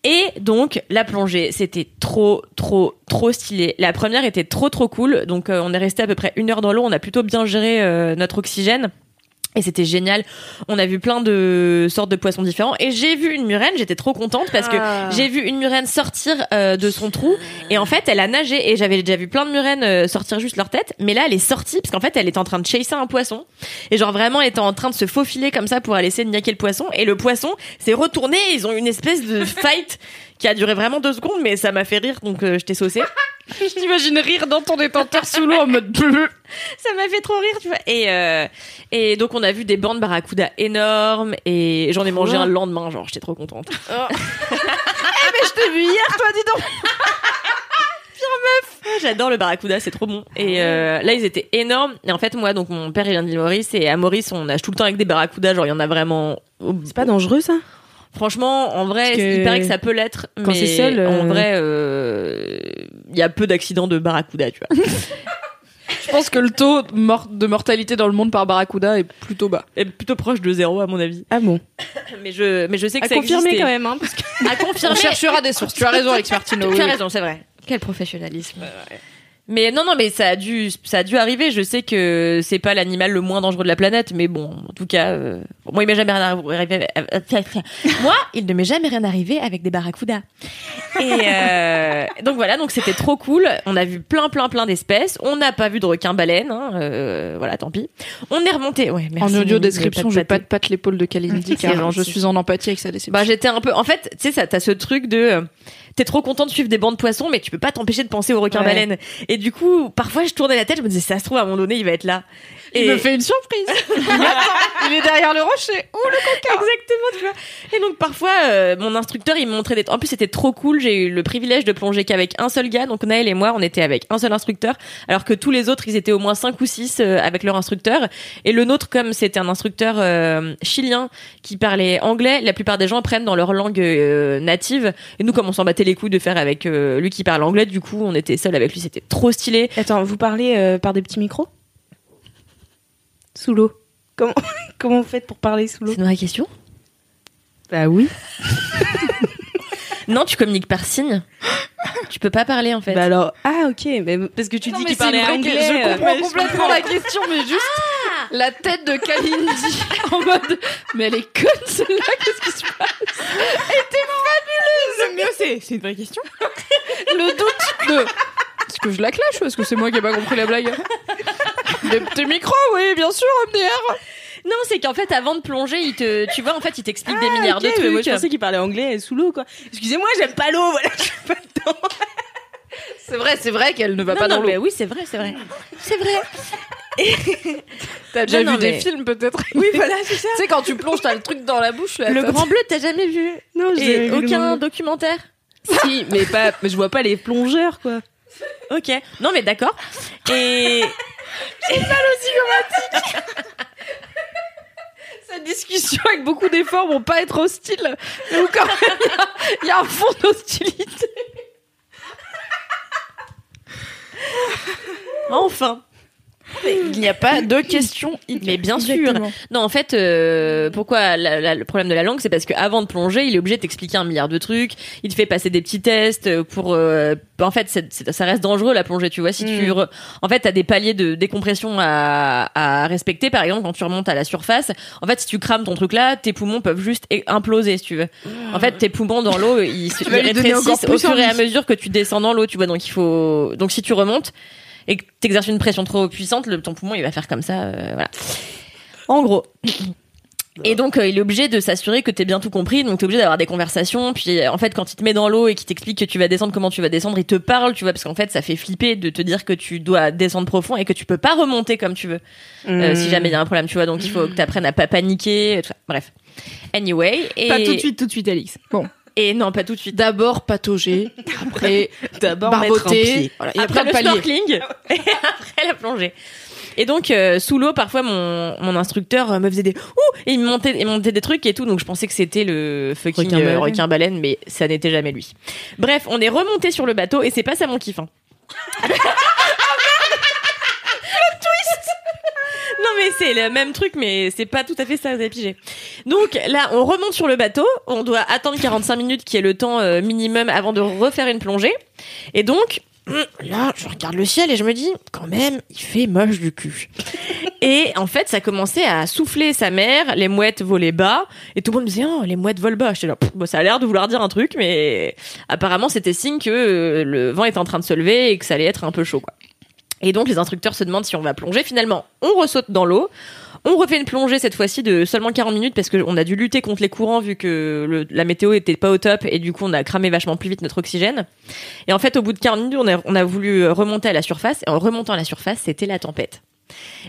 S3: Et donc la plongée, c'était trop, trop, trop stylé. La première était trop, trop cool. Donc euh, on est resté à peu près une heure dans l'eau. On a plutôt bien géré euh, notre oxygène. Et c'était génial. On a vu plein de sortes de poissons différents. Et j'ai vu une murène. J'étais trop contente parce que j'ai vu une murène sortir euh, de son trou. Et en fait, elle a nagé. Et j'avais déjà vu plein de murènes euh, sortir juste leur tête. Mais là, elle est sortie parce qu'en fait, elle était en train de chasser un poisson. Et genre vraiment, elle était en train de se faufiler comme ça pour aller essayer de niaquer le poisson. Et le poisson s'est retourné. et Ils ont une espèce de *laughs* fight qui a duré vraiment deux secondes. Mais ça m'a fait rire. Donc euh, j'étais saucée. *laughs*
S2: Je t'imagine rire dans ton détenteur sous l'eau en mode *laughs* bleu.
S3: ça m'a fait trop rire, tu vois. Et, euh, et donc, on a vu des bancs de barracuda énormes et j'en ai mangé un le lendemain, genre, j'étais trop contente. *laughs*
S1: Mais je t'ai vu hier, toi, dis donc.
S3: Ah, J'adore le barracuda, c'est trop bon. Et euh, là, ils étaient énormes. Et en fait, moi, donc, mon père, il vient d'île Maurice et à Maurice, on nage tout le temps avec des barracudas, genre, il y en a vraiment.
S4: C'est pas dangereux, ça?
S3: Franchement, en vrai, il paraît que ça peut l'être.
S4: quand
S3: mais
S4: c'est seul, euh,
S3: En vrai, euh, il y a peu d'accidents de barracuda, tu vois. *laughs*
S2: Je pense que le taux de, mort- de mortalité dans le monde par barracuda est plutôt bas.
S3: Et plutôt proche de zéro, à mon avis.
S4: Ah bon? *coughs*
S3: Mais je, mais je sais que
S4: À
S3: ça
S4: confirmer quand même, hein, parce que *laughs*
S3: À confirmer.
S2: On cherchera des sources. Tu as raison, Alex Martino.
S3: Tu as raison, c'est vrai. Quel professionnalisme. Mais non, non, mais ça a dû, ça a dû arriver. Je sais que c'est pas l'animal le moins dangereux de la planète, mais bon, en tout cas, euh, moi, il m'est jamais rien arrivé. *laughs* Moi, il ne m'est jamais rien arrivé avec des barracudas. Et euh, Donc voilà, donc c'était trop cool. On a vu plein, plein, plein d'espèces. On n'a pas vu de requin baleine. hein, euh, voilà, tant pis. On est remonté. Ouais, merci.
S2: En audio description,
S3: de
S2: je de patte l'épaule de Kalindi *laughs* car genre, je suis en empathie avec sa déception.
S3: Bah j'étais un peu. En fait, tu sais, ça, t'as ce truc de. euh, T'es trop content de suivre des bancs de poissons, mais tu peux pas t'empêcher de penser au requin
S4: Ouais.
S3: baleine. Et du coup, parfois, je tournais la tête, je me disais, ça se trouve, à un moment donné, il va être là.
S2: il
S3: Et-
S2: me fait une surprise. *laughs* il. Il est derrière le rocher. Oh le
S3: Exactement, tu vois. Et donc parfois, euh, mon instructeur, il me montrait des. En plus, c'était trop cool. J'ai eu le privilège de plonger qu'avec un seul gars. Donc Naël et moi, on était avec un seul instructeur, alors que tous les autres, ils étaient au moins cinq ou six euh, avec leur instructeur. Et le nôtre, comme c'était un instructeur euh, chilien qui parlait anglais, la plupart des gens apprennent dans leur langue native. Et nous, comme on s'en battait les couilles de faire avec lui qui parle anglais, du coup, on était seul avec lui. C'était trop stylé.
S4: Attends, vous parlez euh, par des petits micros? Sous l'eau. Comment, *laughs* comment vous faites pour parler sous l'eau?
S3: C'est une vraie question.
S4: Bah oui.
S3: Non, tu communiques par signe. Tu peux pas parler en fait.
S4: Bah alors, ah ok, mais parce que tu dis qu'il parlait anglais.
S2: Je
S4: euh,
S2: comprends complètement la question, mais juste
S3: Ah
S2: la tête de Kalindi en mode. Mais elle est conne celle-là. Qu'est-ce qui se passe?
S1: J'aime bien, c'est c'est une vraie question.
S2: Le doute de. Est-ce que je la clash ou est-ce que c'est moi qui ai pas compris la blague Des petits micros, oui, bien sûr, MDR.
S3: Non, c'est qu'en fait, avant de plonger, il te, tu vois, en fait, il t'explique des
S4: Ah,
S3: milliards
S4: ok,
S3: de trucs.
S4: Moi, je pensais qu'il parlait anglais sous l'eau, quoi. Excusez-moi, j'aime pas l'eau, voilà, je suis pas dedans.
S2: C'est vrai, c'est vrai qu'elle ne va
S3: non,
S2: pas
S3: non,
S2: dans l'eau.
S3: oui, c'est vrai, c'est vrai. C'est vrai. *laughs*
S2: T'as déjà
S3: Non,
S2: vu des films peut-être?
S4: Oui, voilà, c'est ça. *laughs*
S2: Tu sais, quand tu plonges, t'as le truc dans la bouche. Là,
S3: Le Grand Bleu, t'as jamais vu?
S4: Non, j'ai
S3: aucun documentaire?
S4: Si, mais pas, mais je vois pas les plongeurs, quoi.
S3: Ok. Non, mais d'accord. Et.
S2: Cette discussion avec beaucoup d'efforts vont pas être hostiles, mais où quand même il y a- il y, a un fond d'hostilité.
S3: Enfin.
S2: Il n'y a pas de question.
S3: Mais bien sûr. Non, en fait, euh, pourquoi la- la- le problème de la langue, c'est parce qu'avant de plonger, il est obligé de t'expliquer un milliard de trucs. Il te fait passer des petits tests pour. euh, en fait, ça reste dangereux la plongée, tu vois. Si tu, re- en fait, t'as des paliers de décompression à, à respecter. Par exemple, quand tu remontes à la surface, en fait, si tu crames ton truc là, tes poumons peuvent juste imploser, si tu veux. En fait, tes poumons dans l'eau, ils *laughs* ils rétrécissent au fur et à mesure que tu descends dans l'eau, tu vois. Donc il faut. Donc si tu remontes et que t'exerces une pression trop puissante, le, ton poumon il va faire comme ça, euh, voilà. En gros. *coughs* Et donc euh, il est obligé de s'assurer que t'es bien tout compris, donc t'es obligé d'avoir des conversations. Puis euh, en fait quand il te met dans l'eau et qu'il t'explique que tu vas descendre, comment tu vas descendre, il te parle, tu vois, parce qu'en fait ça fait flipper de te dire que tu dois descendre profond et que tu peux pas remonter comme tu veux, euh, si jamais il y a un problème, tu vois. Donc il faut que t'apprennes à pas paniquer. tout ça. Bref. Anyway. Et...
S1: Pas tout de suite, tout de suite, Alix. Bon.
S3: Et non, pas tout de suite.
S2: D'abord patauger, *laughs* après
S4: D'abord
S2: barboter, voilà, a
S3: après le snorkeling. *laughs* Et après la plongée. Et donc euh, sous l'eau, parfois mon, mon instructeur euh, me faisait des ouh! Et il me montait, il montait des trucs et tout, donc je pensais que c'était le fucking
S4: Requin
S3: euh, requin baleine, mais ça n'était jamais lui. Bref, on est remonté sur le bateau et c'est pas ça mon kiff. hein. Non mais c'est le même truc mais c'est pas tout à fait ça vous avez pigé. Donc là on remonte sur le bateau, on doit attendre 45 minutes qui est le temps euh, minimum avant de refaire une plongée. Et donc hum, là je regarde le ciel et je me dis quand même il fait moche du cul. et en fait ça commençait à souffler sa mère, les mouettes volaient bas et tout le monde me disait oh les mouettes volent bas. J'étais là bon, ça a l'air de vouloir dire un truc mais apparemment c'était signe que euh, le vent était en train de se lever et que ça allait être un peu chaud quoi. Et donc les instructeurs se demandent si on va plonger. Finalement, on ressaute dans l'eau. On refait une plongée cette fois-ci de seulement 40 minutes parce qu'on a dû lutter contre les courants vu que la météo était pas au top et du coup on a cramé vachement plus vite notre oxygène. Et en fait au bout de 40 minutes on a voulu remonter à la surface et en remontant à la surface c'était la tempête.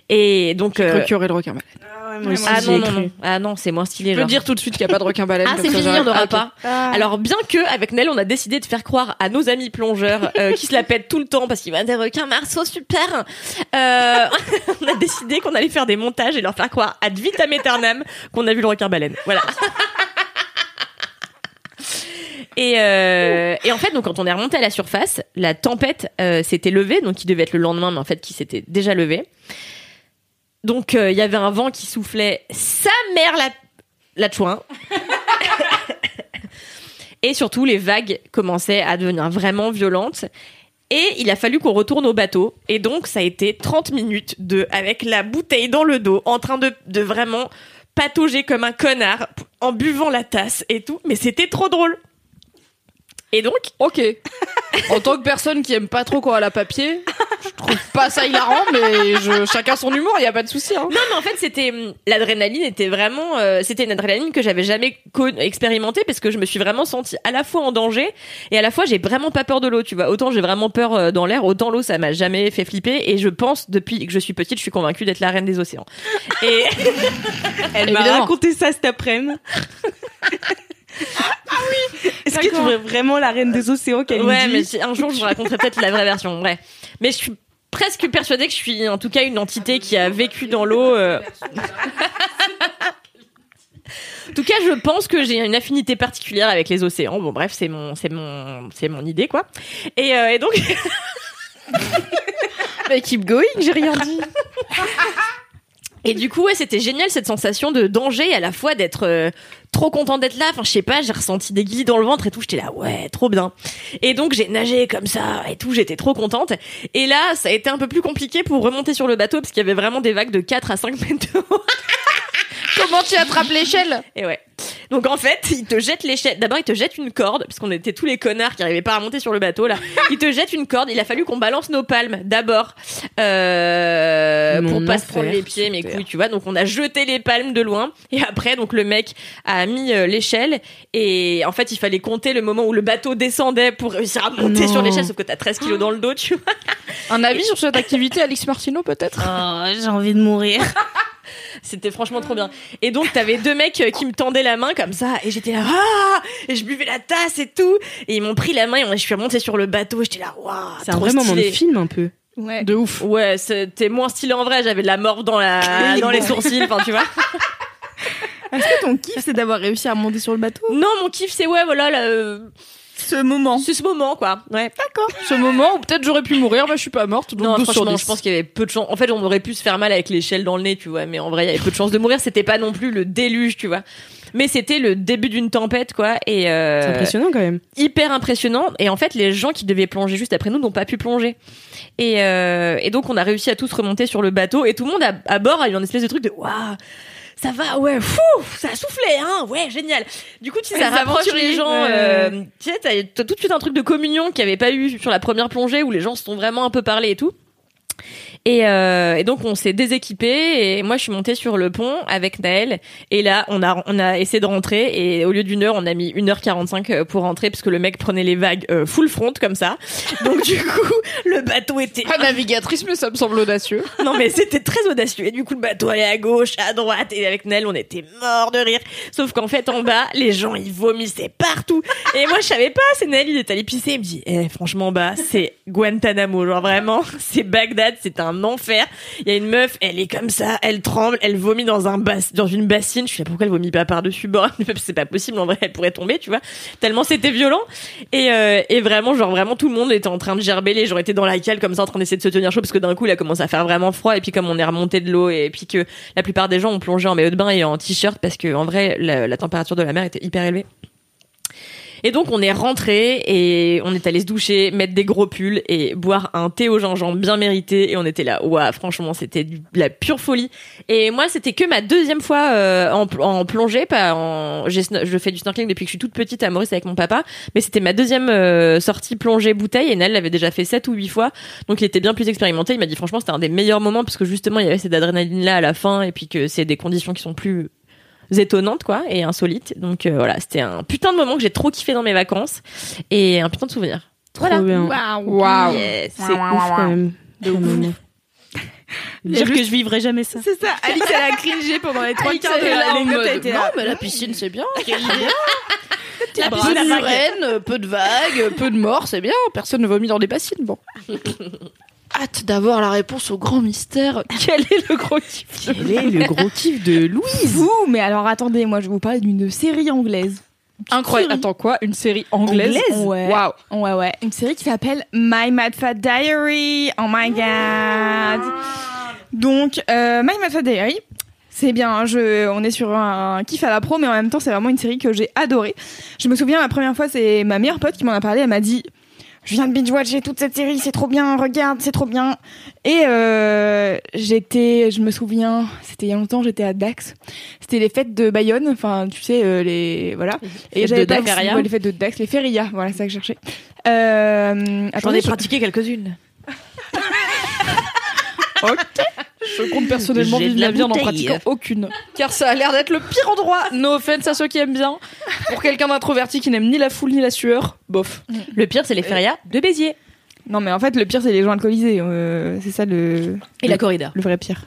S3: Et donc euh,
S2: Procurer le requin baleine.
S4: moi aussi,
S3: ah
S4: j'y
S3: non non,
S4: cru.
S3: non ah non c'est moins stylé.
S2: Je peux
S3: genre.
S2: dire tout de suite qu'il n'y a pas de requin baleine.
S3: Ah, c'est fini, il
S2: j'arrête.
S3: n'y en aura
S2: Ah,
S3: pas. Alors, bien que, avec Nel, on a décidé de faire croire à nos amis plongeurs, euh, qui se la pètent tout le temps parce qu'il y a des requins marceaux super, euh, *laughs* on a décidé qu'on allait faire des montages et leur faire croire ad vitam aeternam qu'on a vu le requin baleine. Voilà. Et, euh, et en fait, donc quand on est remonté à la surface, la tempête euh, s'était levée, donc qui devait être le lendemain, mais en fait qui s'était déjà levée. Donc euh, il y avait un vent qui soufflait sa mère la la chouin. *laughs* et surtout les vagues commençaient à devenir vraiment violentes. Et il a fallu qu'on retourne au bateau. Et donc, ça a été 30 minutes de, avec la bouteille dans le dos, en train de, de vraiment patauger comme un connard, en buvant la tasse et tout. Mais c'était trop drôle. Et donc,
S2: Ok. *laughs* En tant que personne qui aime pas trop quand elle a papier, je trouve pas ça hilarant, mais je, chacun son humour, il y a pas de souci. Hein.
S3: Non, mais en fait, c'était hum, l'adrénaline était vraiment, euh, c'était une adrénaline que j'avais jamais expérimentée parce que je me suis vraiment sentie à la fois en danger et à la fois j'ai vraiment pas peur de l'eau. Tu vois, autant j'ai vraiment peur euh, dans l'air, autant l'eau ça m'a jamais fait flipper et je pense depuis que je suis petite, je suis convaincue d'être la reine des océans. Et *laughs*
S4: Elle m'a raconté ça cet après-midi. *laughs* ah oui Est-ce que tu es vraiment la reine des océans, Kalindi
S3: ouais, mais si- un jour je vous raconterai peut-être la vraie version. Ouais, mais je suis presque persuadée que je suis en tout cas une entité qui a vécu dans l'eau. euh. En tout cas, je pense que j'ai une affinité particulière avec les océans. Bon, bref, c'est mon, c'est mon, c'est mon idée, quoi. Et, euh, et donc,
S2: Mais keep going, j'ai rien dit. *laughs*
S3: et du coup, ouais, c'était génial cette sensation de danger à la fois d'être euh, trop content d'être là. Enfin, je sais pas, j'ai ressenti des guillis dans le ventre et tout. J'étais là, ouais, trop bien. Et donc, j'ai nagé comme ça et tout. J'étais trop contente. Et là, ça a été un peu plus compliqué pour remonter sur le bateau parce qu'il y avait vraiment des vagues de 4 à 5 mètres. *laughs*
S2: Comment tu attrapes l'échelle
S3: Et ouais. Donc en fait, il te jette l'échelle. D'abord, il te jette une corde, parce qu'on était tous les connards qui arrivaient pas à monter sur le bateau là. *laughs* Il te jette une corde. Il a fallu qu'on balance nos palmes d'abord euh, pour pas se prendre les pieds, mes couilles, tu vois. Donc on a jeté les palmes de loin. Et après, donc le mec a mis euh, l'échelle. Et en fait, il fallait compter le moment où le bateau descendait pour réussir à monter
S4: Non.
S3: sur l'échelle. Sauf que t'as 13 kilos dans le dos, tu vois.
S2: Un avis sur cette activité, Alix Martineau, peut-être?
S4: Oh, j'ai envie de mourir. *laughs*
S3: C'était franchement trop bien. Et donc, t'avais deux mecs euh, qui me tendaient la main comme ça, et j'étais là, ah Et je buvais la tasse et tout. Et ils m'ont pris la main, et je suis remontée sur le bateau, j'étais là, waouh
S4: C'est un vrai moment de film un peu.
S1: Ouais.
S2: De ouf.
S3: Ouais, c'était moins stylé en vrai, j'avais de la morve dans, la... *laughs* dans les sourcils, enfin, tu vois.
S1: Est-ce que ton kiff, c'est d'avoir réussi à monter sur le bateau?
S3: Non, mon kiff, c'est ouais, voilà, là, euh,
S1: Ce moment.
S3: c'est ce moment, quoi. Ouais.
S1: D'accord.
S2: Ce moment où peut-être j'aurais pu mourir, mais je suis pas morte. Donc
S3: Non,
S2: 12 sur
S3: franchement,
S2: 10.
S3: je pense qu'il y avait peu de chance. En fait, on aurait pu se faire mal avec l'échelle dans le nez, tu vois. Mais en vrai, il y avait peu de chances de mourir. C'était pas non plus le déluge, tu vois. Mais c'était le début d'une tempête, quoi. Et euh,
S4: C'est impressionnant quand même.
S3: hyper impressionnant. Et en fait, les gens qui devaient plonger juste après nous n'ont pas pu plonger. Et, euh, et donc, on a réussi à tous remonter sur le bateau. Et tout le monde à, à bord a eu un espèce de truc de waouh. Ça va, ouais, fou, ça a soufflé, hein, ouais, génial. Du coup, tu sais, ça
S1: Les
S3: rapproche les gens. euh, tu sais, t'as t'as tout de suite un truc de communion qu'il n'y avait pas eu sur la première plongée où les gens se sont vraiment un peu parlé et tout. Et, euh, et donc on s'est déséquipé et moi je suis montée sur le pont avec Naël. Et là on a on a essayé de rentrer et au lieu d'une heure on a mis une heure 45 pour rentrer parce que le mec prenait les vagues euh, full front comme ça. Donc du coup *laughs* le bateau était
S2: Pas navigatrice, mais ça me semble audacieux. *laughs*
S3: non mais c'était très audacieux. Et du coup le bateau allait à gauche à droite. Et avec Nel on était mort de rire. Sauf qu'en fait en bas les gens ils vomissaient partout. Et moi je savais pas. C'est Nel il est allé pisser. Il me dit eh, franchement en bas c'est Guantanamo. Genre vraiment *laughs* c'est Bagdad c'est un enfer. Il y a une meuf elle est comme ça elle tremble elle vomit dans un bas dans une bassine. Je sais pas pourquoi elle vomit pas par dessus bord? *laughs* C'est pas possible en vrai elle pourrait tomber tu vois. Tellement c'était violent. Et, euh, et vraiment genre vraiment tout le monde était en train de gerber les gens dans la cale comme ça en train d'essayer de se tenir chaud parce que d'un coup il a commencé à faire vraiment froid. Et puis comme on est remonté de l'eau et puis que la plupart des gens ont plongé en maillot de bain et en t-shirt parce que en vrai la, la température de la mer était hyper élevée et donc on est rentré et on est allé se doucher, mettre des gros pulls et boire un thé au gingembre bien mérité et on était là. Ouah, franchement, c'était de la pure folie. Et moi, c'était que ma deuxième fois euh, en, pl- en plongée, pas en je fais du snorkeling depuis que je suis toute petite à Maurice avec mon papa, mais c'était ma deuxième euh, sortie plongée bouteille et Nel l'avait déjà fait sept ou huit fois. Donc il était bien plus expérimenté, il m'a dit franchement, c'était un des meilleurs moments parce que justement, il y avait cette adrénaline là à la fin et puis que c'est des conditions qui sont plus étonnantes quoi et insolites donc euh, voilà c'était un putain de moment que j'ai trop kiffé dans mes vacances et un putain de souvenir
S4: Trop bien.
S2: Waouh.
S3: Yes.
S4: C'est ouf quand même. De moment. Dire *laughs* que je vivrai jamais ça.
S1: C'est ça. Alix, elle a cringé pendant les trois quarts de était
S2: Non, mais la piscine, c'est bien. *laughs* La piscine
S1: la
S2: peu de vagues, peu de morts, c'est bien. Personne ne vomit dans des bassines, bon. *laughs* Hâte d'avoir la réponse au grand mystère. Quel est le gros kiff
S4: Quel est le gros kiff de Louise
S1: Vous, mais alors attendez, moi je vous parler d'une série anglaise.
S2: Incroyable. Attends, quoi? Une série anglaise?
S1: Ouais.
S2: Waouh.
S1: Ouais, ouais. Une série qui s'appelle My Mad Fat Diary. Oh my god. Donc, euh, My Mad Fat Diary. C'est bien, je, on est sur un kiff à la pro, mais en même temps, c'est vraiment une série que j'ai adorée. Je me souviens, la première fois, c'est ma meilleure pote qui m'en a parlé. Elle m'a dit je viens de binge-watcher toute cette série, c'est trop bien, regarde, c'est trop bien. Et euh, j'étais, je me souviens, c'était il y a longtemps, j'étais à Dax. C'était les fêtes de Bayonne, enfin, tu sais, euh, les voilà. Et j'avais pas
S3: Dax,
S1: ouais, les fêtes de Dax, les férias, voilà, c'est ça que je cherchais. Euh,
S3: J'en ai pratiqué quelques-unes. *laughs*
S2: Je compte personnellement vivre
S3: la
S2: la vie en pratiquant aucune. Car ça a l'air d'être le pire endroit. No offense à ceux qui aiment bien. Pour quelqu'un d'introverti qui n'aime ni la foule ni la sueur, bof.
S3: Le pire, c'est les férias de Béziers.
S1: Non, mais en fait, le pire, c'est les gens alcoolisés. euh, c'est ça le.
S3: Et
S1: le,
S3: la corrida.
S1: Le vrai pire.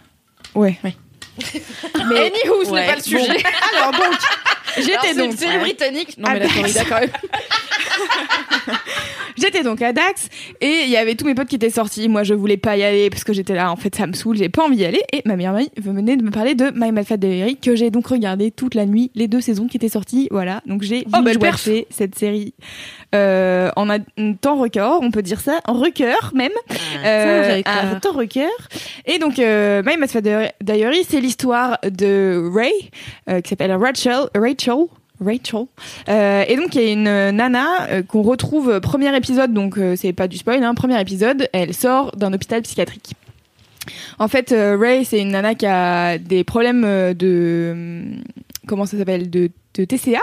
S1: Ouais.
S2: Mais anywho, ce
S3: Ouais.
S2: n'est pas le sujet.
S1: Alors donc, j'étais donc.
S2: une série britannique. Non,
S1: Ah,
S2: mais la
S1: bah,
S2: corrida quand même. *laughs*
S1: J'étais donc à Dax et il y avait tous mes potes qui étaient sortis. Moi, je voulais pas y aller parce que j'étais là. En fait, ça me saoule. J'ai pas envie d'y aller. Et ma meilleure amie venait de me parler de My Mad Fat Diary que j'ai donc regardé toute la nuit, les deux saisons qui étaient sorties. Voilà. Donc j'ai
S2: Oh,
S1: watché cette série euh, en un temps record. On peut dire ça, en record même. Euh,
S3: record.
S1: un temps record. Et donc, euh, My Mad Fat Diary, c'est l'histoire de Ray, euh, qui s'appelle Rachel. Rachel. Rachel. Euh, et donc il y a une nana euh, qu'on retrouve euh, premier épisode, donc c'est pas du spoil, hein, premier épisode, elle sort d'un hôpital psychiatrique. En fait, Ray c'est une nana qui a des problèmes de hum, comment ça s'appelle de TCA.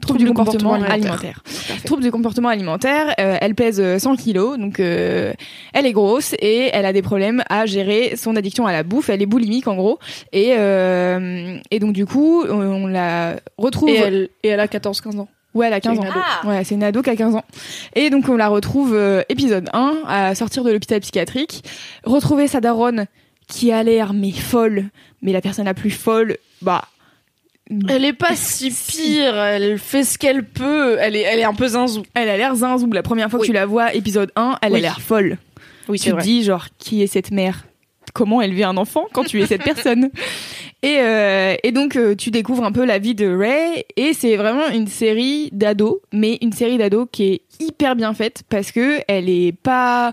S1: Trouble du comportement, alimentaire. Trouble du comportement alimentaire. euh, elle pèse euh, 100 kilos, donc euh, elle est grosse et elle a des problèmes à gérer son addiction à la bouffe. Elle est boulimique en gros. Et, euh, et donc du coup, on, on la retrouve.
S2: Et elle, et elle a 14-15 ans.
S1: Ouais, elle a 15
S2: C'est
S1: ans.
S2: ado.
S1: Ouais, c'est une ado qui a 15 ans. Et donc on la retrouve euh, épisode 1 à sortir de l'hôpital psychiatrique, retrouver sa daronne qui a l'air mais folle, mais la personne la plus folle, bah
S2: Elle est pas *laughs* si pire. Elle fait ce qu'elle peut. Elle est, elle est un peu zinzou.
S1: elle a l'air zinzou. La première fois
S2: Oui.
S1: que tu la vois, épisode 1, elle
S2: Oui.
S1: a l'air folle.
S2: Oui,
S1: tu te dis genre qui est cette mère? Comment élever un enfant quand tu es cette personne? *laughs* Et, euh, et donc euh, tu découvres un peu la vie de Ray et c'est vraiment une série d'ados, mais une série d'ados qui est hyper bien faite parce que elle est pas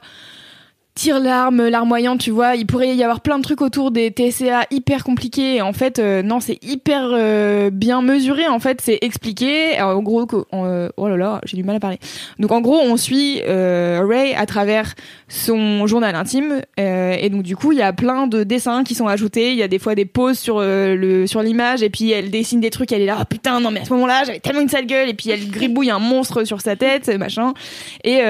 S1: tire l'arme, larmoyante, tu vois. Il pourrait y avoir plein de trucs autour des TCA hyper compliqués. En fait, euh, non, c'est hyper euh, bien mesuré. En fait, c'est expliqué. En gros, euh, oh là là, j'ai du mal à parler. Donc, en gros, on suit Ray à travers son journal intime. Et donc, du coup, il y a plein de dessins qui sont ajoutés. Il y a des fois des pauses sur sur l'image. Et puis, elle dessine des trucs. Elle est là, oh, putain, non, mais à ce moment-là, j'avais tellement une sale gueule. Et puis, elle gribouille un monstre sur sa tête, machin. Et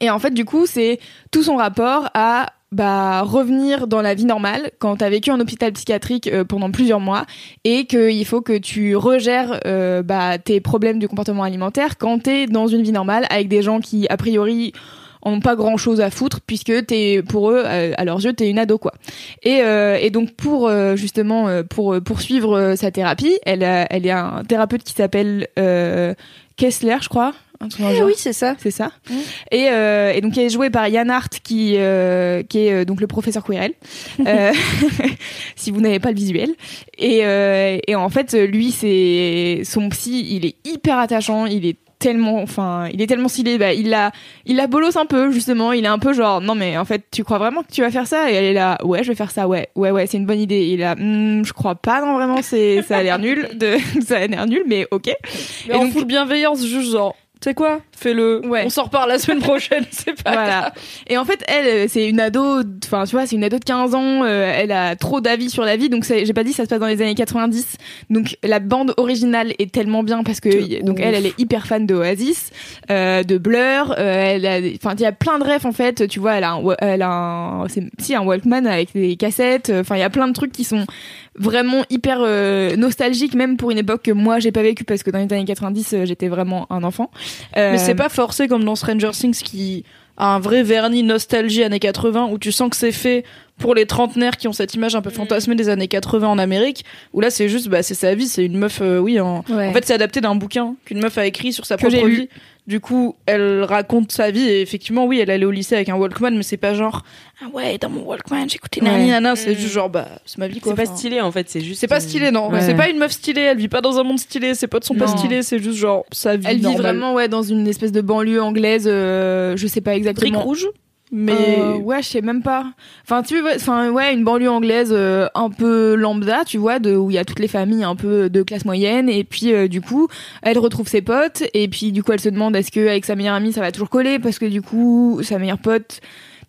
S1: et en fait, du coup, c'est tout son rapport à bah, revenir dans la vie normale quand t'as vécu en hôpital psychiatrique euh, pendant plusieurs mois et qu'il faut que tu regères euh, bah, tes problèmes du comportement alimentaire quand t'es dans une vie normale avec des gens qui, a priori, en ont pas grand chose à foutre puisque t'es pour eux euh, à leurs yeux t'es une ado quoi. Et, donc pour justement pour poursuivre sa thérapie elle a, elle est un thérapeute qui s'appelle Kessler je crois un truc genre.
S2: oui, c'est ça.
S1: C'est ça. Et, euh, et donc, il est joué par Yann Hart, qui, euh, qui est euh, donc le professeur Quirrell, *laughs* euh, *laughs* si vous n'avez pas le visuel. Et, et en fait, lui, c'est son psy, il est hyper attachant, il est tellement, enfin, il est tellement stylé. Bah, il la, il la bolosse un peu justement. Il est un peu genre, non mais en fait, tu crois vraiment que tu vas faire ça? Et elle est là, ouais, je vais faire ça, ouais, ouais, ouais, c'est une bonne idée. Il est là, Hmm, je crois pas, non vraiment, c'est, ça a l'air nul, de, *laughs* ça a l'air nul, mais ok.
S2: Mais
S1: Et
S2: en
S1: donc-
S2: full bienveillance, juste genre, sais quoi? Fais-le.
S1: Ouais.
S2: On s'en reparle la semaine prochaine, *laughs* c'est pas grave.
S1: Et en fait, elle, euh, c'est une ado, enfin, tu vois, c'est une ado de 15 ans, euh, elle a trop d'avis sur la vie, donc j'ai pas dit, ça se passe dans les années 90. Donc, la bande originale est tellement bien parce que, donc elle, elle est hyper fan de Oasis, euh, de Blur, euh, elle enfin, il y a plein de refs, en fait, tu vois, elle a un, elle a un, c'est, si, un Walkman avec des cassettes, enfin, il y a plein de trucs qui sont vraiment hyper nostalgiques, même pour une époque que moi, j'ai pas vécu parce que dans les années 90, euh, j'étais vraiment un enfant. Euh,
S2: Mais c'est pas forcé comme dans Stranger Things qui a un vrai vernis nostalgie années 80 où tu sens que c'est fait pour les trentenaires qui ont cette image un peu fantasmée des années 80 en Amérique où là c'est juste bah c'est sa vie c'est une meuf euh, oui en,
S1: Ouais.
S2: en fait c'est adapté d'un bouquin qu'une meuf a écrit sur sa
S1: Que
S2: propre
S1: lu.
S2: vie du coup elle raconte sa vie et effectivement oui elle allait au lycée avec un Walkman mais c'est pas genre ah ouais dans mon Walkman j'écoutais nani
S1: Ouais.
S2: nana c'est juste genre bah c'est ma vie quoi
S4: C'est pas stylé en fait, c'est juste.
S2: c'est pas stylé non
S1: Ouais.
S2: c'est pas une meuf stylée elle vit pas dans un monde stylé ses potes sont pas
S1: Non.
S2: stylés c'est juste genre sa vie
S1: Elle vit vraiment ouais dans une espèce de banlieue anglaise, euh, je sais pas
S2: brique
S1: exactement.
S2: rouge? Mais
S1: Euh, ouais, je sais même pas. Enfin, tu vois, enfin ouais, une banlieue anglaise euh, un peu lambda, tu vois, de où il y a toutes les familles un peu de classe moyenne. Et puis euh, du coup, elle retrouve ses potes. Et puis du coup, elle se demande est-ce que avec sa meilleure amie ça va toujours coller? Parce que du coup, sa meilleure pote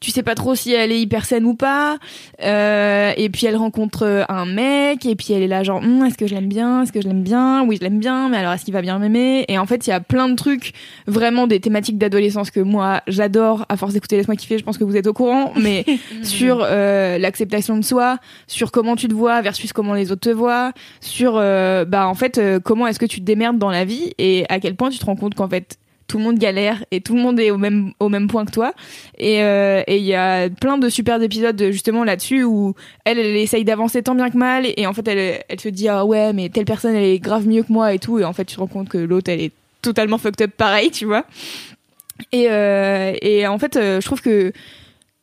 S1: tu sais pas trop si elle est hyper saine ou pas. Euh, et puis elle rencontre euh, un mec et puis elle est là genre Hum, est-ce que je l'aime bien? Est-ce que je l'aime bien? Oui je l'aime bien mais alors est-ce qu'il va bien m'aimer? Et en fait il y a plein de trucs vraiment des thématiques d'adolescence que moi j'adore à force d'écouter laisse-moi kiffer je pense que vous êtes au courant mais *laughs* sur euh, l'acceptation de soi sur comment tu te vois versus comment les autres te voient sur euh, bah en fait comment est-ce que tu te démerdes dans la vie et à quel point tu te rends compte qu'en fait tout le monde galère et tout le monde est au même au même point que toi. Et euh, et il y a plein de super épisodes justement là-dessus où elle elle essaye d'avancer tant bien que mal et en fait elle elle se dit ah ouais mais telle personne elle est grave mieux que moi et tout. Et en fait tu te rends compte que l'autre elle est totalement fucked up pareil tu vois. Et euh, et en fait euh, je trouve que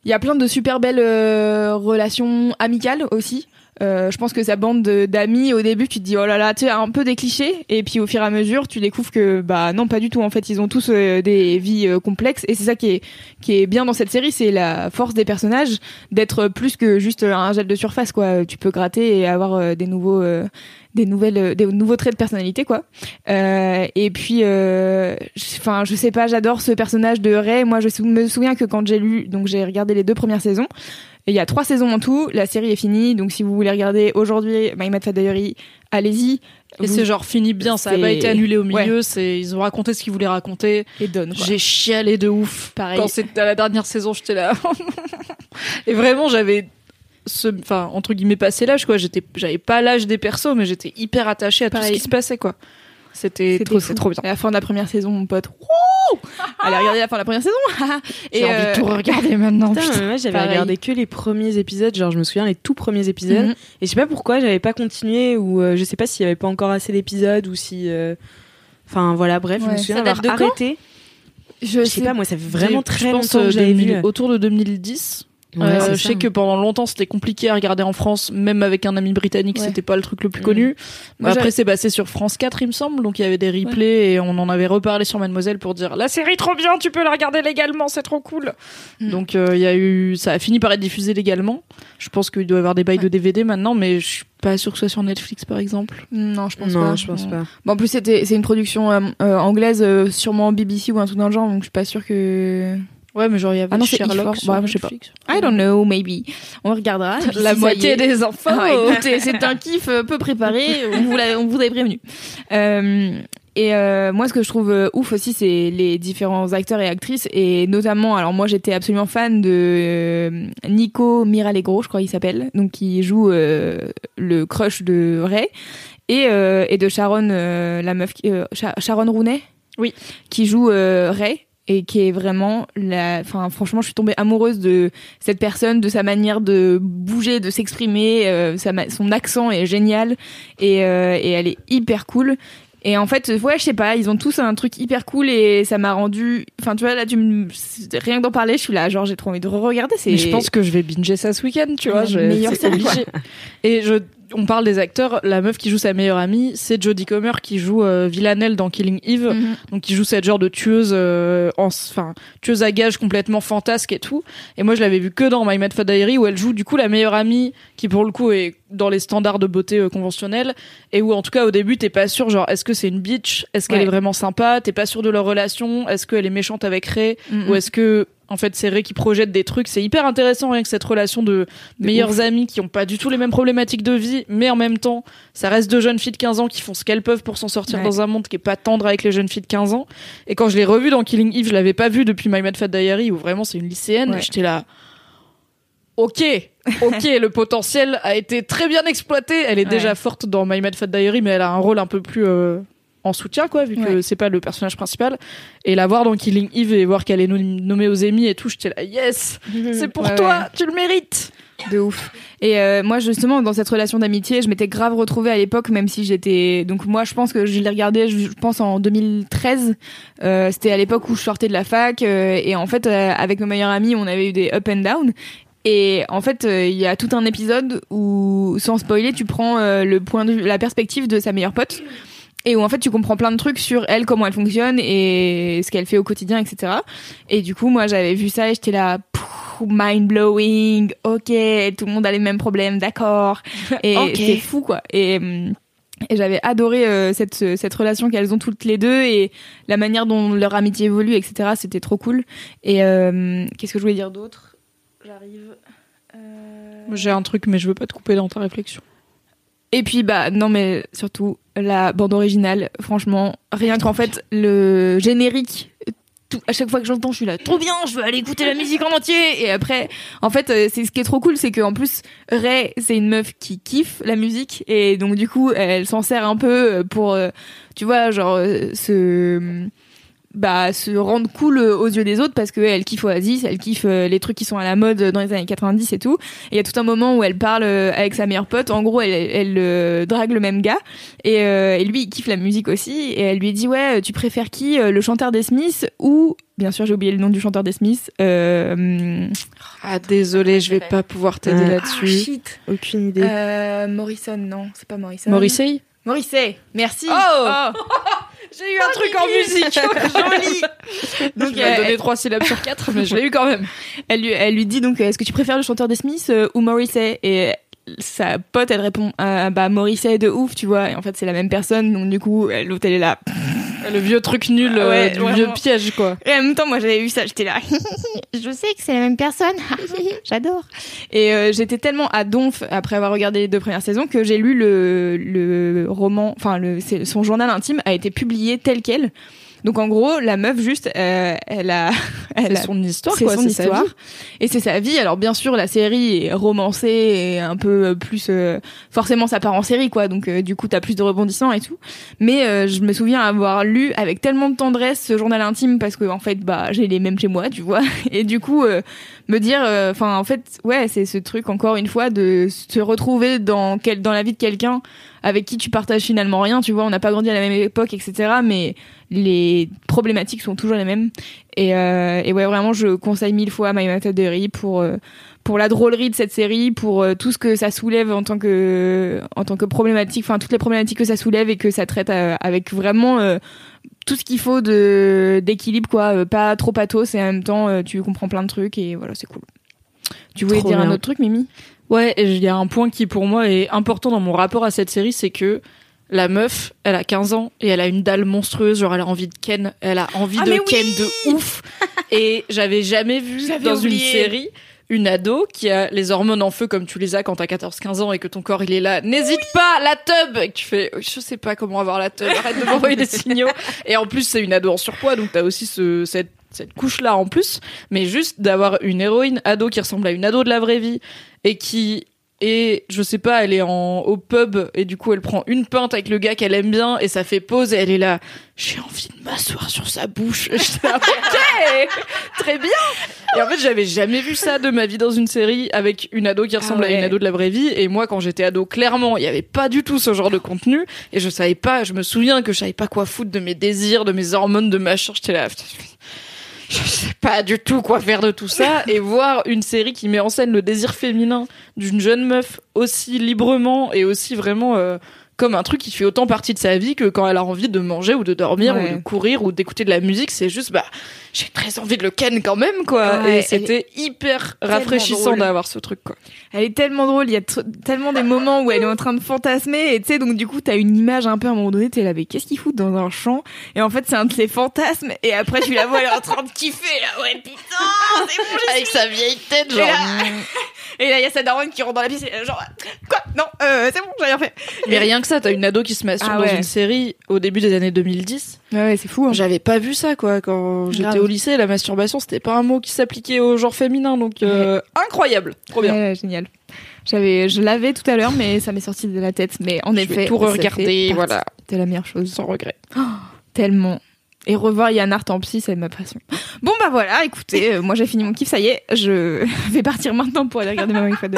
S1: il y a plein de super belles relations amicales aussi euh, je pense que sa bande de- d'amis au début tu te dis oh là là tu sais un peu des clichés. Et puis au fur et à mesure tu découvres que bah non pas du tout. En fait ils ont tous euh, des vies euh, complexes. Et c'est ça qui est qui est bien dans cette série c'est la force des personnages d'être plus que juste un gel de surface quoi. Tu peux gratter et avoir des nouveaux des nouvelles des nouveaux traits de personnalité quoi. Euh, et puis enfin je sais pas j'adore ce personnage de Ray moi je me souviens que quand j'ai lu donc j'ai regardé les deux premières saisons et il y a trois saisons en tout la série est finie donc si vous voulez regarder aujourd'hui My Mad Fat Diary allez-y
S2: et
S1: Vous-
S2: c'est genre fini bien, ça a
S1: c'est-
S2: pas été annulé au
S1: Ouais.
S2: milieu, c'est ils ont raconté ce qu'ils voulaient raconter.
S1: et donne.
S2: J'ai chialé de ouf.
S1: Pareil.
S2: Quand c'était à la dernière saison, j'étais là. *laughs* et vraiment, j'avais ce, enfin, entre guillemets, passé l'âge, quoi. J'étais, j'avais pas l'âge des persos, mais j'étais hyper attachée à tout ce qui se passait, quoi. C'était trop, trop bien.
S1: à la fin de la première saison mon pote Wouh *laughs* allez regarder la fin de la première saison *laughs*
S2: J'ai
S1: et
S2: envie
S1: euh,
S2: de tout regarder maintenant.
S4: Putain,
S2: putain.
S4: mais moi j'avais regardé que les premiers épisodes, genre je me souviens les tout premiers épisodes.
S1: Mhm.
S4: Et je sais pas pourquoi j'avais pas continué ou euh, je sais pas s'il y avait pas encore assez d'épisodes ou si. euh, Enfin voilà, bref, je me souviens
S3: de quand
S4: arrêté.
S1: je
S4: Je sais pas, moi ça fait vraiment très longtemps que
S2: euh,
S4: je l'avais vu.
S2: 2000 autour de 2010.
S4: Ouais,
S2: Euh, je
S4: ça.
S2: sais que pendant longtemps c'était compliqué à regarder en France, même avec un ami britannique,
S1: Ouais.
S2: c'était pas le truc le plus connu.
S1: Moi,
S2: Après c'est passé sur France 4 il me semble, donc il y avait des replays et on en avait reparlé sur Mademoiselle pour dire la série trop bien, tu peux la regarder légalement, c'est trop cool.
S1: Mm.
S2: Donc euh, il y a eu, ça a fini par être diffusé légalement. Je pense qu'il doit y avoir des bails de DVD maintenant, mais je suis pas sûre que ce soit sur Netflix par exemple.
S1: non je pense
S4: non,
S1: pas
S4: je pense pas.
S1: Bon, en plus, c'était, c'est une production euh, euh, anglaise, euh, sûrement BBC ou un truc dans le genre, donc je suis pas sûre que.
S2: Ouais, mais genre il y avait
S1: Ah non,
S2: Sherlock sur
S1: Bah, je sais pas. I don't know, maybe. On regardera. *laughs* si
S2: La moitié des enfants.
S1: Ah, c'est un kiff euh, peu préparé. *laughs* On vous, l'a- on vous avait prévenu. Euh, et euh, moi, ce que je trouve euh, ouf aussi, c'est les différents acteurs et actrices, et notamment, alors moi, j'étais absolument fan de euh, Nico Miralegro, je crois qu'il s'appelle, donc qui joue le crush de Ray, et, et de Sharon, la meuf, Sharon Rooney,
S2: Oui.
S1: qui joue Ray et qui est vraiment la enfin franchement je suis tombée amoureuse de cette personne de sa manière de bouger de s'exprimer euh, sa ma- son accent est génial et, euh, et elle est hyper cool et en fait ouais je sais pas ils ont tous un truc hyper cool et ça m'a rendu enfin tu vois là tu me rien que d'en parler je suis là genre j'ai trop envie de re-regarder c'est
S2: Mais je pense que je vais binger ça ce week-end, tu vois. Je-
S1: meilleure
S2: C'est
S1: série,
S2: obligé. Et je, on parle des acteurs. La meuf qui joue sa meilleure amie, c'est Jodie Comer qui joue euh, Villanelle dans Killing Eve.
S1: Mhm.
S2: Donc qui joue cette genre de tueuse, euh, en- enfin tueuse à gages complètement fantasque et tout. Et moi je l'avais vu que dans My Mad Fat Diary où elle joue du coup la meilleure amie qui pour le coup est dans les standards de beauté euh, conventionnels et où en tout cas au début t'es pas sûr genre est-ce que c'est une bitch, est-ce qu'elle
S1: Ouais.
S2: est vraiment sympa, t'es pas sûr de leur relation, est-ce qu'elle est méchante avec Ray
S1: Mhm.
S2: ou est-ce que en fait c'est Ray qui projette des trucs c'est hyper intéressant rien que cette relation de, meilleurs amis qui ont pas du tout les mêmes problématiques de vie mais en même temps ça reste deux jeunes filles de 15 ans qui font ce qu'elles peuvent pour s'en sortir
S1: Ouais.
S2: dans un monde qui est pas tendre avec les jeunes filles de 15 ans et quand je l'ai revu dans Killing Eve je l'avais pas vu depuis My Mad Fat Diary où vraiment c'est une lycéenne
S1: Ouais.
S2: j'étais là ok ok le potentiel a été très bien exploité elle est
S1: Ouais.
S2: déjà forte dans My Mad Fat Diary mais elle a un rôle un peu plus euh, en soutien quoi vu que
S1: Ouais.
S2: c'est pas le personnage principal et la voir dans Killing Eve et voir qu'elle est nom- nommée aux Emmy et tout j'étais là yes *laughs* c'est pour
S1: Ouais,
S2: toi
S1: ouais.
S2: tu le mérites
S1: de ouf. Et euh, moi justement dans cette relation d'amitié, je m'étais grave retrouvée à l'époque, même si j'étais donc moi je pense que je l'ai regardé, je pense en 2013. Euh, C'était à l'époque où je sortais de la fac euh, et en fait euh, avec mes meilleurs amis, on avait eu des up and down. Et en fait, euh, il y a tout un épisode où, sans spoiler, tu prends euh, le point de vue, la perspective de sa meilleure pote, et où en fait tu comprends plein de trucs sur elle, comment elle fonctionne et ce qu'elle fait au quotidien, etc. Et du coup, moi, j'avais vu ça et j'étais là, mind blowing. Ok, tout le monde a les mêmes problèmes, d'accord. *laughs* Et
S2: Ok.
S1: c'est fou quoi. Et hum, et j'avais adoré euh, cette cette relation qu'elles ont toutes les deux et la manière dont leur amitié évolue, etc. C'était trop cool. Et euh, qu'est-ce que je voulais dire d'autre? J'arrive. Euh,
S2: J'ai un truc, mais je veux pas te couper dans ta réflexion.
S1: Et puis bah non mais surtout la bande originale, franchement, rien qu'en fait le générique à chaque fois que j'entends, je suis là trop bien, je veux aller écouter la musique en entier. Et après en fait euh, c'est ce qui est trop cool, c'est que en plus Ray, c'est une meuf qui kiffe la musique. Et donc du coup, elle s'en sert un peu pour euh, tu vois genre euh, se bah se rendre cool euh, aux yeux des autres parce que elle kiffe Oasis, elle kiffe euh, les trucs qui sont à la mode dans les années 90 et tout. Et il y a tout un moment où elle parle euh, avec sa meilleure pote. En gros, elle, elle euh, drague le même gars et, euh, et lui il kiffe la musique aussi. Et elle lui dit ouais, tu préfères qui, euh, le chanteur des Smiths ou bien sûr j'ai oublié le nom du chanteur des Smiths. Euh,
S2: Ah, désolé, je vais pas pouvoir t'aider là-dessus.
S1: shit.
S4: Aucune idée.
S1: Euh, Morrison, non, c'est pas Morrison.
S2: Morrissey
S1: Morrissey, merci.
S2: Oh *laughs* J'ai eu un truc en musique *laughs*
S1: Joli.
S2: Donc, je vais
S1: euh,
S2: donner 3 syllabes sur 4, mais je l'ai eu quand même.
S1: Elle lui, elle lui dit donc est-ce que tu préfères le chanteur des Smiths euh, ou Morrissey? Et sa pote elle répond ah, bah Morrissey de ouf tu vois. Et en fait c'est la même personne donc du coup euh, l'autre elle est là.
S2: Le vieux truc nul,
S1: Ah
S2: euh,
S1: ouais,
S2: vieux piège, quoi.
S1: et en même temps moi j'avais vu ça j'étais là. *laughs* Je sais que c'est la même personne. *laughs* J'adore. Et euh, j'étais tellement à donf après avoir regardé les deux premières saisons que j'ai lu le, le roman enfin le son journal intime a été publié tel quel donc en gros la meuf juste euh, elle a *laughs* elle a
S2: son histoire,
S1: c'est son histoire. et c'est sa vie. Alors bien sûr la série est romancée et un peu plus euh, forcément ça part en série quoi. Donc euh, du coup t'as plus de rebondissements et tout. Mais euh, je me souviens avoir lu avec tellement de tendresse ce journal intime parce que en fait bah j'ai les mêmes chez moi tu vois. *laughs* Et du coup euh, me dire enfin en fait ouais c'est ce truc encore une fois de se retrouver dans quel dans la vie de quelqu'un avec qui tu partages finalement rien tu vois on n'a pas grandi à la même époque etc mais les problématiques sont toujours les mêmes. Et, euh, et ouais, vraiment, je conseille mille fois My Matadori pour euh, pour la drôlerie de cette série, pour euh, tout ce que ça soulève en tant que en tant que problématique, enfin toutes les problématiques que ça soulève et que ça traite euh, avec vraiment tout ce qu'il faut de d'équilibre quoi, pas trop pathos et en même temps tu comprends plein de trucs et voilà, c'est cool. Tu voulais
S4: Trop
S1: dire un autre truc, Mimi?
S2: Ouais, il y a un point qui pour moi est important dans mon rapport à cette série, c'est que la meuf, elle a 15 ans et elle a une dalle monstrueuse, genre elle a envie de Ken, elle a envie
S1: Ah,
S2: de Ken
S1: oui
S2: de ouf. *laughs* et j'avais jamais vu dans
S1: oublié.
S2: une série une ado qui a les hormones en feu comme tu les as quand t'as 14-15 ans et que ton corps il est là. N'hésite pas, la tub Et tu fais, je sais pas comment avoir la tub, arrête de m'envoyer des *laughs* signaux. Et en plus, c'est une ado en surpoids, donc t'as aussi ce, cette, cette couche-là en plus. Mais juste d'avoir une héroïne ado qui ressemble à une ado de la vraie vie et qui et je sais pas, elle est en au pub et du coup elle prend une pinte avec le gars qu'elle aime bien et ça fait pause et elle est là. J'ai envie de m'asseoir sur sa bouche. *laughs* J'étais là, ok, très bien. Et en fait j'avais jamais vu ça de ma vie dans une série avec une ado qui ressemble
S1: Ah ouais.
S2: à une ado de la vraie vie. Et moi quand j'étais ado, clairement il y avait pas du tout ce genre de contenu et je savais pas. Je me souviens que je savais pas quoi foutre de mes désirs, de mes hormones, de machin. J'étais là. Je sais pas du tout quoi faire de tout ça et voir une série qui met en scène le désir féminin d'une jeune meuf aussi librement et aussi vraiment euh, comme un truc qui fait autant partie de sa vie que quand elle a envie de manger ou de dormir
S1: Ouais.
S2: ou de courir ou d'écouter de la musique c'est juste bah j'ai très envie de le ken quand même quoi.
S1: Ouais,
S2: et c'était hyper rafraîchissant d'avoir ce truc quoi.
S1: Elle est tellement drôle, il y a tellement des moments où elle est en train de fantasmer et tu sais donc du coup t'as une image un peu à un moment donné t'es là mais qu'est-ce qu'il fout dans un champ? Et en fait c'est un de ses fantasmes et après tu la vois elle est en train de kiffer là. Ouais putain c'est bon
S2: avec
S1: suis.
S2: sa vieille tête genre. *laughs*
S1: et là il y a sa daronne qui rentre dans la pièce et genre quoi? Non euh, c'est bon j'ai rien fait.
S2: Mais rien que ça t'as une ado qui se masturbe
S1: Ah
S2: dans une série au début des années 2010
S1: ouais, ouais c'est fou hein.
S2: J'avais pas vu ça quoi quand j'étais au lycée. La masturbation c'était pas un mot qui s'appliquait au genre féminin donc euh, incroyable, trop bien.
S1: Ouais, génial j'avais je l'avais tout à l'heure mais ça m'est sorti de la tête mais en
S2: Je
S1: effet
S2: vais tout
S1: ça
S2: regarder, voilà,
S1: c'était la meilleure chose
S2: sans regret. *gasps*
S1: tellement. Et revoir Yann Art en psy, c'est ma passion. Bon bah voilà, écoutez, euh, moi j'ai fini mon kiff, ça y est, je *laughs* vais partir maintenant pour aller regarder ma *laughs* wifi de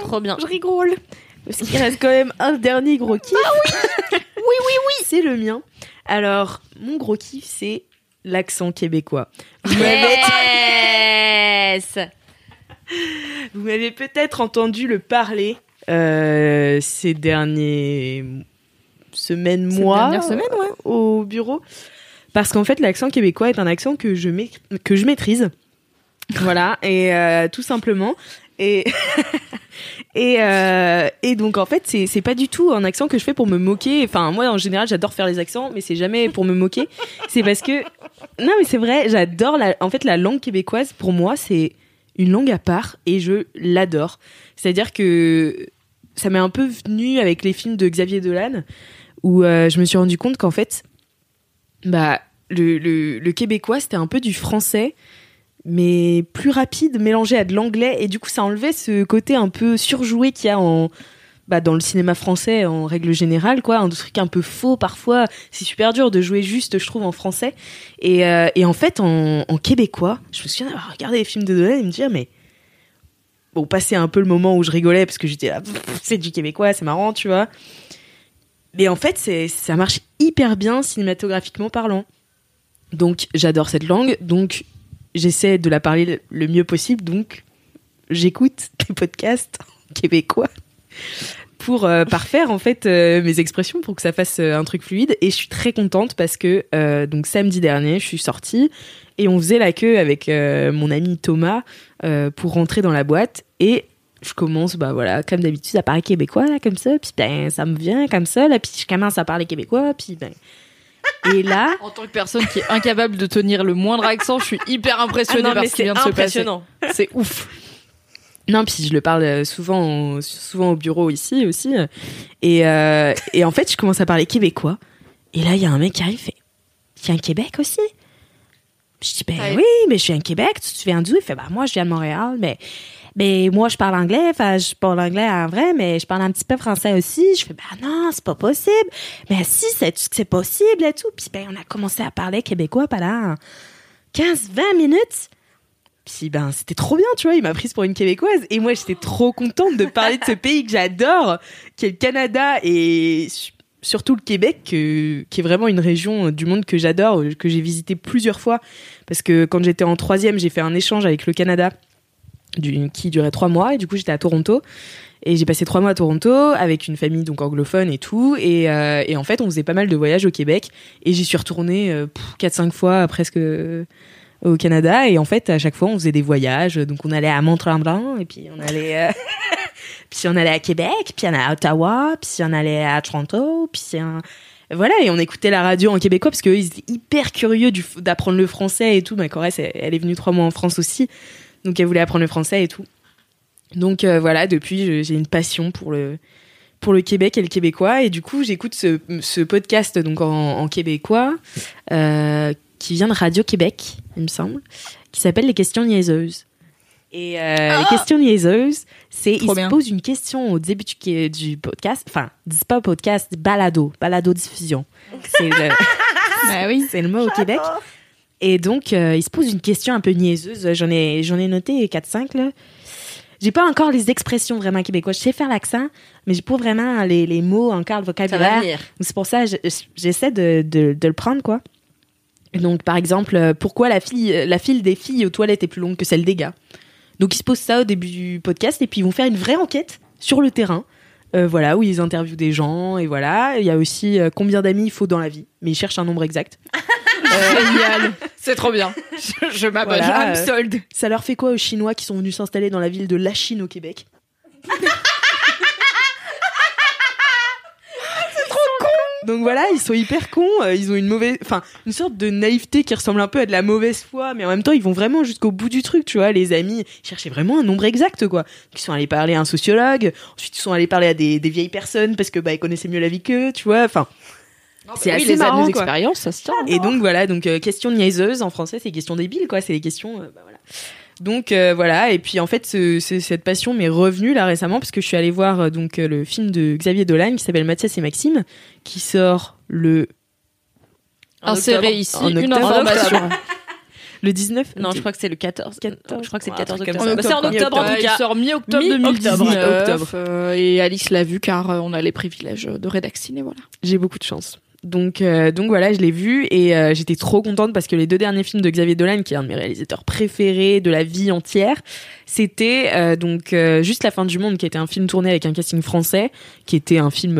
S4: Trop bien.
S1: Je rigole.
S4: Parce qu'il reste quand même un dernier gros kiff. Ah oui *laughs* Oui, oui, oui C'est le mien. Alors, mon gros kiff, c'est l'accent québécois. Vous
S3: Yes
S4: Vous m'avez peut-être entendu le parler euh, ces derniers semaines,
S1: Ces
S4: mois
S1: dernières semaines, ouais.
S4: au bureau. Parce qu'en fait, l'accent québécois est un accent que je, que je maîtrise. Voilà, et euh, tout simplement. Et *laughs* et euh, et donc en fait c'est pas du tout un accent que je fais pour me moquer. Enfin moi en général j'adore faire les accents, mais c'est jamais pour me moquer. C'est parce que non mais c'est vrai, j'adore la. En fait la langue québécoise pour moi c'est une langue à part et je l'adore. C'est-à-dire que ça m'est un peu venu avec les films de Xavier Dolan où euh, je me suis rendu compte qu'en fait bah le, le québécois c'était un peu du français mais plus rapide mélangé à de l'anglais. Et du coup ça enlevait ce côté un peu surjoué qu'il y a en bah, dans le cinéma français en règle générale quoi. Un truc un peu faux parfois. C'est super dur de jouer juste je trouve en français. Et, euh, et en fait en, québécois je me souviens d'avoir regardé les films de Dolan et me dire mais bon passer un peu le moment où je rigolais parce que j'étais là c'est du québécois c'est marrant tu vois. Mais en fait ça marche hyper bien cinématographiquement parlant. Donc j'adore cette langue. Donc j'essaie de la parler le mieux possible, donc j'écoute *laughs* des podcasts québécois pour euh, parfaire en fait euh, mes expressions pour que ça fasse euh, un truc fluide. Et je suis très contente parce que donc samedi dernier je suis sortie et on faisait la queue avec mon ami Thomas pour rentrer dans la boîte. Et je commence bah voilà comme d'habitude à parler québécois comme ça. Puis ben ça me vient comme ça. Puis je commence à parler québécois. Puis ben et là
S2: En tant que personne qui est incapable de tenir le moindre accent, je suis hyper impressionnée
S3: Ah non,
S2: par ce qui
S3: c'est
S2: vient de se passer.
S3: impressionnant.
S2: C'est ouf.
S4: Non, puis je le parle euh, souvent, au- souvent au bureau ici aussi. Et, euh, et en fait, je commence à parler québécois. Et là, il y a un mec qui arrive, il fait Tu viens de Québec aussi? Je dis Ben
S2: Ouais.
S4: oui, mais je viens de Québec. Tu te viens d'où? Il fait Bah, moi, je viens de Montréal. Mais, mais moi, je parle anglais. Enfin, je parle anglais en vrai, mais je parle un petit peu français aussi. Je fais Bah, non, c'est pas possible. Mais si, c'est c'est possible et tout. Puis, ben, on a commencé à parler québécois pendant 15-20 minutes. Puis ben c'était trop bien, tu vois, il m'a prise pour une québécoise et moi j'étais trop contente de parler de ce *laughs* pays que j'adore, qui est le Canada et su- surtout le Québec, que- qui est vraiment une région du monde que j'adore, que j'ai visité plusieurs fois parce que quand j'étais en troisième, j'ai fait un échange avec le Canada qui durait trois mois. Et du coup j'étais à Toronto. Et j'ai passé trois mois à Toronto avec une famille donc anglophone et tout. Et, euh, et en fait on faisait pas mal de voyages au Québec. Et j'y suis retournée euh, pff, quatre cinq fois presque euh, au Canada. Et en fait à chaque fois on faisait des voyages. Donc on allait à Mont-Tremblant. Et puis on allait euh, *laughs* puis on allait à Québec. Puis on allait à Ottawa. Puis on allait à Toronto. Puis voilà. Et on écoutait la radio en québécois parce qu'ils étaient hyper curieux d'apprendre le français et tout. Ma Corrèze elle est venue trois mois en France aussi donc elle voulait apprendre le français et tout. Donc euh, voilà depuis j'ai une passion pour le pour le Québec et le québécois. Et du coup j'écoute ce, ce podcast donc en, en québécois euh, qui vient de Radio Québec il me semble qui s'appelle les questions niaiseuses. Et euh, les questions niaiseuses c'est ils se posent une question au début du, du podcast enfin dis pas podcast balado balado diffusion. C'est le *laughs*
S2: Bah oui.
S4: c'est le mot au Québec et donc euh, ils se posent une question un peu niaiseuse j'en ai j'en ai noté 4 5 là j'ai pas encore les expressions vraiment québécoises. Je sais faire l'accent, mais j'ai pas vraiment les, les mots encore, le vocabulaire. C'est pour ça j'essaie de, de, de le prendre, quoi. Donc, par exemple, euh, pourquoi la, fille, la file des filles aux toilettes est plus longue que celle des gars? Donc, ils se posent ça au début du podcast et puis ils vont faire une vraie enquête sur le terrain. Euh, voilà, où ils interviewent des gens et voilà. Il y a aussi euh, combien d'amis il faut dans la vie, mais ils cherchent un nombre exact. *laughs*
S2: Génial. C'est trop bien. Je, je m'abonne.
S4: Voilà, euh. Ça leur fait quoi aux Chinois qui sont venus s'installer dans la ville de La Chine au Québec? *laughs* Donc voilà, ils sont hyper cons, euh, ils ont une mauvaise, enfin une sorte de naïveté qui ressemble un peu à de la mauvaise foi, mais en même temps ils vont vraiment jusqu'au bout du truc, tu vois. Les amis ils cherchaient vraiment un nombre exact, quoi. Ils sont allés parler à un sociologue, ensuite ils sont allés parler à des, des vieilles personnes parce que bah ils connaissaient mieux la vie qu'eux, tu vois. Enfin, c'est
S2: Oui,
S4: assez
S2: les
S4: marrant, quoi.
S2: ça se tient.
S4: Et donc voilà, donc euh, question niaiseuse en français, c'est question débile quoi, c'est des questions euh, bah, voilà. Donc euh, voilà, et puis en fait ce- ce- cette passion m'est revenue là récemment parce que je suis allée voir euh, donc euh, le film de Xavier Dolan qui s'appelle Mathias et Maxime qui sort le
S2: Insérer ici
S4: En
S2: une
S4: octobre.
S2: information. *laughs*
S4: le 19
S3: Non, je crois que c'est le 14.
S4: 14,
S3: je crois que c'est le
S4: un
S3: 14
S4: truc
S3: octobre.
S4: ça.
S3: c'est en octobre en tout cas.
S2: Il sort mi-octobre
S3: Mi-octobre.
S2: 2019.
S4: Mi-octobre.
S2: euh, et Alice l'a vu car on a les privilèges de rédaxiner, voilà.
S4: J'ai beaucoup de chance. Donc, euh, donc voilà, je l'ai vu et euh, j'étais trop contente parce que les deux derniers films de Xavier Dolan, qui est un de mes réalisateurs préférés de la vie entière, c'était euh, donc juste la fin du monde, qui était un film tourné avec un casting français, qui était un film,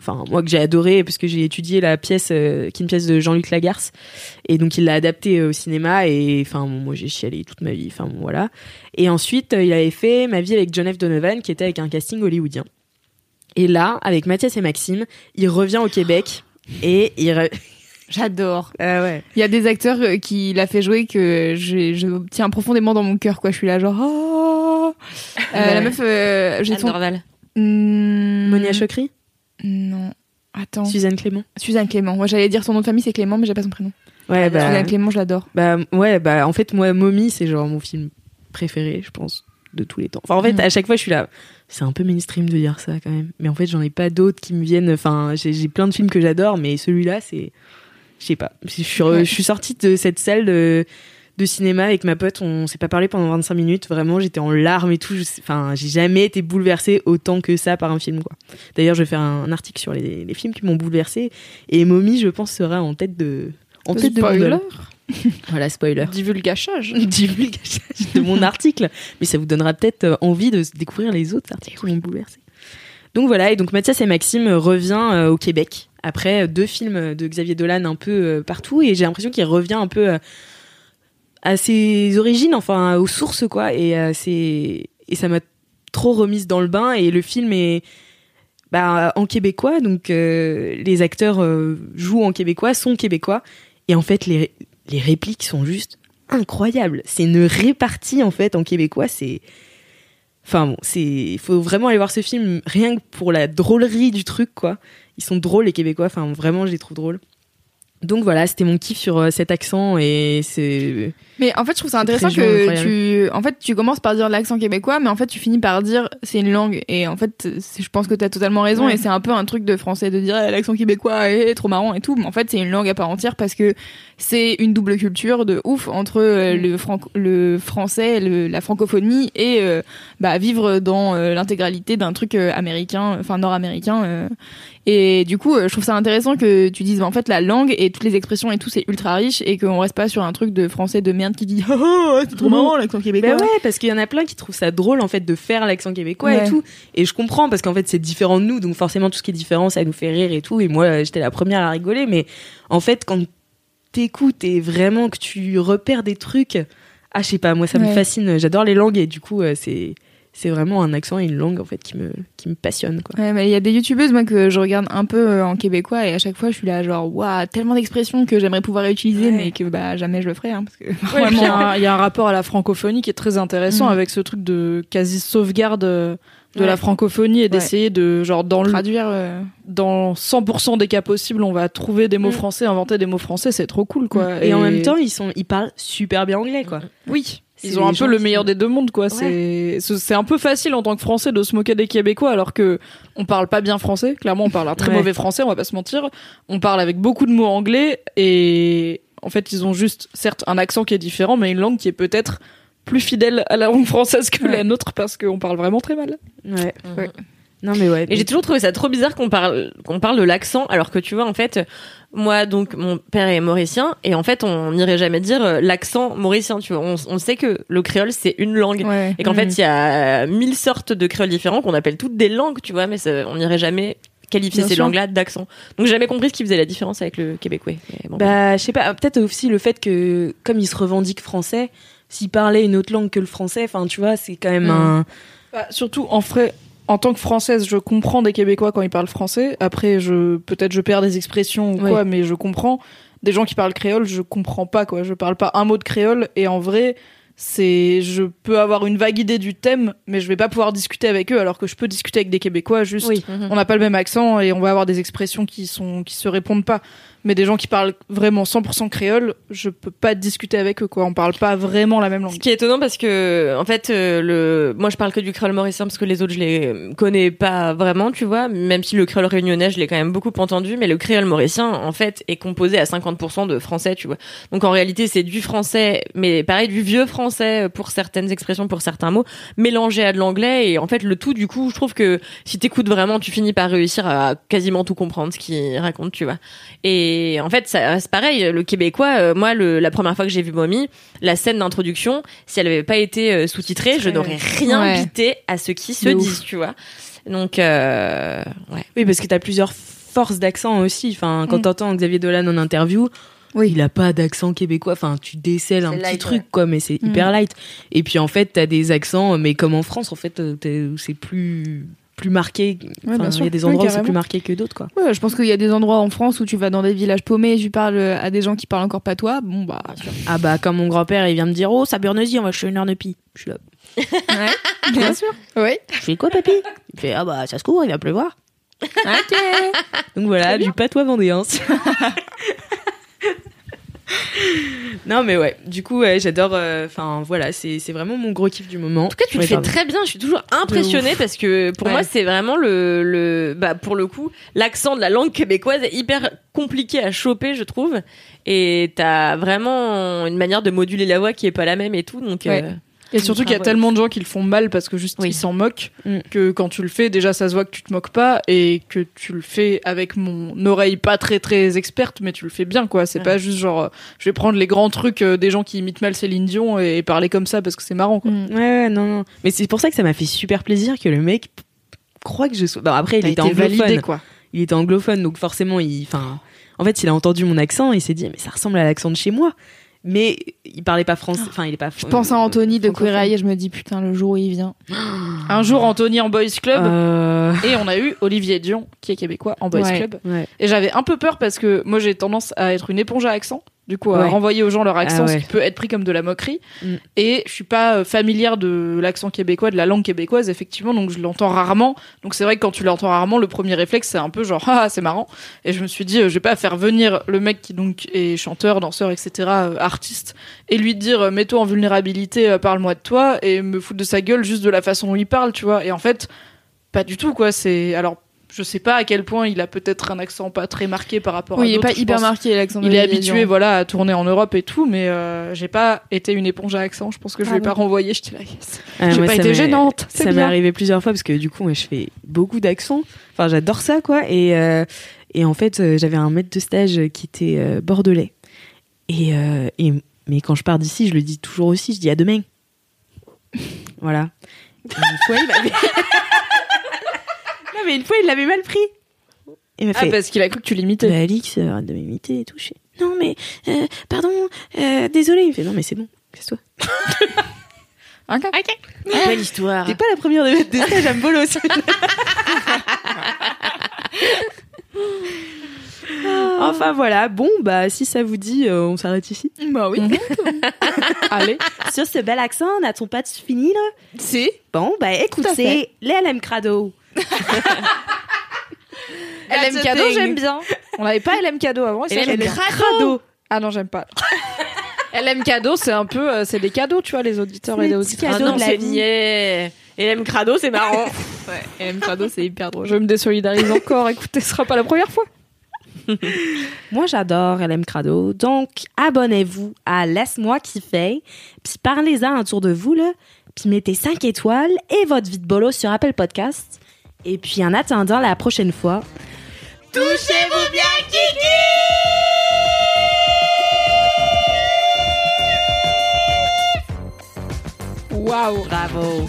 S4: enfin moi que j'ai adoré parce que j'ai étudié la pièce, qui est une pièce de Jean-Luc Lagarce, et donc il l'a adapté au cinéma et enfin moi j'ai chialé toute ma vie, enfin voilà. Et ensuite il avait fait Ma vie avec John F. Donovan, qui était avec un casting hollywoodien. Et là, avec Mathias et Maxime, il revient au Québec et il. re- *laughs*
S1: J'adore.
S4: Ah ouais.
S1: Il y a des acteurs euh, qui l'a fait jouer que je, je tiens profondément dans mon cœur, quoi. Je suis là, genre, oh Euh, La meuf, euh, j'ai son. Hmm,
S4: Monia Chokri,
S1: Non. Attends.
S4: Suzanne Clément.
S1: Suzanne Clément. Moi, j'allais dire son nom de famille, c'est Clément, mais j'ai pas son prénom.
S4: Ouais, bah,
S1: Suzanne Clément, je l'adore.
S4: bah, ouais, bah, en fait, moi, Mommy, c'est genre mon film préféré, je pense, de tous les temps. Enfin, en fait,
S1: Mhm.
S4: à chaque fois, je suis là. C'est un peu mainstream de dire ça, quand même. Mais en fait, j'en ai pas d'autres qui me viennent. Enfin, j'ai plein de films que j'adore, mais celui-là, c'est. Je sais pas. Je suis, je suis sortie de cette salle de, de cinéma avec ma pote. On s'est pas parlé pendant 25 minutes. Vraiment, j'étais en larmes et tout. Enfin, j'ai jamais été bouleversée autant que ça par un film, quoi. D'ailleurs, je vais faire un article sur les, les films qui m'ont bouleversée. Et Mommy, je pense, sera en tête de. En tête de
S2: Spoiler. *laughs*
S4: Voilà, spoiler.
S2: Divulgachage. *laughs*
S4: divulgachage de mon article. Mais ça vous donnera peut-être euh, envie de découvrir les autres articles qui m'ont bouleversé. Donc voilà, et donc Mathias et Maxime revient euh, au Québec après euh, deux films de Xavier Dolan un peu euh, partout et j'ai l'impression qu'il revient un peu euh, à ses origines, enfin aux sources quoi. Et euh, c'est et ça m'a trop remise dans le bain et le film est bah, en québécois, donc euh, les acteurs euh, jouent en québécois, sont québécois et en fait les les répliques sont juste incroyables. C'est une répartie en fait en québécois, c'est Enfin bon, c'est il faut vraiment aller voir ce film rien que pour la drôlerie du truc quoi. Ils sont drôles les québécois, enfin vraiment je les trouve drôles. Donc voilà, c'était mon kiff sur euh, cet accent et c'est
S1: Mais en fait, je trouve ça intéressant que
S4: incroyable.
S1: tu, en fait, tu commences par dire l'accent québécois, mais en fait, tu finis par dire c'est une langue. Et en fait, je pense que t'as totalement raison.
S4: Ouais.
S1: Et c'est un peu un truc de français de dire eh, l'accent québécois est trop marrant et tout. Mais en fait, c'est une langue à part entière parce que c'est une double culture de ouf entre euh,
S4: Mm.
S1: le, le français, le- la francophonie et euh, bah, vivre dans euh, l'intégralité d'un truc américain, enfin nord-américain. Et du coup, je trouve ça intéressant que tu dises bah, en fait la langue et toutes les expressions et tout c'est ultra riche et qu'on reste pas sur un truc de français de merde qui dit *laughs* oh, oh, c'est trop marrant l'accent québécois.
S4: Bah ouais, parce qu'il y en a plein qui trouvent ça drôle en fait de faire l'accent québécois
S1: Ouais.
S4: et tout. Et je comprends parce qu'en fait c'est différent de nous, donc forcément tout ce qui est différent ça nous fait rire et tout. Et moi j'étais la première à rigoler, mais en fait quand t'écoutes et vraiment que tu repères des trucs, ah je sais pas, moi ça me fascine. J'adore les langues et du coup euh, c'est c'est vraiment un accent et une langue en fait qui me qui me passionne quoi.
S1: Ouais, mais il y a des youtubeuses moi que je regarde un peu euh, en québécois et à chaque fois je suis là genre waouh tellement d'expressions que j'aimerais pouvoir utiliser
S4: Ouais.
S1: mais que bah jamais je le ferai hein, parce que
S2: Ouais, et puis il y, a un- il y a un rapport à la francophonie qui est très intéressant
S1: Mm.
S2: avec ce truc de quasi sauvegarde euh, de
S1: Ouais.
S2: la francophonie et d'essayer de genre dans le
S1: traduire euh,
S2: dans 100% des cas possibles, on va trouver des mots
S4: Mm.
S2: français, inventer des mots français, c'est trop cool quoi.
S4: Et, en même temps ils sont ils parlent super bien anglais quoi.
S2: oui, ils ont un peu le
S4: qui-
S2: meilleur des deux mondes quoi. C'est c'est c'est un peu facile en tant que Français de se moquer des Québécois alors que on parle pas bien français. Clairement, on parle un très
S4: Ouais.
S2: mauvais français, on va pas se mentir. On parle avec beaucoup de mots anglais et en fait, ils ont juste certes un accent qui est différent, mais une langue qui est peut-être plus fidèle à la langue française que
S1: Ouais.
S2: la nôtre parce qu'on parle vraiment très mal.
S4: Ouais.
S1: Ouais.
S4: Non mais ouais.
S3: Et j'ai toujours trouvé ça trop bizarre qu'on parle qu'on parle de l'accent alors que tu vois en fait moi donc mon père est mauricien et en fait on n'irait jamais dire euh, l'accent mauricien tu vois on, on sait que le créole c'est une langue
S1: ouais.
S3: et qu'en
S1: Mm.
S3: fait il y a mille sortes de créoles différents qu'on appelle toutes des langues tu vois mais ça- on n'irait jamais qualifier
S1: Bien
S3: ces langues-là d'accent donc j'ai jamais compris ce qui faisait la différence avec le québécois bon.
S4: Bah, je sais pas, peut-être aussi le fait que, comme ils se revendiquent français, s'ils parlaient une autre langue que le français, enfin, tu vois, c'est quand même
S1: Mm.
S4: un.
S2: Bah, surtout en vrai, en tant que française, je comprends des Québécois quand ils parlent français. Après, je peut-être je perds des expressions ou
S4: Ouais.
S2: quoi, mais je comprends. Des gens qui parlent créole, je comprends pas quoi. Je parle pas un mot de créole et en vrai, c'est je peux avoir une vague idée du thème, mais je vais pas pouvoir discuter avec eux alors que je peux discuter avec des Québécois. Juste,
S4: Oui.
S2: On n'a pas le même accent et on va avoir des expressions qui sont qui se répondent pas. Mais des gens qui parlent vraiment 100% créole, je peux pas discuter avec eux, quoi. On parle pas vraiment la même langue.
S3: Ce qui est étonnant parce que, en fait, euh, le, moi je parle que du créole mauricien parce que les autres je les connais pas vraiment, tu vois. Même si le créole réunionnais je l'ai quand même beaucoup entendu, mais le créole mauricien, en fait, est composé à 50% de français, tu vois. Donc en réalité c'est du français, mais pareil du vieux français pour certaines expressions, pour certains mots, mélangé à de l'anglais et en fait le tout du coup, je trouve que si t'écoutes vraiment, tu finis par réussir à quasiment tout comprendre ce qu'il raconte, tu vois. Et en fait, ça c'est pareil. Le québécois, euh, moi, le, la première fois que j'ai vu Mommy, la scène d'introduction, si elle avait pas été euh, sous-titrée, je n'aurais rien
S1: Ouais.
S3: bité à ce qui se disent, tu vois. Donc, euh, ouais.
S4: Oui, parce que t'as plusieurs forces d'accent aussi. Enfin, quand
S2: Mm.
S4: t'entends Xavier Dolan en interview, il a pas d'accent québécois. Enfin, tu décèles un petit truc,
S3: ouais.
S4: quoi, mais c'est
S1: Mm.
S4: hyper light. Et puis, en fait, t'as des accents, mais comme en France, en fait, c'est plus plus marqué. Enfin, il y a des
S1: Oui,
S4: endroits où c'est plus marqué que d'autres, quoi.
S1: Ouais, je pense qu'il y a des endroits en France où tu vas dans des villages paumés et tu parles à des gens qui parlent encore pas toi. Bon, bah.
S4: Ah bah, comme mon grand-père, il vient me dire, oh, Saburnesie, on va chez une Arnepi. Je suis là. *laughs*
S1: Bien sûr. Oui.
S4: Je fais quoi, papy? Il fait, ah bah, ça se court, il va pleuvoir.
S1: Ok. *laughs*
S4: Donc voilà, du patois vendéen. *laughs* non mais ouais, du coup ouais, j'adore. euh, Enfin voilà, c'est c'est vraiment mon gros kiff du moment.
S3: En tout cas, tu le fais très bien. Je suis toujours impressionnée parce que pour
S1: Ouais.
S3: moi, c'est vraiment le, le, bah, pour le coup, l'accent de la langue québécoise est hyper compliqué à choper, je trouve. Et t'as vraiment une manière de moduler la voix qui est pas la même et tout. Donc,
S1: Ouais.
S3: euh,
S2: Et surtout qu'il y a tellement de gens qui le font mal parce que juste
S3: Oui.
S2: ils s'en moquent
S4: Mm.
S2: que quand tu le fais, déjà ça se voit que tu te moques pas et que tu le fais avec mon oreille pas très très experte, mais tu le fais bien quoi. C'est
S3: Ouais.
S2: pas juste genre je vais prendre les grands trucs euh, des gens qui imitent mal Céline Dion et, parler comme ça parce que c'est marrant quoi.
S1: Mm.
S4: Ouais, ouais, non, non. Mais c'est pour ça que ça m'a fait super plaisir que le mec croit que je sois. Non, après, il
S2: T'as
S4: était anglophone.
S2: validé quoi.
S4: Il était anglophone, donc forcément, il. Enfin, en fait, il a entendu mon accent et il s'est dit, mais ça ressemble à l'accent de chez moi. Mais il parlait pas français. Enfin, il est pas.
S1: Je pense à Anthony de
S4: francophone.
S1: Queer Eye et je me dis putain le jour où il vient. *gasps*
S2: Un jour Anthony en boys club
S4: Euh,
S2: et on a eu Olivier Dion qui est québécois en boys
S1: Ouais.
S2: club.
S4: Ouais.
S2: Et j'avais un peu peur parce que moi j'ai tendance à être une éponge à accent, du coup à
S4: Ouais.
S2: renvoyer aux gens leur accent,
S4: Ah
S2: ce qui peut être pris comme de la moquerie.
S4: Mm.
S2: Et je suis pas euh, familière de l'accent québécois, de la langue québécoise effectivement, donc je l'entends rarement. Donc c'est vrai que quand tu l'entends rarement, le premier réflexe c'est un peu genre *laughs* ah c'est marrant. Et je me suis dit euh, je vais pas faire venir le mec qui donc est chanteur, danseur, etc. euh, artiste et lui dire mets-toi en vulnérabilité, parle-moi de toi et me foutre de sa gueule juste de la façon dont il parle, tu vois. Et en fait pas du tout quoi. C'est alors je sais pas à quel point il a peut-être un accent pas très marqué par rapport à
S1: Oui, il est pas hyper marqué l'accent.
S2: Il est habitué, voilà, à tourner en Europe et tout, mais euh, j'ai pas été une éponge à accent. Je pense que je
S1: Ah
S2: vais
S1: bon.
S2: pas renvoyer. Je dis là, yes.
S4: Ah,
S2: J'ai pas été gênante.
S4: Ça m'est arrivé plusieurs fois parce que du coup, moi, je fais beaucoup d'accents. Enfin, j'adore ça, quoi. Et, euh, et en fait, euh, j'avais un maître de stage qui était euh, bordelais. Et, euh, et- mais quand je pars d'ici, je le dis toujours aussi. Je dis à demain. Voilà. Et Une fois, il. *laughs* non, mais une fois, il l'avait mal pris. Il m'a
S2: Ah,
S4: fait.
S2: parce qu'il a cru que tu l'imitais.
S4: Bah, Alix, euh, arrête de m'imiter et tout. Je fais, non, mais, euh, pardon, euh, désolé. Il me fait, non, mais c'est bon, casse-toi. *laughs*
S3: belle histoire.
S4: T'es pas la première de mettre *laughs* des stages à me bolos. *laughs* enfin voilà, bon bah si ça vous dit, euh, on s'arrête ici.
S1: Bah oui.
S2: Allez.
S4: Sur ce bel accent, n'a-t-on pas de fini là?
S1: Si.
S4: Bon bah écoute,
S1: Tout à
S4: c'est les LM Crado. *laughs*
S2: LM cadeau, j'aime bien. On n'avait pas LM cadeau avant. et
S3: LM.
S4: Crado.
S2: Ah non, j'aime pas. LM cadeau, c'est un peu, euh, c'est des cadeaux, tu vois, les auditeurs et
S4: Les
S2: auditrices.
S3: Ah non,
S4: de la vie.
S3: l'aime crado, c'est marrant. *laughs*
S1: Ouais. LM Crado, c'est hyper drôle.
S2: Je me désolidarise encore. Écoutez, ce sera pas la première fois. *laughs*
S4: Moi j'adore LM Crado, donc abonnez-vous à Laisse-moi kiffer, puis parlez-en autour de vous là, puis mettez 5 étoiles et votre vie de bolos sur Apple Podcast. Et puis en attendant la prochaine fois, touchez-vous bien
S2: Waouh.
S4: Bravo.